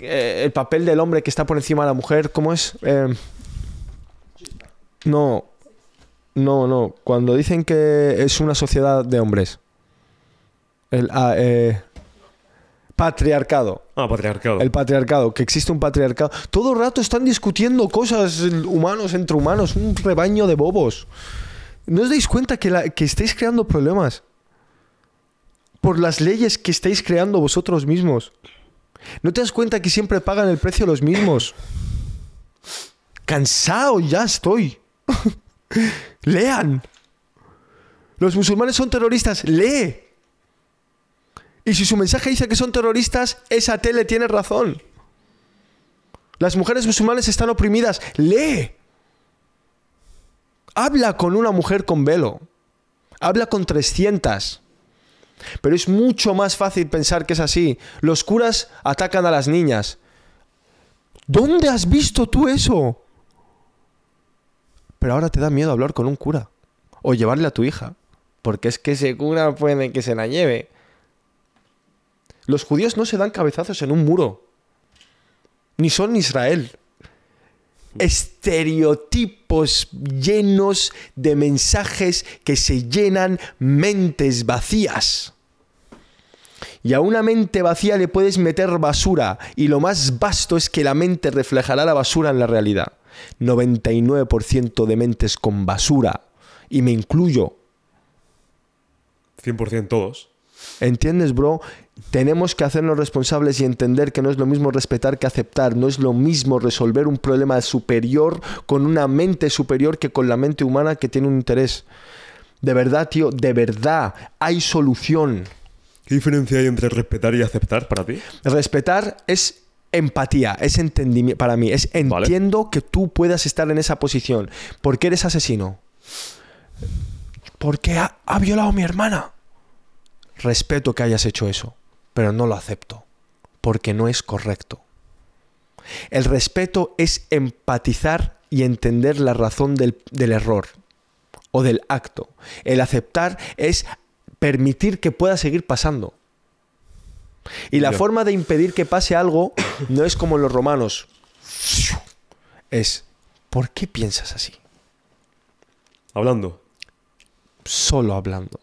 el papel del hombre que está por encima de la mujer, ¿cómo es? No, no, no. Cuando dicen que es una sociedad de hombres. El patriarcado. Ah, patriarcado. El patriarcado, que existe un patriarcado. Todo el rato están discutiendo cosas humanos entre humanos, un rebaño de bobos. ¿No os dais cuenta que, la- que estáis creando problemas? Por las leyes que estáis creando vosotros mismos. ¿No te das cuenta que siempre pagan el precio los mismos? Cansado ya estoy. Lean. Los musulmanes son terroristas. Lee. Y si su mensaje dice que son terroristas, esa tele tiene razón. Las mujeres musulmanes están oprimidas. Lee. Habla con una mujer con velo. Habla con 300. Pero es mucho más fácil pensar que es así. Los curas atacan a las niñas. ¿Dónde has visto tú eso? Pero ahora te da miedo hablar con un cura. O llevarle a tu hija. Porque es que ese cura puede que se la lleve. Los judíos no se dan cabezazos en un muro. Ni son Israel. Estereotipos llenos de mensajes que se llenan mentes vacías. Y a una mente vacía le puedes meter basura. Y lo más vasto es que la mente reflejará la basura en la realidad. 99% de mentes con basura. Y me incluyo. 100% todos. ¿Entiendes, bro? Tenemos que hacernos responsables y entender que no es lo mismo respetar que aceptar. No es lo mismo resolver un problema superior con una mente superior que con la mente humana que tiene un interés. De verdad, tío, de verdad, hay solución. ¿Qué diferencia hay entre respetar y aceptar para ti? Respetar es empatía, es entendimiento para mí. Es Vale. entiendo que tú puedas estar en esa posición. ¿Por qué eres asesino? Porque ha, ha violado a mi hermana. Respeto que hayas hecho eso, pero no lo acepto. Porque no es correcto. El respeto es empatizar y entender la razón del, del error o del acto. El aceptar es permitir que pueda seguir pasando. Y la forma de impedir que pase algo no es como los romanos. Es, ¿por qué piensas así? Hablando. Solo hablando.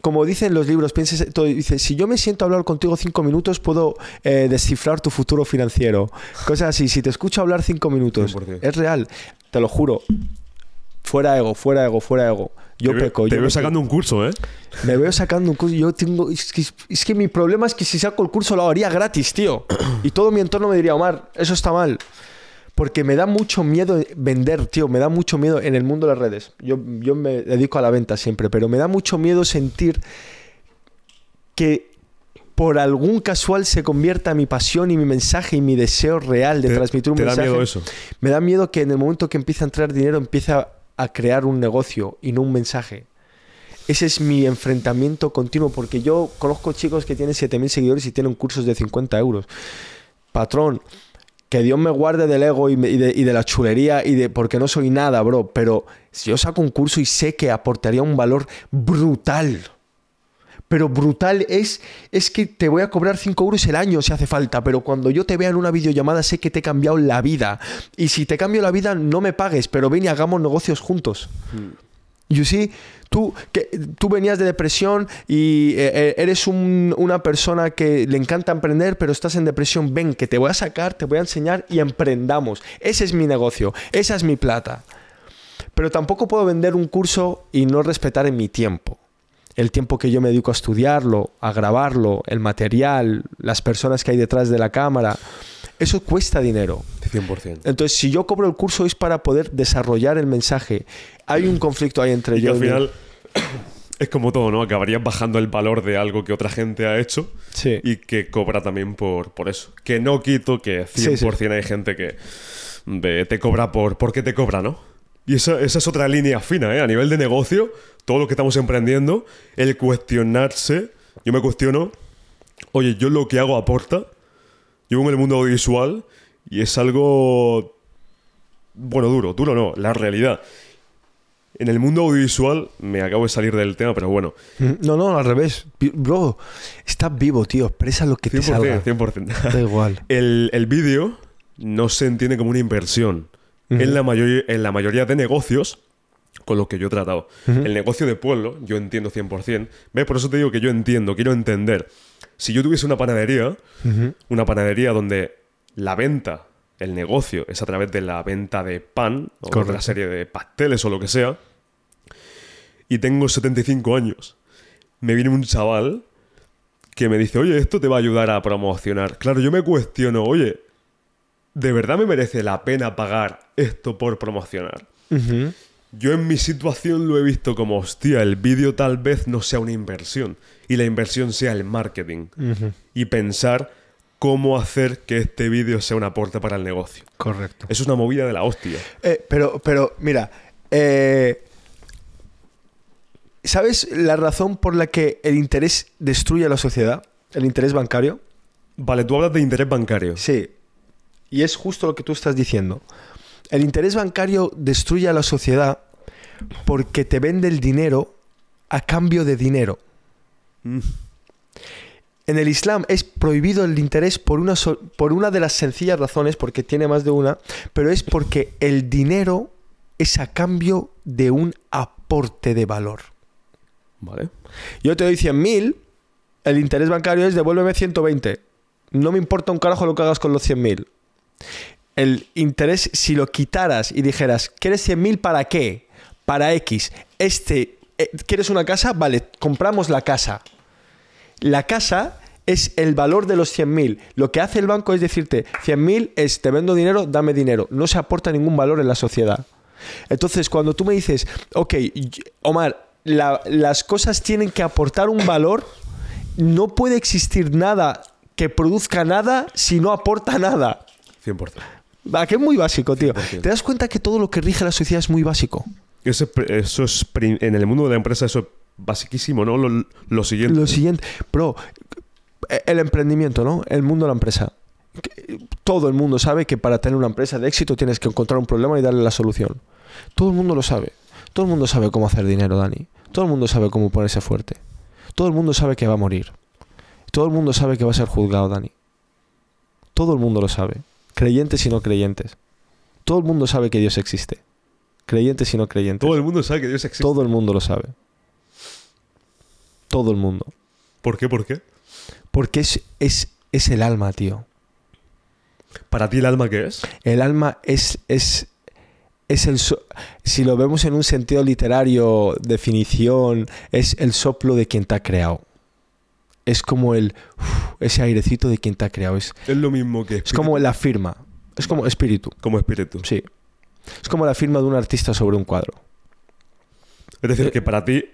Como dicen los libros, pienses, todo, dice, si yo me siento a hablar contigo cinco minutos, puedo eh, descifrar tu futuro financiero. Cosas así. Si te escucho hablar cinco minutos, 100%. es real. Te lo juro. Fuera ego, fuera ego, fuera ego. Yo te veo- peco. Te yo veo peco. sacando un curso, ¿eh? Me veo sacando un curso. Yo tengo. Es que, es que mi problema es que si saco el curso lo haría gratis, tío. Y todo mi entorno me diría, Omar, eso está mal. Porque me da mucho miedo vender, tío. Me da mucho miedo en el mundo de las redes. Yo, yo me dedico a la venta siempre, pero me da mucho miedo sentir que por algún casual se convierta mi pasión y mi mensaje y mi deseo real de Te- transmitir un te da mensaje. miedo eso. Me da miedo que en el momento que empiece a entrar dinero empiece a, a crear un negocio y no un mensaje. Ese es mi enfrentamiento continuo porque yo conozco chicos que tienen 7.000 seguidores y tienen cursos de 50 euros. Patrón, que Dios me guarde del ego y, de, y de la chulería y de porque no soy nada, bro. Pero si yo saco un curso y sé que aportaría un valor brutal. Pero brutal es, es que te voy a cobrar 5 euros el año si hace falta, pero cuando yo te vea en una videollamada sé que te he cambiado la vida. Y si te cambio la vida, no me pagues, pero ven y hagamos negocios juntos. You see, tú, que, tú venías de depresión y eh, eh, eres un- una persona que le encanta emprender, pero estás en depresión. Ven, que te voy a sacar, te voy a enseñar y emprendamos. Ese es mi negocio, esa es mi plata. Pero tampoco puedo vender un curso y no respetar en mi tiempo. El tiempo que yo me dedico a estudiarlo, a grabarlo, el material, las personas que hay detrás de la cámara. Eso cuesta dinero. 100%. Entonces, si yo cobro el curso es para poder desarrollar el mensaje. Hay un conflicto ahí entre Y que yo al y mi- final es como todo, ¿no? Acabarías bajando el valor de algo que otra gente ha hecho Sí. y que cobra también por, por eso. Que no quito que 100% Sí, sí. hay gente que ve, te cobra por porque te cobra, ¿no? Y esa, esa es otra línea fina, ¿eh? A nivel de negocio, todo lo que estamos emprendiendo, el cuestionarse, yo me cuestiono, oye, yo lo que hago aporta, yo en el mundo audiovisual y es algo, bueno, duro, duro no, la realidad. En el mundo audiovisual, me acabo de salir del tema, pero bueno, No, no, al revés. Bro, estás vivo, tío. Expresa lo que te 100%, salga. 100%. Da igual. El, el vídeo no se entiende como una inversión. En, la mayoría, en la mayoría de negocios con lo que yo he tratado. El negocio de pueblo, yo entiendo 100%. ¿Ves? Por eso te digo que yo entiendo, quiero entender. Si yo tuviese una panadería, una panadería donde la venta, el negocio, es a través de la venta de pan o de una serie de pasteles o lo que sea, y tengo 75 años, me viene un chaval que me dice, oye, esto te va a ayudar a promocionar. Claro, yo me cuestiono, oye, ¿de verdad me merece la pena pagar esto por promocionar? Yo en mi situación lo he visto como, hostia, el vídeo tal vez no sea una inversión y la inversión sea el marketing y pensar cómo hacer que este vídeo sea un aporte para el negocio. Correcto. Es una movida de la hostia. Eh, pero, pero, mira, eh, ¿sabes la razón por la que el interés destruye a la sociedad? El interés bancario. Vale, tú hablas de interés bancario. Sí. Y es justo lo que tú estás diciendo. El interés bancario destruye a la sociedad porque te vende el dinero a cambio de dinero. Mm. En el Islam es prohibido el interés por una, so- por una de las sencillas razones, porque tiene más de una, pero es porque el dinero es a cambio de un aporte de valor. Vale. Yo te doy 100.000, el interés bancario es devuélveme 120. No me importa un carajo lo que hagas con los 100.000. El interés, si lo quitaras y dijeras, ¿quieres 100.000 para qué? Para X. Este, eh, ¿quieres una casa? Vale, compramos la casa. La casa es el valor de los 100.000. Lo que hace el banco es decirte, 100.000 es te vendo dinero, dame dinero. No se aporta ningún valor en la sociedad. Entonces, cuando tú me dices, ok, Omar, la- las cosas tienen que aportar un valor, no puede existir nada que produzca nada si no aporta nada. 100%. Va, que es muy básico, tío. 100%. ¿Te das cuenta que todo lo que rige la sociedad es muy básico? Eso eso es en el mundo de la empresa eso es basiquísimo, ¿no? Lo, lo siguiente. Lo siguiente, bro, el emprendimiento, ¿no? El mundo de la empresa. Todo el mundo sabe que para tener una empresa de éxito tienes que encontrar un problema y darle la solución. Todo el mundo lo sabe. Todo el mundo sabe cómo hacer dinero, Dani. Todo el mundo sabe cómo ponerse fuerte. Todo el mundo sabe que va a morir. Todo el mundo sabe que va a ser juzgado, Dani. Todo el mundo lo sabe. Creyentes y no creyentes. Todo el mundo sabe que Dios existe. Creyentes y no creyentes. Todo el mundo sabe que Dios existe. Todo el mundo lo sabe. Todo el mundo. ¿Por qué? ¿Por qué? Porque es, es, es el alma, tío. ¿Para ti el alma qué es? El alma es, es, es el... so- si lo vemos en un sentido literario, definición, es el soplo de quien te ha creado. Es como el... uf, ese airecito de quien te ha creado. Es, Es lo mismo que es como la firma. Es como espíritu. como espíritu. Sí. Es como la firma de un artista sobre un cuadro. Es decir, que para ti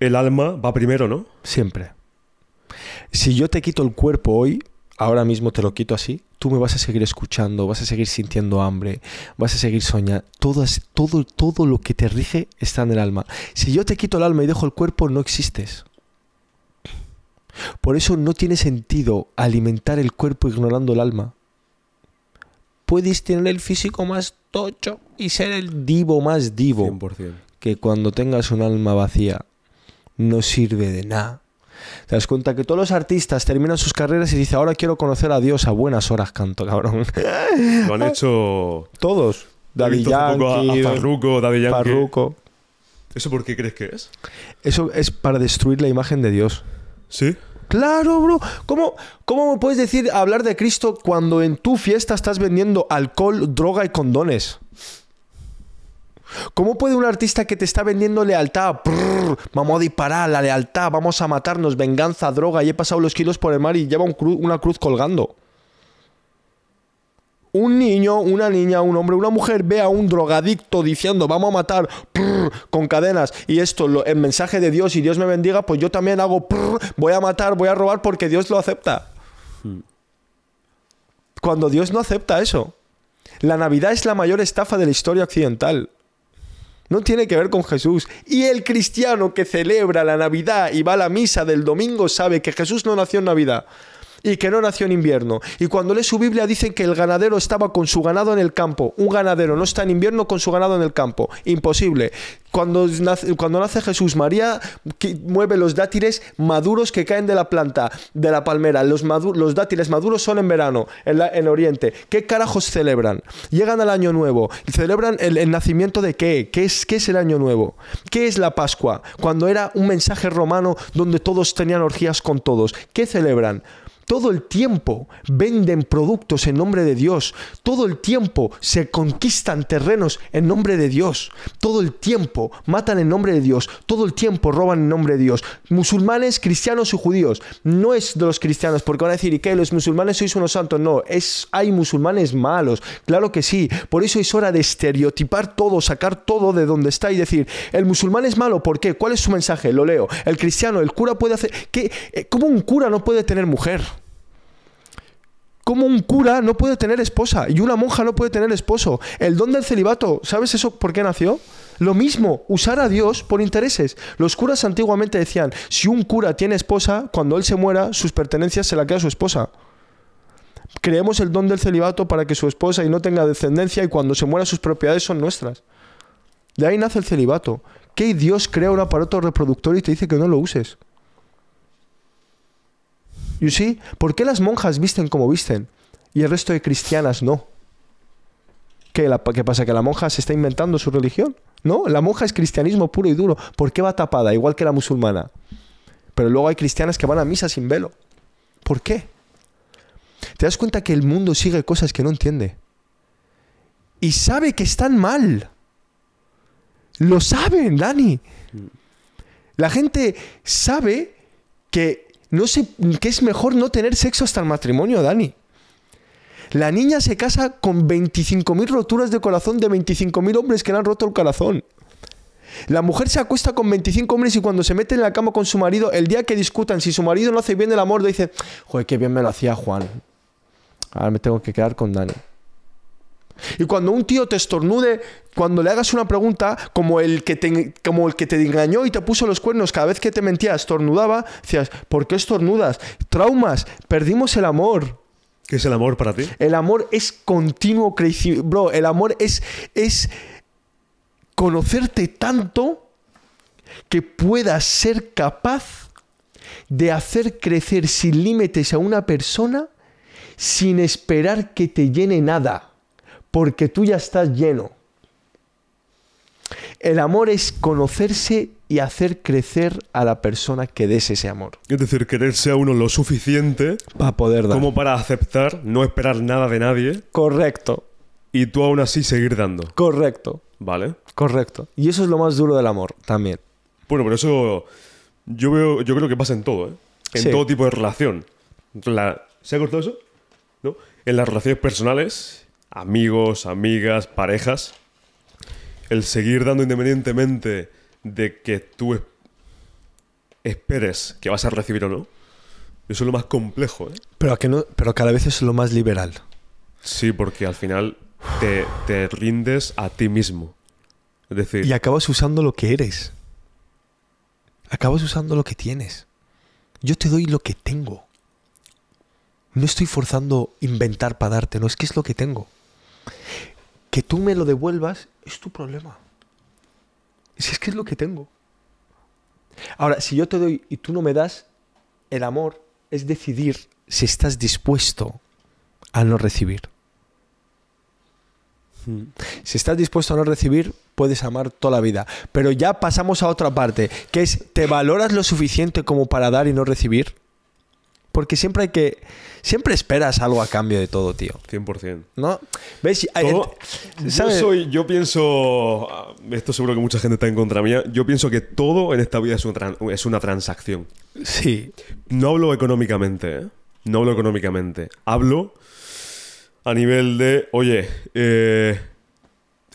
el alma va primero, ¿no? Siempre. Si yo te quito el cuerpo hoy, ahora mismo te lo quito así, tú me vas a seguir escuchando, vas a seguir sintiendo hambre, vas a seguir soñando. Todo, es- todo, todo lo que te rige está en el alma. Si yo te quito el alma y dejo el cuerpo, no existes. Por eso no tiene sentido alimentar el cuerpo ignorando el alma. Puedes tener el físico más tocho y ser el divo más divo Pues 100%. que cuando tengas un alma vacía no sirve de nada. Te das cuenta que todos los artistas terminan sus carreras y dicen, ahora quiero conocer a Dios a buenas horas canto, cabrón. Lo han hecho... todos. Daddy a- Yankee, a Farruko, Daddy Yankee. Farruko. ¿Eso por qué crees que es? Eso es para destruir la imagen de Dios. ¿Sí? Claro, bro. ¿Cómo, ¿Cómo puedes decir hablar de Cristo cuando en tu fiesta estás vendiendo alcohol, droga y condones? ¿Cómo puede un artista que te está vendiendo lealtad? Prrr, vamos a disparar, la lealtad, vamos a matarnos, venganza, droga, y he pasado los kilos por el mar y lleva una cruz colgando. Un niño, una niña, un hombre, una mujer ve a un drogadicto diciendo vamos a matar con cadenas y esto, lo- el mensaje de Dios y Dios me bendiga, pues yo también hago voy a matar, voy a robar porque Dios lo acepta. Cuando Dios no acepta eso. La Navidad es la mayor estafa de la historia occidental. No tiene que ver con Jesús. Y el cristiano que celebra la Navidad y va a la misa del domingo sabe que Jesús no nació en Navidad. Y que no nació en invierno. Y cuando lee su Biblia dicen que el ganadero estaba con su ganado en el campo. Un ganadero no está en invierno con su ganado en el campo. Imposible. Cuando nace, cuando nace Jesús, María mueve los dátiles maduros que caen de la planta, de la palmera. Los, dátiles maduros son en verano, en, en, Oriente. ¿Qué carajos celebran? Llegan al Año Nuevo. ¿Celebran el, nacimiento de qué? ¿Qué es, ¿Qué es el Año Nuevo? ¿Qué es la Pascua? Cuando era un mensaje romano donde todos tenían orgías con todos. ¿Qué celebran? Todo el tiempo venden productos en nombre de Dios. Todo el tiempo se conquistan terrenos en nombre de Dios. Todo el tiempo matan en nombre de Dios. Todo el tiempo roban en nombre de Dios. Musulmanes, cristianos y judíos. No es de los cristianos, porque van a decir, ¿y qué? ¿Los musulmanes sois unos santos? No, es, hay musulmanes malos. Claro que sí. Por eso es hora de estereotipar todo, sacar todo de donde está y decir, el musulmán es malo, ¿por qué? ¿Cuál es su mensaje? Lo leo. El cristiano, el cura puede hacer... ¿Qué? Eh, ¿Cómo un cura no puede tener mujer? Cómo un cura no puede tener esposa y una monja no puede tener esposo. El don del celibato, ¿sabes eso por qué nació? Lo mismo, usar a Dios por intereses. Los curas antiguamente decían, si un cura tiene esposa, cuando él se muera, sus pertenencias se la queda su esposa. Creemos el don del celibato para que su esposa y no tenga descendencia y cuando se muera sus propiedades son nuestras. De ahí nace el celibato. ¿Qué Dios crea un aparato reproductor y te dice que no lo uses? You see? ¿Por qué las monjas visten como visten y el resto de cristianas no? ¿Qué, ¿Qué pasa? ¿Que la monja se está inventando su religión? No, la monja es cristianismo puro y duro. ¿Por qué va tapada? Igual que la musulmana. Pero luego hay cristianas que van a misa sin velo. ¿Por qué? Te das cuenta que el mundo sigue cosas que no entiende. Y sabe que están mal. Lo saben, Dani. La gente sabe que no sé, que es mejor no tener sexo hasta el matrimonio, Dani. La niña se casa con 25.000 roturas de corazón de 25.000 hombres que le han roto el corazón. La mujer se acuesta con 25 hombres y cuando se mete en la cama con su marido, el día que discutan si su marido no hace bien el amor, dice, joder, qué bien me lo hacía Juan. Ahora me tengo que quedar con Dani. Y cuando un tío te estornude, cuando le hagas una pregunta, como el que te, como el que te engañó y te puso los cuernos cada vez que te mentía, estornudaba, decías, ¿por qué estornudas? Traumas, perdimos el amor. ¿Qué es el amor para ti? El amor es continuo crecimiento. Bro, el amor es, es conocerte tanto que puedas ser capaz de hacer crecer sin límites a una persona sin esperar que te llene nada porque tú ya estás lleno. El amor es conocerse y hacer crecer a la persona que des ese amor. Es decir, quererse a uno lo suficiente para poder dar. Como para aceptar, no esperar nada de nadie. Correcto. Y tú aún así seguir dando. Correcto. Vale. Correcto. Y eso es lo más duro del amor también. Bueno, pero eso yo veo, yo creo que pasa en todo, ¿eh? En todo tipo de relación. ¿Se ha cortado eso? ¿No? En las relaciones personales amigos, amigas, parejas, el seguir dando independientemente de que tú esperes que vas a recibir o no, eso es lo más complejo. ¿eh? Pero, que no, pero cada vez es lo más liberal. Sí, porque al final te, te rindes a ti mismo. Es decir... Y acabas usando lo que eres. Acabas usando lo que tienes. Yo te doy lo que tengo. No estoy forzando inventar para darte, no es que es lo que tengo. Que tú me lo devuelvas es tu problema. Si es que es lo que tengo. Ahora, si yo te doy y tú no me das, el amor es decidir si estás dispuesto a no recibir. Hmm. Si estás dispuesto a no recibir, puedes amar toda la vida. Pero ya pasamos a otra parte, que es, ¿te valoras lo suficiente como para dar y no recibir? Porque siempre hay que. Siempre esperas algo a cambio de todo, tío. 100%. ¿No? ¿Ves? Yo, soy, yo pienso. Esto seguro que mucha gente está en contra mía. Yo pienso que todo en esta vida es una, es una transacción. Sí. No hablo económicamente, ¿eh? No hablo económicamente. Hablo a nivel de. Oye, eh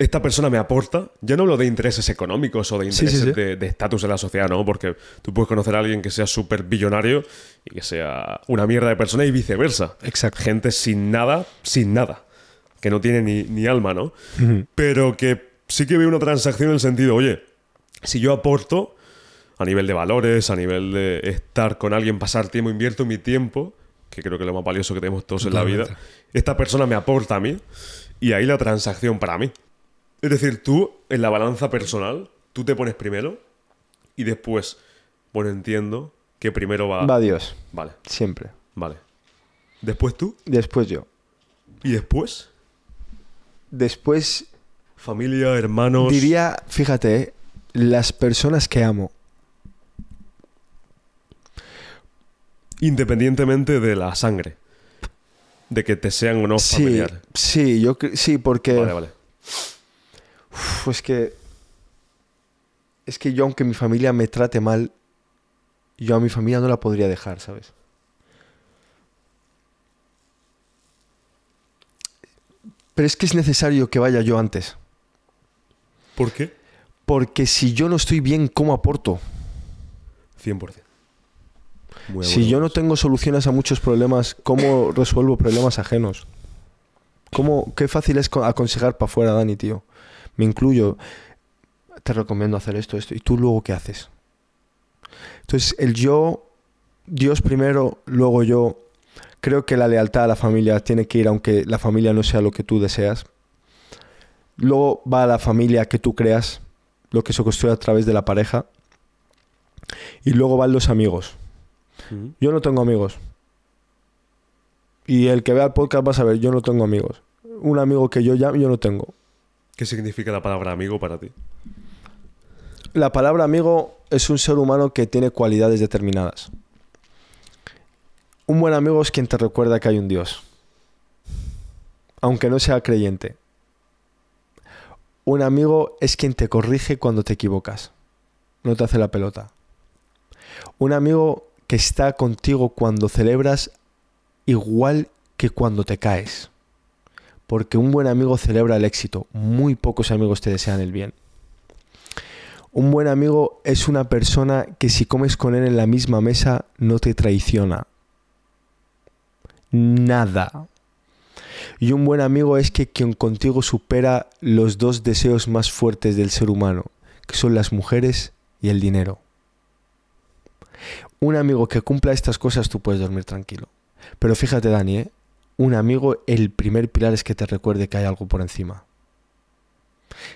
esta persona me aporta, ya no hablo de intereses económicos o de intereses de estatus en la sociedad, ¿no? Porque tú puedes conocer a alguien que sea súper billonario y que sea una mierda de persona y viceversa. Exacto. Gente sin nada, sin nada. Que no tiene ni, alma, ¿no? Pero que sí que veo una transacción en el sentido, oye, si yo aporto a nivel de valores, a nivel de estar con alguien, pasar tiempo, invierto mi tiempo, que creo que es lo más valioso que tenemos todos en la vida. Esta persona me aporta a mí y ahí la transacción para mí. Es decir, tú en la balanza personal, tú te pones primero y después, bueno, entiendo que primero va... Va Dios, Vale, siempre. vale. Después tú Después yo. y después Después familia, hermanos... diría, fíjate, ¿eh? las personas que amo. Independientemente de la sangre. De que te sean o no Sí, familiares. sí, yo sí, porque Vale, vale. Uf, es que es que yo aunque mi familia me trate mal, yo a mi familia no la podría dejar, ¿sabes? Pero es que es necesario que vaya yo antes, ¿Por qué? porque si yo no estoy bien, ¿cómo aporto? 100%. Muy Si yo no tengo soluciones a muchos problemas, ¿cómo resuelvo problemas ajenos? ¿Cómo, qué fácil es co- aconsejar para afuera, Dani, tío. Me incluyo. Te recomiendo hacer esto, esto. ¿Y tú luego qué haces? Entonces, el yo, Dios primero, luego yo. Creo que la lealtad a la familia tiene que ir aunque la familia no sea lo que tú deseas. Luego va a la familia que tú creas, lo que se construye a través de la pareja. Y luego van los amigos. Yo no tengo amigos. Y el que vea el podcast va a saber, yo no tengo amigos. Un amigo que yo llamo, yo no tengo. ¿Qué significa la palabra amigo para ti? La palabra amigo es un ser humano que tiene cualidades determinadas. Un buen amigo es quien te recuerda que hay un Dios. Aunque no sea creyente. Un amigo es quien te corrige cuando te equivocas. No te hace la pelota. Un amigo que está contigo cuando celebras igual que cuando te caes. Porque un buen amigo celebra el éxito. Muy pocos amigos te desean el bien. Un buen amigo es una persona que si comes con él en la misma mesa no te traiciona. Nada. Y un buen amigo es que quien contigo supera los dos deseos más fuertes del ser humano, que son las mujeres y el dinero. Un amigo que cumpla estas cosas tú puedes dormir tranquilo. Pero fíjate Dani, ¿eh? Un amigo el primer pilar es que te recuerde que hay algo por encima.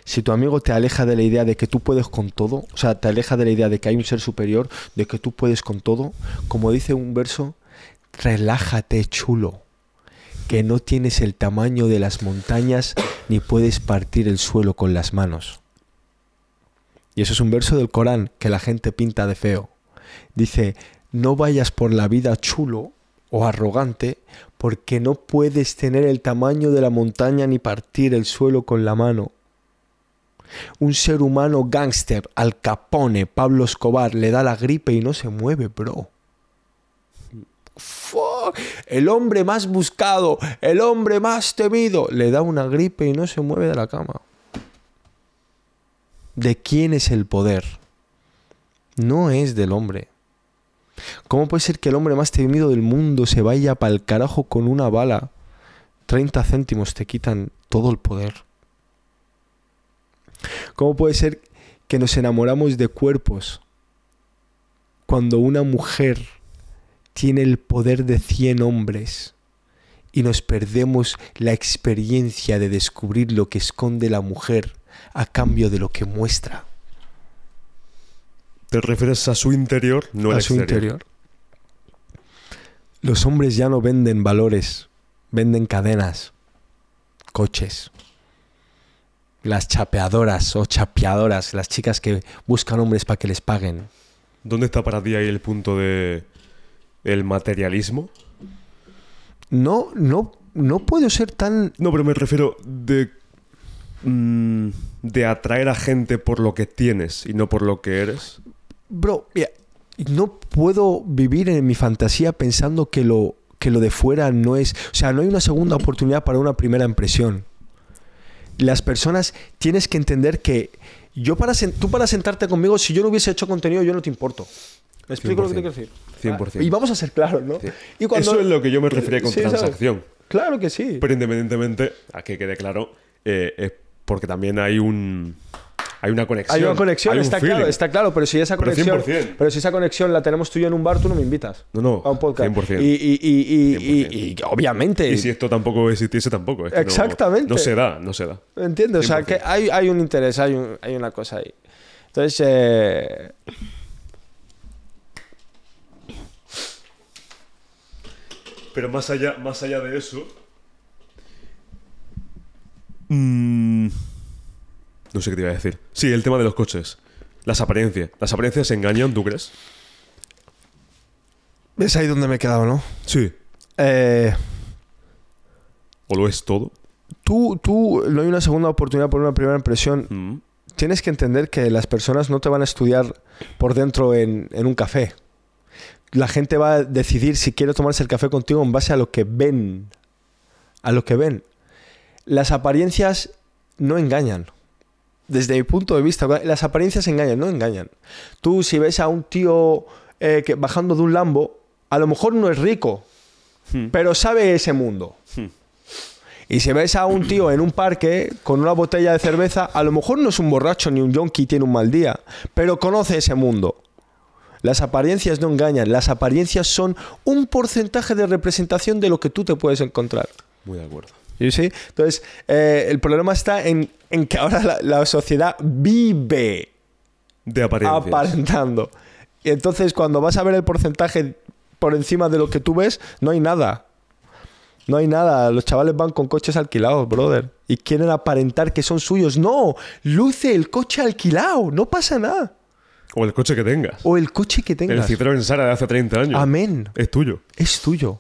Si tu amigo te aleja de la idea de que tú puedes con todo, o sea, te aleja de la idea de que hay un ser superior, de que tú puedes con todo, como dice un verso, relájate chulo, que no tienes el tamaño de las montañas ni puedes partir el suelo con las manos. Y eso es un verso del Corán que la gente pinta de feo. Dice, no vayas por la vida chulo o arrogante porque no puedes tener el tamaño de la montaña ni partir el suelo con la mano. Un ser humano gángster, Al Capone, Pablo Escobar, le da la gripe y no se mueve, bro. Fuck. El hombre más buscado, el hombre más temido, le da una gripe y no se mueve de la cama. ¿De quién es el poder? No es del hombre. ¿Cómo puede ser que el hombre más temido del mundo se vaya para el carajo con una bala? 30 céntimos te quitan todo el poder. ¿Cómo puede ser que nos enamoramos de cuerpos cuando una mujer tiene el poder de 100 hombres y nos perdemos la experiencia de descubrir lo que esconde la mujer a cambio de lo que muestra ¿Te refieres a su interior, no a su exterior? interior? Los hombres ya no venden valores, venden cadenas, coches. Las chapeadoras o chapeadoras, las chicas que buscan hombres para que les paguen. ¿Dónde está para ti ahí el punto de el materialismo? No, no, no puedo ser tan No, pero me refiero de mm, de atraer a gente por lo que tienes y no por lo que eres. Bro, mira, no puedo vivir en mi fantasía pensando que lo, que lo de fuera no es... O sea, no hay una segunda oportunidad para una primera impresión. Las personas tienes que entender que yo para tú para sentarte conmigo, si yo no hubiese hecho contenido, yo no te importo. ¿Me explico lo que te quiero decir? 100%. Y vamos a ser claros, ¿no? Sí. Y cuando- Eso es lo que yo me refería con Sí, ¿sabes? transacción. Claro que sí. Pero independientemente, a que quede claro, eh, es porque también hay un hay una conexión. Hay una conexión, hay un está feeling. claro, está claro, pero si esa conexión, 100%. pero si esa conexión la tenemos tú y yo en un bar, tú no me invitas. No, no, a un podcast. 100%. Y, y, y, y, y- y obviamente, Y si esto tampoco existiese, tampoco. es que no- Exactamente. No, se da, no se da. ¿entiendes? O sea, 100%. que hay, hay un interés, hay, un- hay una cosa ahí. Entonces, eh, Pero más allá, más allá de eso. mm, no sé qué te iba a decir. Sí, el tema de los coches. Las apariencias. ¿Las apariencias engañan, tú crees? ¿ves ahí donde me he quedado, no? Sí. Eh, ¿O lo es todo? tú, tú, no hay una segunda oportunidad por una primera impresión. Mm. Tienes que entender que las personas no te van a estudiar por dentro en, en un café. La gente va a decidir si quiere tomarse el café contigo en base a lo que ven. A lo que ven. Las apariencias no engañan. Desde mi punto de vista, las apariencias engañan, no engañan. Tú si ves a un tío eh, que, bajando de un Lambo, a lo mejor no es rico, Hmm. pero sabe ese mundo. Hmm. Y si ves a un tío en un parque con una botella de cerveza, a lo mejor no es un borracho ni un yonki, tiene un mal día, pero conoce ese mundo. Las apariencias no engañan, las apariencias son un porcentaje de representación de lo que tú te puedes encontrar. Muy de acuerdo. ¿Sí? Entonces, eh, el problema está en, en que ahora la, la sociedad vive De apariencias. aparentando. Y entonces, cuando vas a ver el porcentaje por encima de lo que tú ves, no hay nada. No hay nada. Los chavales van con coches alquilados, brother. Y quieren aparentar que son suyos. No, luce el coche alquilado. No pasa nada. o el coche que tengas. O el coche que el tengas. Citroën Sara de hace 30 años. Amén. Es tuyo. Es tuyo.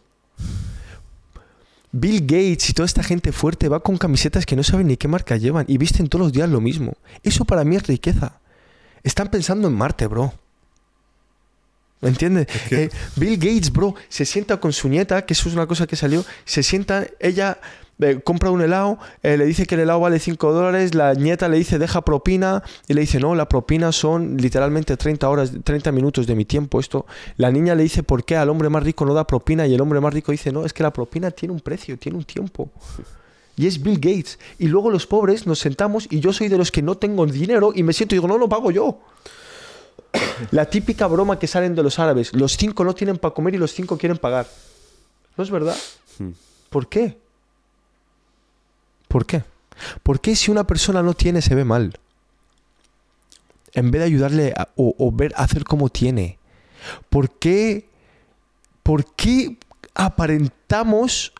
Bill Gates y toda esta gente fuerte va con camisetas que no saben ni qué marca llevan y visten todos los días lo mismo. Eso para mí es riqueza. Están pensando en Marte, bro. ¿Me entiendes? que- Eh, Bill Gates, bro, se sienta con su nieta, que eso es una cosa que salió, se sienta, ella eh, compra un helado, eh, le dice que el helado vale 5 dólares, la nieta le dice deja propina y le dice no, la propina son literalmente 30 horas, 30 minutos de mi tiempo. Esto, la niña le dice por qué al hombre más rico no da propina y el hombre más rico dice no, es que la propina tiene un precio, tiene un tiempo. Y es Bill Gates. Y luego los pobres nos sentamos y yo soy de los que no tengo dinero y me siento y digo, no, lo pago yo. La típica broma que salen de los árabes. Los cinco no tienen para comer y los cinco quieren pagar. ¿No es verdad? Hmm. ¿Por qué? ¿Por qué? ¿Por qué si una persona no tiene se ve mal? En vez de ayudarle a- o, o ver hacer como tiene. ¿Por qué? ¿Por qué aparentamos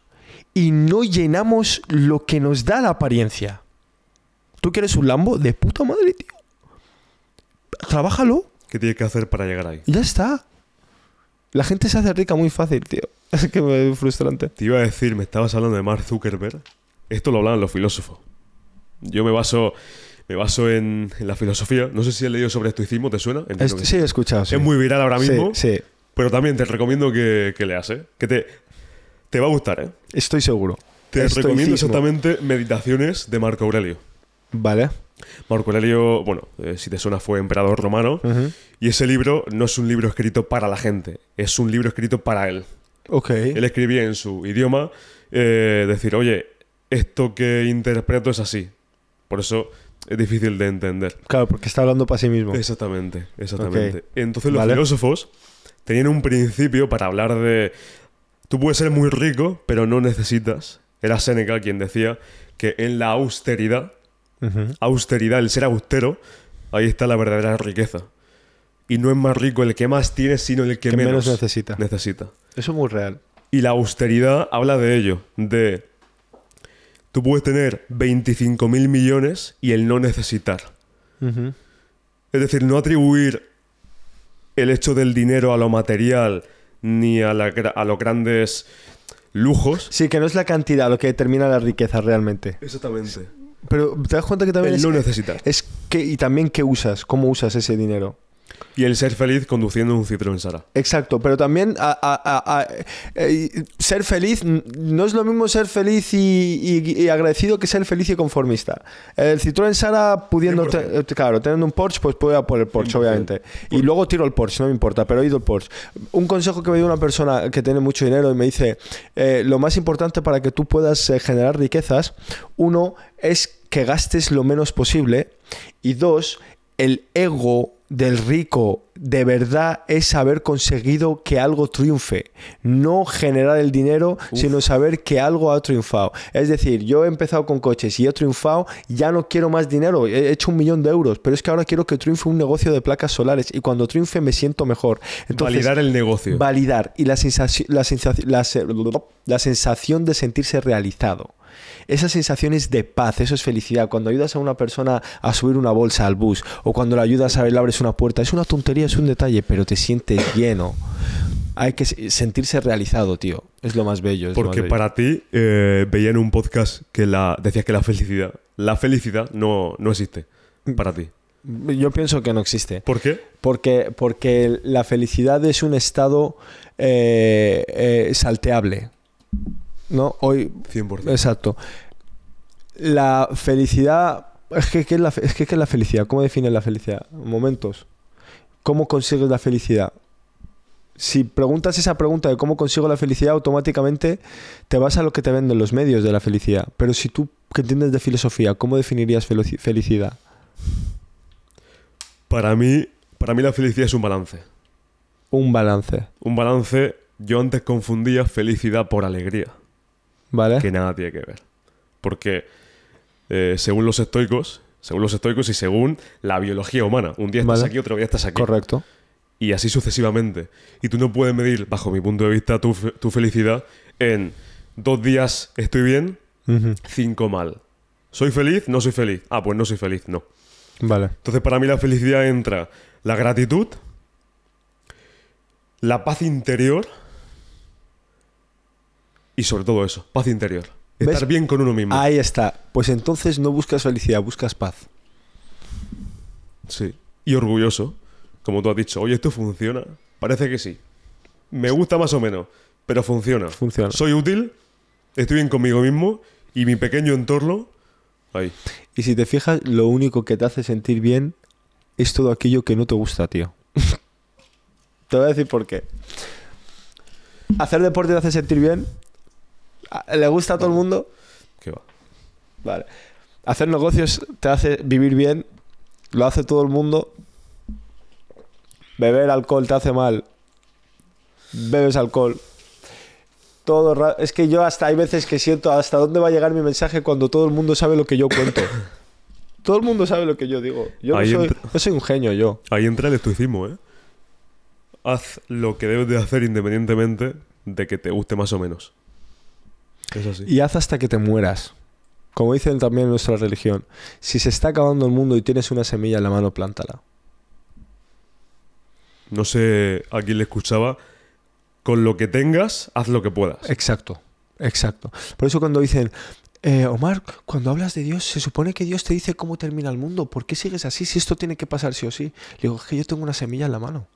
y no llenamos lo que nos da la apariencia? ¿Tú quieres un Lambo? De puta madre, tío. Trabájalo. ¿Qué tienes que hacer para llegar ahí? Ya está. La gente se hace rica muy fácil, tío. Es que me es frustrante. Te iba a decir, me estabas hablando de Mark Zuckerberg. Esto lo hablan los filósofos. Yo me baso, me baso en, en la filosofía. No sé si has leído sobre estoicismo, ¿te suena? Que sí, he escuchado. sí. Es muy viral ahora mismo. Sí, Pero también te recomiendo que, que leas, ¿eh? Que te, te va a gustar, ¿eh? estoy seguro. Te recomiendo exactamente Meditaciones de Marco Aurelio. Vale. Marco Aurelio, bueno, eh, si te suena, fue emperador romano. Y ese libro no es un libro escrito para la gente, es un libro escrito para él. Ok. Él escribía en su idioma, eh, decir, oye, esto que interpreto es así. Por eso es difícil de entender. Claro, porque está hablando para sí mismo. Exactamente, exactamente. Entonces los Vale. filósofos tenían un principio para hablar de... Tú puedes ser muy rico, pero no necesitas. Era Séneca quien decía que en la austeridad, Austeridad, el ser austero, ahí está la verdadera riqueza. Y no es más rico el que más tiene, sino el que, Que menos menos, necesita. necesita. Eso es muy real. Y la austeridad habla de ello, de tú puedes tener 25 mil millones y el no necesitar. Es decir, no atribuir el hecho del dinero a lo material ni a, la a los grandes lujos. Sí, que no es la cantidad lo que determina la riqueza realmente. Exactamente. Pero te das cuenta que también El es, no necesitar. es que y también qué usas, cómo usas ese dinero. Y el ser feliz conduciendo un Citroën Sara. Exacto, pero también a- a- a- a- eh, ser feliz no es lo mismo ser feliz y, y- y agradecido que ser feliz y conformista. El Citroën Sara pudiendo, te- 100%. eh, claro, teniendo un Porsche, pues puedo ir a por el Porsche, 100%. obviamente. Y luego tiro el Porsche, no me importa, pero he ido el Porsche. Un consejo que me dio una persona que tiene mucho dinero y me dice, eh, lo más importante para que tú puedas eh, generar riquezas, uno es que gastes lo menos posible y dos, el ego del rico de verdad es haber conseguido que algo triunfe, no generar el dinero, sino saber que algo ha triunfado. Es decir, yo he empezado con coches y he triunfado, ya no quiero más dinero, he hecho un millón de euros, pero es que ahora quiero que triunfe un negocio de placas solares y cuando triunfe me siento mejor. Entonces, Validar el negocio. validar y la, sensaci- la, sensaci- la se- la sensación de sentirse realizado. Esa sensación es de paz, eso es felicidad. Cuando ayudas a una persona a subir una bolsa al bus o cuando le ayudas a le abres una puerta, es una tontería, es un detalle, pero te sientes lleno. Hay que se- sentirse realizado, tío. Es lo más bello. es Porque más bello. para ti, eh, veía en un podcast que la, decías que la felicidad, la felicidad no, no existe para ti. Yo pienso que no existe. ¿Por qué? Porque, porque la felicidad es un estado eh, eh, salteable. ¿No? Hoy 100%. Exacto. La felicidad. Es que, ¿qué es la, es que, ¿qué es la felicidad? ¿Cómo defines la felicidad? Momentos. ¿Cómo consigues la felicidad? Si preguntas esa pregunta de cómo consigo la felicidad, automáticamente te vas a lo que te venden los medios de la felicidad. Pero si tú que entiendes de filosofía, ¿cómo definirías felici- felicidad? Para mí, para mí la felicidad es un balance. Un balance. Un balance, yo antes confundía felicidad por alegría, ¿Vale? que nada tiene que ver. Porque eh, según los estoicos, según los estoicos y según la biología humana, un día estás Vale. aquí, otro día estás aquí. Correcto. y así sucesivamente. Y tú no puedes medir, bajo mi punto de vista, tu, fe- tu felicidad en dos días estoy bien, cinco mal. ¿Soy feliz? No soy feliz. Ah, pues no soy feliz, no. Vale. Entonces para mí la felicidad entra la gratitud, la paz interior y sobre todo eso, paz interior. ¿Ves? Estar bien con uno mismo. Ahí está. Pues entonces no buscas felicidad, buscas paz. Sí. Y orgulloso. Como tú has dicho, oye, esto funciona. Parece que sí. Me gusta más o menos, pero funciona. Funciona. Soy útil, estoy bien conmigo mismo y mi pequeño entorno. Ahí. Y si te fijas, lo único que te hace sentir bien es todo aquello que no te gusta, tío. te voy a decir por qué. Hacer deporte te hace sentir bien. ¿A- ¿Le gusta a todo el mundo? ¿Qué va? Vale. Hacer negocios te hace vivir bien. Lo hace todo el mundo. Beber alcohol te hace mal. Bebes alcohol. Todo es que yo hasta hay veces que siento hasta dónde va a llegar mi mensaje cuando todo el mundo sabe lo que yo cuento. todo el mundo sabe lo que yo digo. Yo, no soy, yo soy un genio, yo. Ahí entra el estoicismo, ¿eh? Haz lo que debes de hacer independientemente de que te guste más o menos. Y haz hasta que te mueras. Como dicen también en nuestra religión. Si se está acabando el mundo y tienes una semilla en la mano, plántala. No sé a quién le escuchaba. Con lo que tengas, haz lo que puedas. Exacto, exacto. Por eso cuando dicen, eh, Omar, cuando hablas de Dios, se supone que Dios te dice cómo termina el mundo. ¿Por qué sigues así si esto tiene que pasar sí o sí? Le digo, es que yo tengo una semilla en la mano.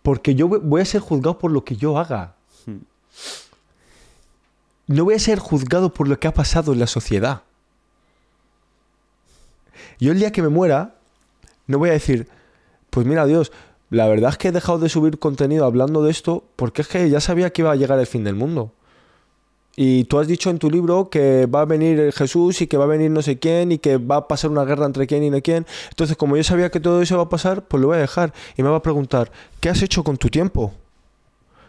Porque yo voy a ser juzgado por lo que yo haga. No voy a ser juzgado por lo que ha pasado en la sociedad. Yo el día que me muera, no voy a decir, pues mira Dios, la verdad es que he dejado de subir contenido hablando de esto porque es que ya sabía que iba a llegar el fin del mundo. Y tú has dicho en tu libro que va a venir Jesús y que va a venir no sé quién y que va a pasar una guerra entre quién y no quién. Entonces, como yo sabía que todo eso va a pasar, pues lo voy a dejar. Y me va a preguntar, ¿qué has hecho con tu tiempo?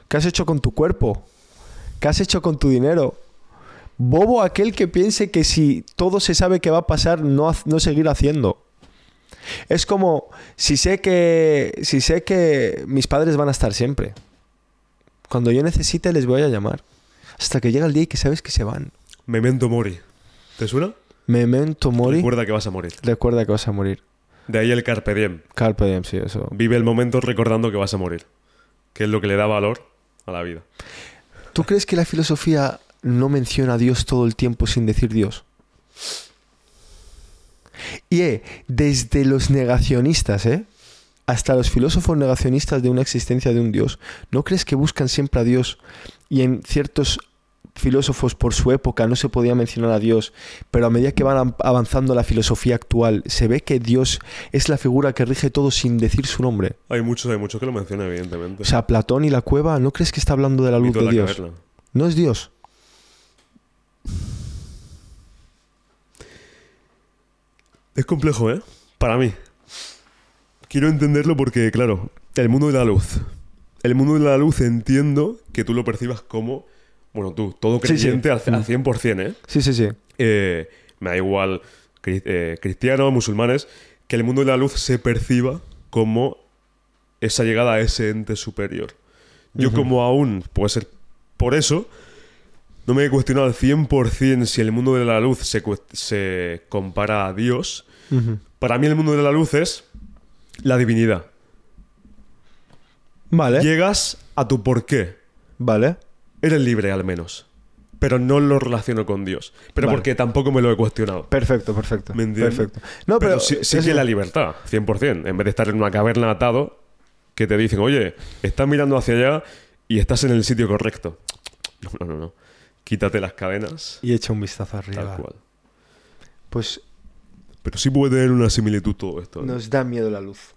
¿Qué has hecho con tu cuerpo? ¿Qué has hecho con tu dinero? Bobo aquel que piense que si todo se sabe que va a pasar, no, no seguir haciendo. Es como si sé que si sé que mis padres van a estar siempre. Cuando yo necesite les voy a llamar. Hasta que llega el día y que sabes que se van. Memento mori. ¿Te suena? Memento mori. Recuerda que vas a morir. Recuerda que vas a morir. De ahí el carpe diem. Carpe diem, sí, eso. Vive el momento recordando que vas a morir. Que es lo que le da valor a la vida. ¿Tú crees que la filosofía no menciona a Dios todo el tiempo sin decir Dios? Y eh, desde los negacionistas, ¿eh? hasta los filósofos negacionistas de una existencia de un Dios, ¿no crees que buscan siempre a Dios y en ciertos filósofos por su época no se podía mencionar a Dios, pero a medida que van avanzando la filosofía actual, se ve que Dios es la figura que rige todo sin decir su nombre. Hay muchos, hay muchos que lo mencionan, evidentemente. O sea, Platón y la cueva, ¿no crees que está hablando de la luz de, Dios? No es Dios. Es complejo, ¿eh? Para mí. Quiero entenderlo porque, claro, el mundo de la luz. El mundo de la luz entiendo que tú lo percibas como bueno, tú, todo creyente Al, 100%, ¿eh? Sí, sí, sí. Eh, me da igual eh, cristianos, musulmanes, que el mundo de la luz se perciba como esa llegada a ese ente superior. Yo como aún, puede ser por eso, no me he cuestionado al 100% si el mundo de la luz se, se compara a Dios. Para mí el mundo de la luz es la divinidad. Vale. Llegas a tu porqué. Vale. Eres libre al menos. Pero no lo relaciono con Dios. Pero porque tampoco me lo he cuestionado. Perfecto, perfecto. ¿Me entiendes? Perfecto. No, pero, sí, que la libertad, 100%. En vez de estar en una caverna atado, que te dicen, oye, estás mirando hacia allá y estás en el sitio correcto. No, no, no, no. Quítate las cadenas. Y echa un vistazo arriba. Tal cual. Pues. Pero sí puede tener una similitud todo esto. Nos da miedo la luz.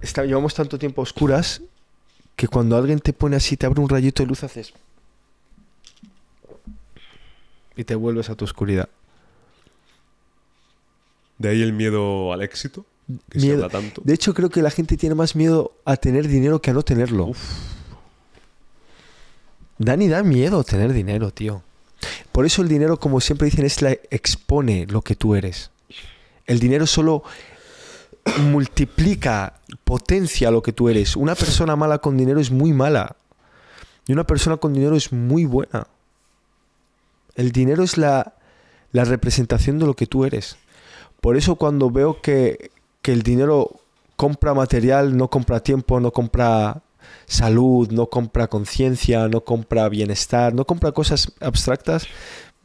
Está, llevamos tanto tiempo a oscuras que cuando alguien te pone así, te abre un rayito de luz, haces... Y te vuelves a tu oscuridad. De ahí el miedo al éxito, que se habla tanto. De hecho, creo que la gente tiene más miedo a tener dinero que a no tenerlo. Uf. Dani da miedo tener dinero, tío. Por eso el dinero, como siempre dicen, es la expone lo que tú eres. El dinero solo multiplica, potencia lo que tú eres. Una persona mala con dinero es muy mala. Y una persona con dinero es muy buena. El dinero es la, la representación de lo que tú eres. Por eso cuando veo que, que el dinero compra material, no compra tiempo, no compra salud, no compra conciencia, no compra bienestar, no compra cosas abstractas,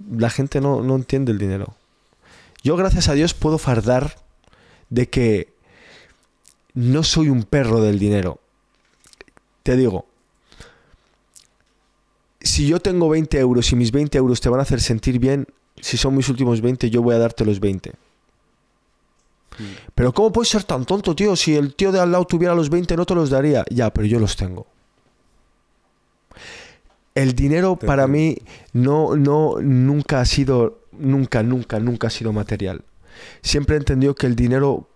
la gente no, no entiende el dinero. Yo gracias a Dios puedo fardar de que no soy un perro del dinero. Te digo, si yo tengo 20 euros y mis 20 euros te van a hacer sentir bien, si son mis últimos 20, yo voy a darte los 20. Hmm. Pero ¿cómo puedes ser tan tonto, tío? Si el tío de al lado tuviera los 20, no te los daría. Ya, pero yo los tengo. El dinero para mí no, no, nunca ha sido, nunca, nunca, nunca ha sido material siempre he entendido que el dinero,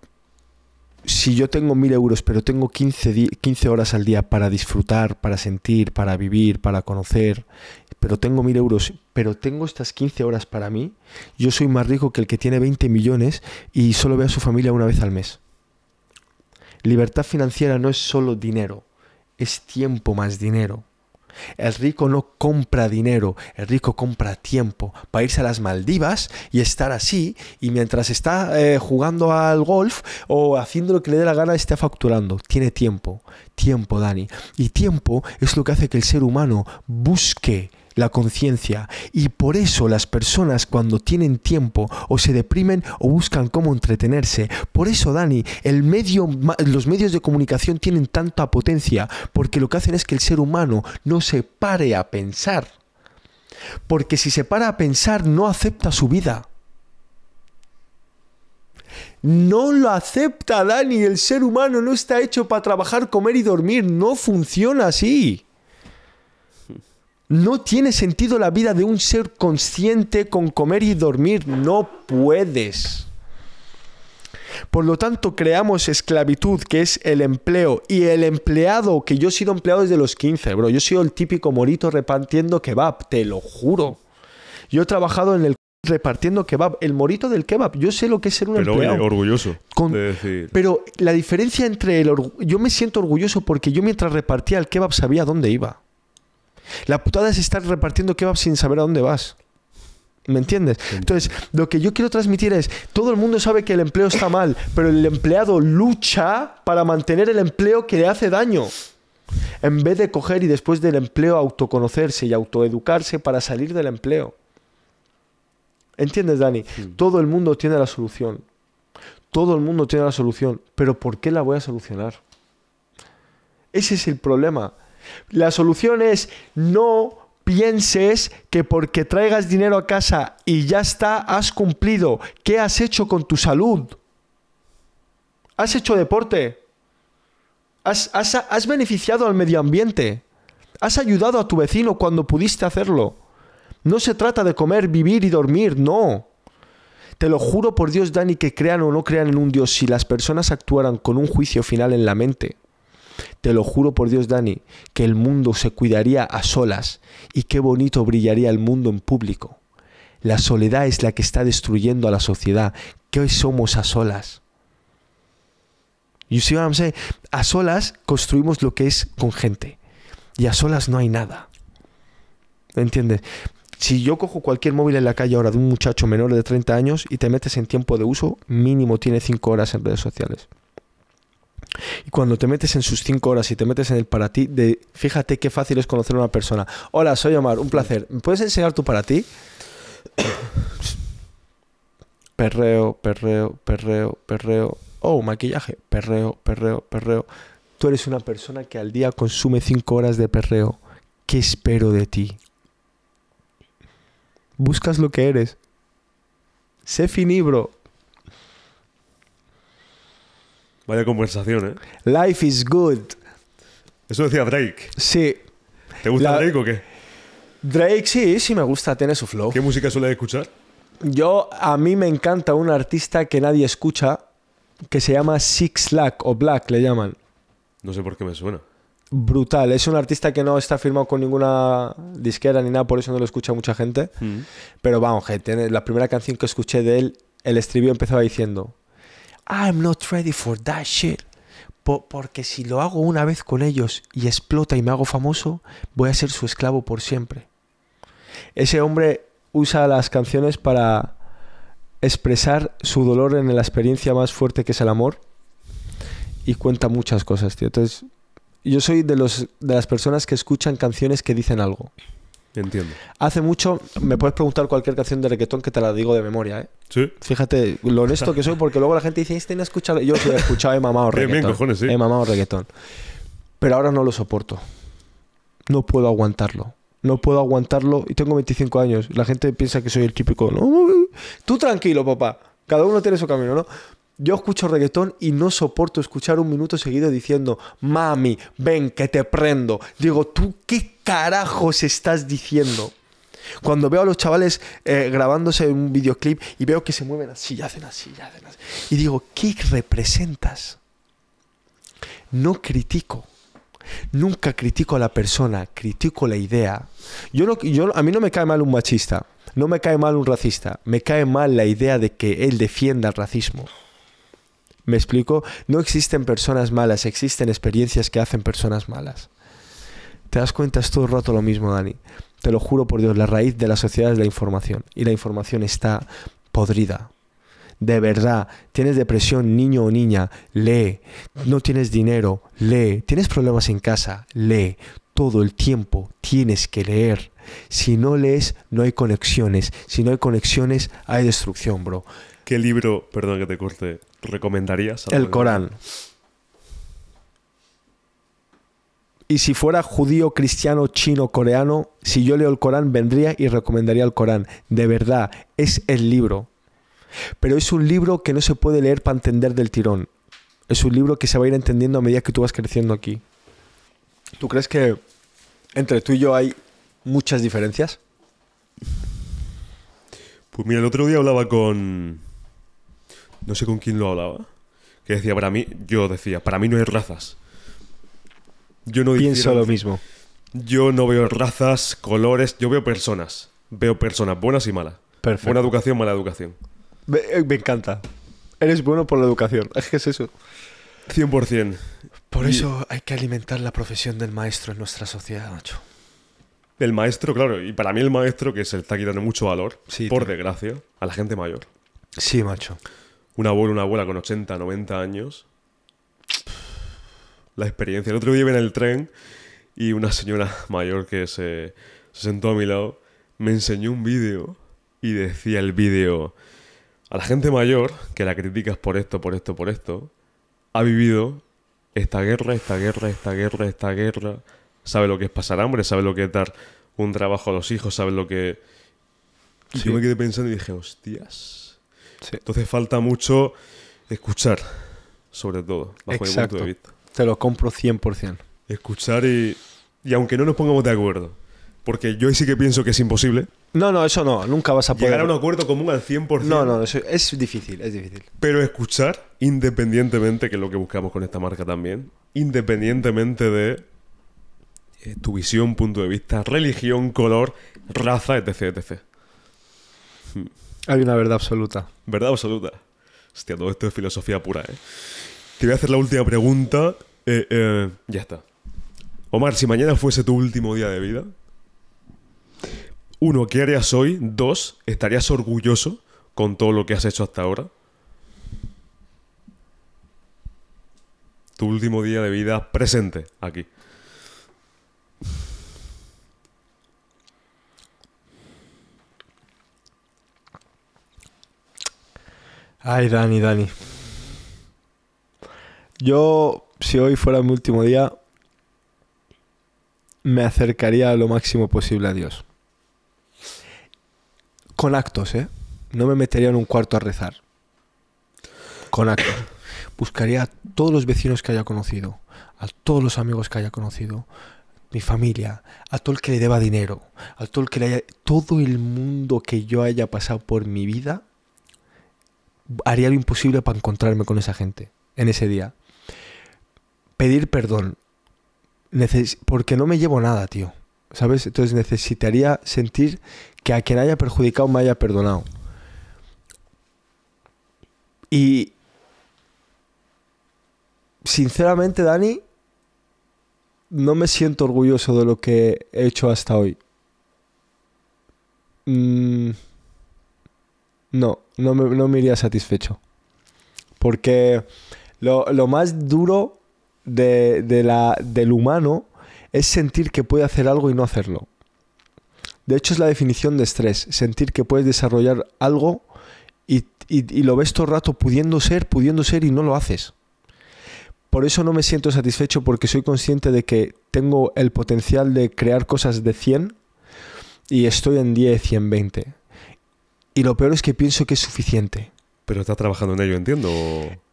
si yo tengo mil euros, pero tengo 15, 15 horas al día para disfrutar, para sentir, para vivir, para conocer, pero tengo mil euros, pero tengo estas 15 horas para mí, yo soy más rico que el que tiene 20 millones y solo ve a su familia una vez al mes. Libertad financiera no es solo dinero, es tiempo más dinero. El rico no compra dinero, el rico compra tiempo para irse a las Maldivas y estar así y mientras está eh, jugando al golf o haciendo lo que le dé la gana está facturando. Tiene tiempo, tiempo Dani. Y tiempo es lo que hace que el ser humano busque la conciencia. Y por eso las personas cuando tienen tiempo o se deprimen o buscan cómo entretenerse. Por eso, Dani, los medios de comunicación tienen tanta potencia, porque lo que hacen es que el ser humano no se pare a pensar. Porque si se para a pensar, no acepta su vida. No lo acepta, Dani. El ser humano no está hecho para trabajar, comer y dormir. No funciona así. No tiene sentido la vida de un ser consciente con comer y dormir. No puedes. Por lo tanto, creamos esclavitud, que es el empleo. Y el empleado, que yo he sido empleado desde los 15, bro. Yo he sido el típico morito repartiendo kebab, te lo juro. Yo he trabajado en el repartiendo kebab, el morito del kebab. Yo sé lo que es ser un pero, empleado. orgulloso. decir. Pero la diferencia entre el yo me siento orgulloso porque yo mientras repartía el kebab sabía dónde iba. La putada es estar repartiendo kebab sin saber a dónde vas. ¿Me entiendes? Entonces, lo que yo quiero transmitir es, todo el mundo sabe que el empleo está mal, pero el empleado lucha para mantener el empleo que le hace daño. En vez de coger y después del empleo autoconocerse y autoeducarse para salir del empleo. ¿Entiendes, Dani? Todo el mundo tiene la solución. Todo el mundo tiene la solución. Pero ¿por qué la voy a solucionar? Ese es el problema. La solución es no pienses que porque traigas dinero a casa y ya está, has cumplido. ¿Qué has hecho con tu salud? ¿Has hecho deporte? ¿Has, beneficiado al medio ambiente? ¿Has ayudado a tu vecino cuando pudiste hacerlo? No se trata de comer, vivir y dormir, no. Te lo juro por Dios, Dani, que crean o no crean en un Dios, si las personas actuaran con un juicio final en la mente, te lo juro por Dios, Dani, que el mundo se cuidaría a solas y qué bonito brillaría el mundo en público. La soledad es la que está destruyendo a la sociedad. que hoy somos a solas? You see what I'm saying? A solas construimos lo que es con gente. Y a solas no hay nada. ¿Entiendes? Si yo cojo cualquier móvil en la calle ahora de un muchacho menor de 30 años y te metes en tiempo de uso, mínimo tiene 5 horas en redes sociales. Y cuando te metes en sus 5 horas y te metes en el para ti, de, fíjate qué fácil es conocer a una persona. Hola, soy Omar, un placer. ¿Me puedes enseñar tu para ti? Perreo, perreo, perreo, perreo. Oh, maquillaje. Perreo, perreo, perreo. Tú eres una persona que al día consume 5 horas de perreo. ¿Qué espero de ti? Buscas lo que eres. Sé finibro. Vaya conversación, ¿eh? Life is good. Eso decía Drake. Sí. ¿Te gusta La- Drake o qué? Drake sí, sí me gusta, tiene su flow. ¿Qué música suele escuchar? Yo, a mí me encanta un artista que nadie escucha, que se llama Six Lack o Black, le llaman. No sé por qué me suena. Brutal. Es un artista que no está firmado con ninguna disquera ni nada, por eso no lo escucha mucha gente. Pero vamos, gente, en la primera canción que escuché de él, el estribillo empezaba diciendo: I'm not ready for that shit. Po- porque si lo hago una vez con ellos y explota y me hago famoso, voy a ser su esclavo por siempre. Ese hombre usa las canciones para expresar su dolor en la experiencia más fuerte que es el amor y cuenta muchas cosas, tío. Entonces, yo soy de, los, de las personas que escuchan canciones que dicen algo. Entiendo. Hace mucho, me puedes preguntar cualquier canción de reggaetón que te la digo de memoria, ¿eh? Sí. Fíjate lo honesto que soy, porque luego la gente dice, este no ha escuchado. Yo sí he escuchado, he mamado Bien, reggaetón. bien, cojones, sí. He mamado reggaetón. Pero ahora no lo soporto. No puedo aguantarlo. No puedo aguantarlo y tengo 25 años. La gente piensa que soy el típico. No, tú tranquilo, papá. Cada uno tiene su camino, ¿no? Yo escucho reggaetón y no soporto escuchar un minuto seguido diciendo, mami, ven que te prendo. Digo, ¿tú qué carajos estás diciendo? Cuando veo a los chavales eh, grabándose un videoclip y veo que se mueven así, hacen así, hacen así. Y digo, ¿qué representas? No critico. Nunca critico a la persona, critico la idea. Yo no, yo, a mí no me cae mal un machista, no me cae mal un racista, me cae mal la idea de que él defienda el racismo. ¿Me explico? No existen personas malas, existen experiencias que hacen personas malas. Te das cuenta, es todo rato lo mismo, Dani. Te lo juro por Dios, la raíz de la sociedad es la información. Y la información está podrida. De verdad, tienes depresión, niño o niña, lee. No tienes dinero, lee. Tienes problemas en casa, lee. Todo el tiempo tienes que leer. Si no lees, no hay conexiones. Si no hay conexiones, hay destrucción, bro. ¿Qué libro, perdón que te corte, recomendarías? El Corán. Y si fuera judío, cristiano, chino, coreano, si yo leo el Corán, vendría y recomendaría el Corán. De verdad, es el libro. Pero es un libro que no se puede leer para entender del tirón. Es un libro que se va a ir entendiendo a medida que tú vas creciendo aquí. ¿Tú crees que entre tú y yo hay muchas diferencias? Pues mira, el otro día hablaba con... No sé con quién lo hablaba. Que decía, para mí, yo decía, para mí no hay razas. Yo no Pienso lo mismo. Yo no veo razas, colores, yo veo personas. Veo personas buenas y malas. Perfecto. Buena educación, mala educación. Me, eh, me encanta. Eres bueno por la educación. Es que es eso. 100%. Por Y- eso hay que alimentar la profesión del maestro en nuestra sociedad, macho. El maestro, claro, y para mí el maestro que se le está quitando mucho valor, Sí, por tío. desgracia, a la gente mayor. Sí, macho. Un abuelo, una abuela con 80, 90 años. La experiencia. El otro día iba en el tren y una señora mayor que se, se sentó a mi lado me enseñó un vídeo y decía el vídeo, a la gente mayor, que la criticas por esto, por esto, por esto, ha vivido esta guerra, esta guerra, esta guerra, esta guerra, sabe lo que es pasar hambre, sabe lo que es dar un trabajo a los hijos, sabe lo que... Y Sí. yo me quedé pensando y dije, hostias. Sí. Entonces falta mucho escuchar, sobre todo, bajo mi Exacto. punto de vista. Te lo compro 100%. Escuchar y, y aunque no nos pongamos de acuerdo, porque yo sí que pienso que es imposible, No, no, eso no. Nunca vas a poder. llegar a un acuerdo común al 100%. No, no, eso es difícil, es difícil. Pero escuchar, independientemente, que es lo que buscamos con esta marca también, independientemente de eh, tu visión, punto de vista, religión, color, raza, etc, etc. Hay una verdad absoluta. ¿Verdad absoluta? Hostia, todo esto es filosofía pura, ¿eh? Te voy a hacer la última pregunta. Eh, eh, ya está. Omar, si mañana fuese tu último día de vida, uno, ¿qué harías hoy? Dos, ¿estarías orgulloso con todo lo que has hecho hasta ahora? Tu último día de vida presente aquí. Ay, Dani, Dani. Yo, si hoy fuera mi último día, me acercaría lo máximo posible a Dios. Con actos, ¿eh? No me metería en un cuarto a rezar. Con actos. Buscaría a todos los vecinos que haya conocido, a todos los amigos que haya conocido, mi familia, a todo el que le deba dinero, a todo el que le haya... Todo el mundo que yo haya pasado por mi vida, haría lo imposible para encontrarme con esa gente en ese día. Pedir perdón. Porque no me llevo nada, tío. ¿Sabes? Entonces necesitaría sentir que a quien haya perjudicado me haya perdonado. Y... Sinceramente, Dani, no me siento orgulloso de lo que he hecho hasta hoy. Mm, no, no me, no me iría satisfecho. Porque lo, lo más duro de, de la, del humano es sentir que puede hacer algo y no hacerlo. De hecho, es la definición de estrés. Sentir que puedes desarrollar algo y, y- y lo ves todo el rato pudiendo ser, pudiendo ser y no lo haces. Por eso no me siento satisfecho porque soy consciente de que tengo el potencial de crear cosas de 100 y estoy en 10, 120. Y lo peor es que pienso que es suficiente. Pero estás trabajando en ello, entiendo.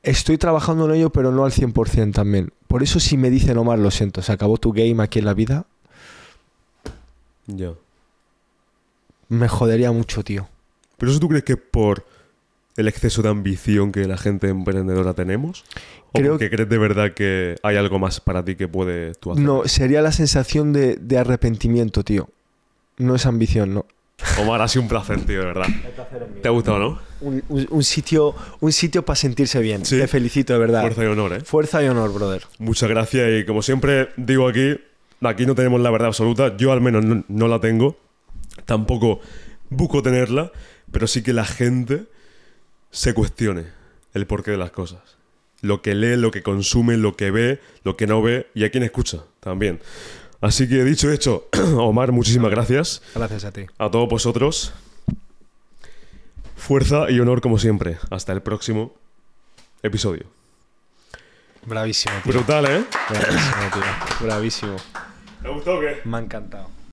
Estoy trabajando en ello, pero no al 100% también. Por eso si me dicen, Omar, lo siento, se acabó tu game aquí en la vida, Ya. me jodería mucho, tío. ¿Pero eso tú crees que por el exceso de ambición que la gente emprendedora tenemos? ¿O Creo porque crees de verdad que hay algo más para ti que puede tú hacer? No, sería la sensación de, de arrepentimiento, tío. No es ambición, no. Omar, ha sido un placer, tío, de verdad. ¿Te ha gustado, no? Un, un- un sitio, un sitio para sentirse bien. Sí. Te felicito, de verdad. Fuerza y honor, ¿eh? Fuerza y honor, brother. Muchas gracias y como siempre digo aquí, aquí no tenemos la verdad absoluta, yo al menos no, no la tengo, tampoco busco tenerla, pero sí que la gente se cuestione el porqué de las cosas. Lo que lee, lo que consume, lo que ve, lo que no ve y a quien escucha también. Así que dicho hecho, Omar, muchísimas gracias Gracias a ti. a todos vosotros. Fuerza y honor como siempre. Hasta el próximo episodio. Bravísimo, tío. Brutal, ¿eh? Bravísimo, tío. Bravísimo. ¿Te ha gustado o qué? Me ha encantado.